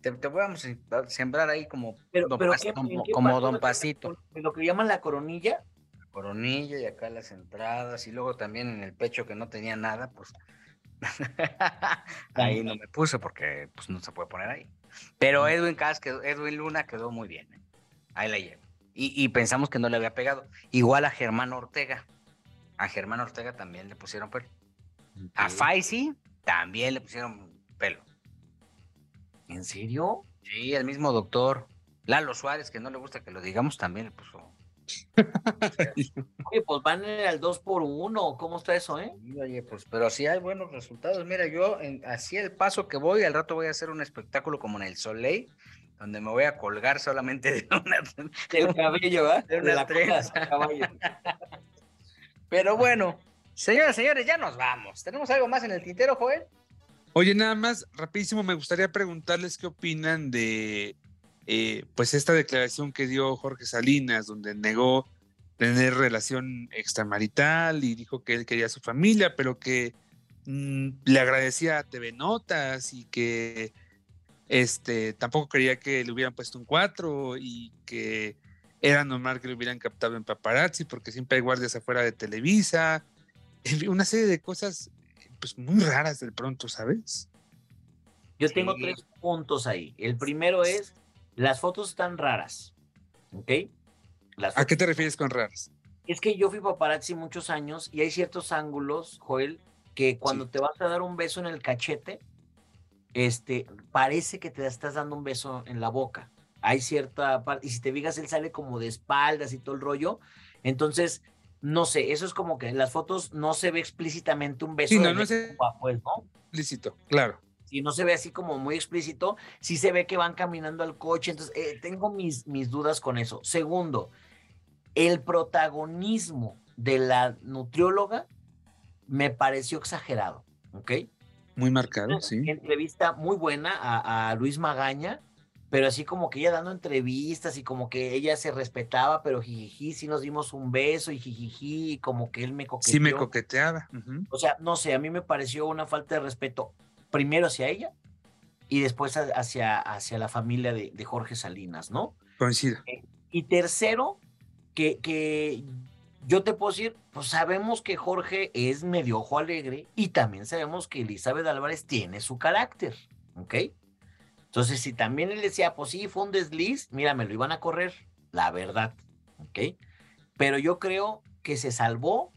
Te, te vamos a sembrar ahí como Pero, don, pero Pas- ¿qué- como, en qué como pasó? don ¿Lo que- Pasito. Lo que llaman la coronilla. Coronilla y acá las entradas y luego también en el pecho que no tenía nada, pues *laughs* ahí no me puse porque pues no se puede poner ahí. Pero Edwin Cas quedó, Edwin Luna quedó muy bien. ¿eh? Ahí la llevo. Y, y pensamos que no le había pegado. Igual a Germán Ortega. A Germán Ortega también le pusieron A Faisy también le pusieron pelo. ¿En serio? Sí, el mismo doctor. Lalo Suárez, que no le gusta que lo digamos, también le puso. Oye, pues van al 2 por 1 ¿Cómo está eso, eh? Oye, pues, pero sí hay buenos resultados. Mira, yo en- así el paso que voy, al rato voy a hacer un espectáculo como en el Soleil, donde me voy a colgar solamente de una. Del cabello, ¿eh? De una la cola trenza. del caballo. Pero bueno, señoras, señores, ya nos vamos. ¿Tenemos algo más en el tintero, Joel? Oye, nada más, rapidísimo, me gustaría preguntarles qué opinan de eh, pues esta declaración que dio Jorge Salinas, donde negó tener relación extramarital y dijo que él quería a su familia, pero que mm, le agradecía a TV Notas y que este tampoco quería que le hubieran puesto un 4 y que era normal que lo hubieran captado en paparazzi porque siempre hay guardias afuera de Televisa. *laughs* Una serie de cosas pues muy raras de pronto, ¿sabes? Yo tengo Sí. tres puntos ahí. El primero es, las fotos están raras, ¿ok? Las ¿A qué te refieres con raras? Es que yo fui paparazzi muchos años y hay ciertos ángulos, Joel, que cuando Sí. te vas a dar un beso en el cachete, este, parece que te estás dando un beso en la boca. Hay cierta parte, y si te fijas, él sale como de espaldas y todo el rollo. Entonces, no sé, eso es como que en las fotos no se ve explícitamente un beso Sí, no, de no se- pues, ¿no? Explícito, claro. si no se ve así como muy explícito, sí se ve que van caminando al coche, entonces eh, tengo mis, mis dudas con eso. Segundo, el protagonismo de la nutrióloga me pareció exagerado, ¿ok? Muy marcado, sí. Entrevista muy buena a, a Luis Magaña, pero así como que ella dando entrevistas y como que ella se respetaba, pero jijiji, sí nos dimos un beso y jijiji, y como que él me coqueteó. Sí me coqueteaba. O sea, no sé, a mí me pareció una falta de respeto, primero hacia ella y después hacia, hacia la familia de, de Jorge Salinas, ¿no? Coincido. Y tercero, que, que yo te puedo decir, pues sabemos que Jorge es medio ojo alegre y también sabemos que Elizabeth Álvarez tiene su carácter, ¿ok? Entonces, si también él decía, pues sí, fue un desliz, mira, me lo iban a correr, la verdad, ¿ok? Pero yo creo que se salvó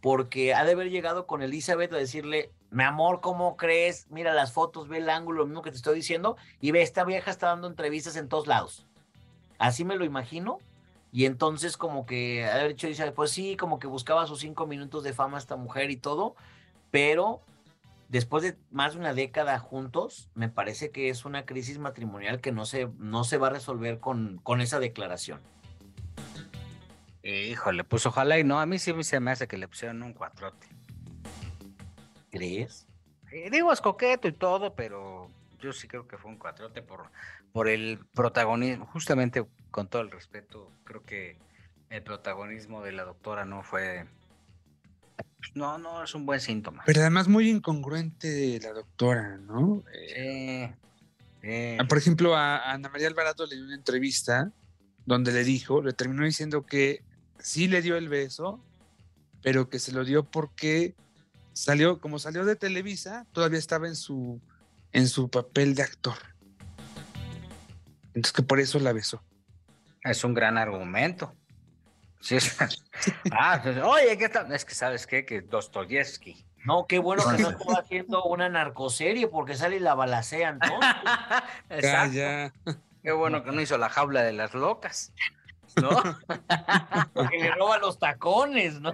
porque ha de haber llegado con Elizabeth a decirle, mi amor, ¿cómo crees? Mira las fotos, ve el ángulo, lo mismo que te estoy diciendo, y ve, esta vieja está dando entrevistas en todos lados. Así me lo imagino. Y entonces como que haber dicho, pues sí, como que buscaba sus cinco minutos de fama esta mujer y todo, pero después de más de una década juntos, me parece que es una crisis matrimonial que no se, no se va a resolver con, con esa declaración. Híjole, pues ojalá y no. A mí sí se me hace que le pusieron un cuatrote. ¿Crees? Eh, digo, es coqueto y todo, pero yo sí creo que fue un cuatrote por, por el protagonismo. Justamente con todo el respeto, creo que el protagonismo de la doctora no fue. No, no es un buen síntoma. Pero además muy incongruente la doctora, ¿no? Eh, ah, por ejemplo, a, a Ana María Alvarado le dio una entrevista donde le dijo, le terminó diciendo que sí le dio el beso, pero que se lo dio porque salió, como salió de Televisa, todavía estaba en su, en su papel de actor. Entonces que por eso la besó. Es un gran argumento. Sí, es- *laughs* *laughs* ah, pues, oye, ¿qué tal? Es que sabes qué, que Dostoyevsky. No, qué bueno que no estuvo haciendo una narcoserie porque sale y la balacean, ¿no? *laughs* Exacto. Calla. Qué bueno que no hizo la jaula de las locas. ¿No? Porque le roba los tacones, ¿no?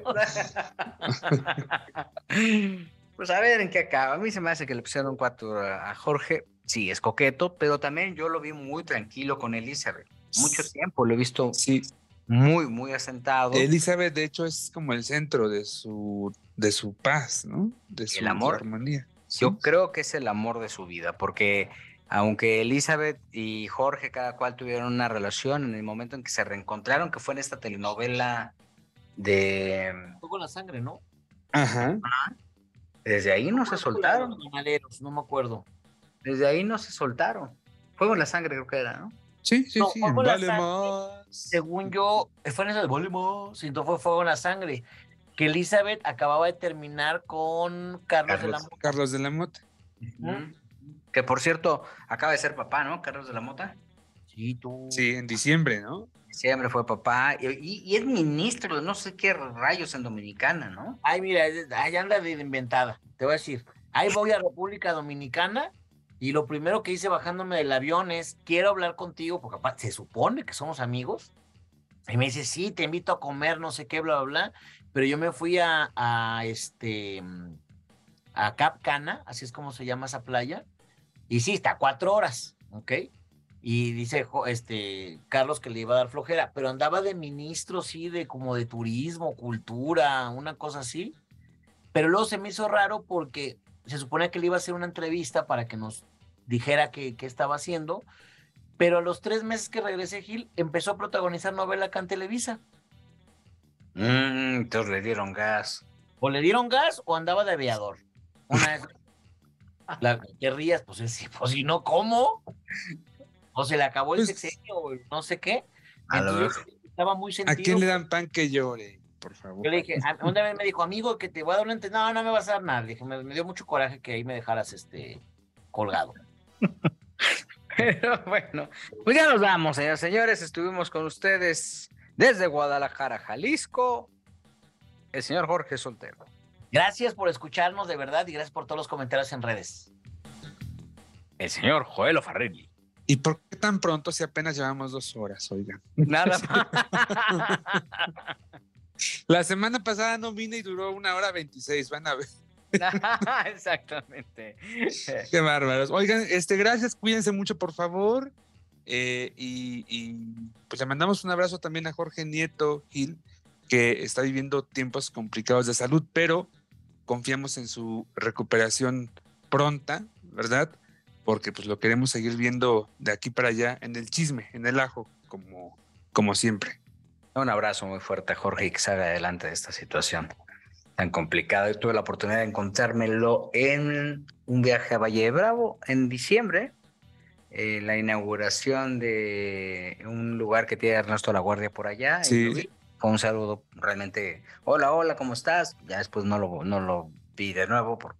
Pues a ver en qué acaba. A mí se me hace que le pusieron cuatro a a Jorge. Sí, es coqueto, pero también yo lo vi muy tranquilo con Elizabeth. Mucho tiempo lo he visto Sí, muy, muy asentado. Elizabeth de hecho es como el centro de su, de su paz, ¿no? De su amor. armonía. Yo creo que es el amor de su vida, porque aunque Elizabeth y Jorge cada cual tuvieron una relación en el momento en que se reencontraron, que fue en esta telenovela de Fuego en la sangre, ¿no? Ajá. Desde ahí no se soltaron. Maleros, no me acuerdo. Desde ahí no se soltaron. Fuego en la sangre creo que era, ¿no? Sí, sí, No, sí. Fuego en la Vale sangre. más. Según yo, fue en eso de Voldemort, si no fue fuego en la sangre. Que Elizabeth acababa de terminar con Carlos, de la Carlos. Mota. Carlos de la Mota. Que por cierto, acaba de ser papá, ¿no? Carlos de la Mota. Sí, tú. Sí, en diciembre, ¿no? Siempre fue papá. Y, y- y es ministro de no sé qué rayos en Dominicana, ¿no? Ay, mira, ahí anda de inventada. Te voy a decir, ahí voy a República Dominicana y lo primero que hice bajándome del avión es, quiero hablar contigo, porque aparte se supone que somos amigos. Y me dice, sí, te invito a comer, no sé qué, bla, bla, bla. Pero yo me fui a, a este, mm, a Cap Cana, así es como se llama esa playa. Y sí, está cuatro horas, ¿ok? Y dice este Carlos que le iba a dar flojera, pero andaba de ministro, sí, de como de turismo, cultura, una cosa así. Pero luego se me hizo raro porque se supone que le iba a hacer una entrevista para que nos dijera qué, qué estaba haciendo. Pero a los tres meses que regresé Gil, empezó a protagonizar novela acá en Televisa. Mm, entonces le dieron gas. O le dieron gas o andaba de aviador. Una de esas. *laughs* La que rías, pues es, pues si no, ¿cómo? O se le acabó el Pues- sexenio, o no sé qué. A Entonces, estaba muy ¿A sentido. quién le dan pan que llore? Por favor. Yo le dije, a- una vez me dijo, amigo, que te voy a dar una ente-". No, no me vas a dar nada. Le dije, me, me dio mucho coraje que ahí me dejaras este colgado. *laughs* Pero bueno, pues ya nos vamos, señores. Señores, estuvimos con ustedes desde Guadalajara, Jalisco, el señor Jorge Soltero. Gracias por escucharnos de verdad y gracias por todos los comentarios en redes. El señor Joel Farrelly. ¿Y por qué tan pronto si apenas llevamos dos horas, oigan? Nada *laughs* más. La semana pasada no vine y duró una hora veintiséis, van a ver. *laughs* Exactamente. Qué bárbaros. Oigan, este, gracias, cuídense mucho, por favor. Eh, y, y, pues le mandamos un abrazo también a Jorge Nieto Gil, que está viviendo tiempos complicados de salud, pero confiamos en su recuperación pronta, ¿verdad? Porque pues lo queremos seguir viendo de aquí para allá en el chisme, en el ajo, como, como siempre. Un abrazo muy fuerte a Jorge y que salga adelante de esta situación tan complicada. Yo tuve la oportunidad de encontrármelo en un viaje a Valle de Bravo en diciembre, eh, la inauguración de un lugar que tiene Ernesto La Guardia por allá. y Sí. Fue un saludo realmente, hola, hola, ¿cómo estás? Ya después no lo, no lo vi de nuevo por,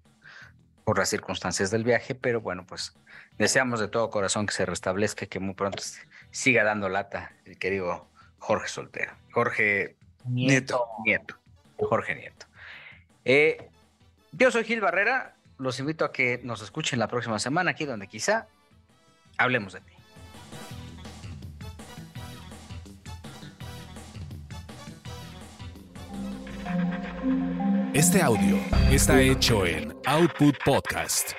por las circunstancias del viaje, pero bueno, pues deseamos de todo corazón que se restablezca y que muy pronto siga dando lata el querido Jorge Soltero. Jorge Nieto. Nieto. Jorge Nieto. Eh, yo soy Gil Barrera. Los invito a que nos escuchen la próxima semana aquí donde quizá hablemos de ti. Este audio está hecho en Output Podcast.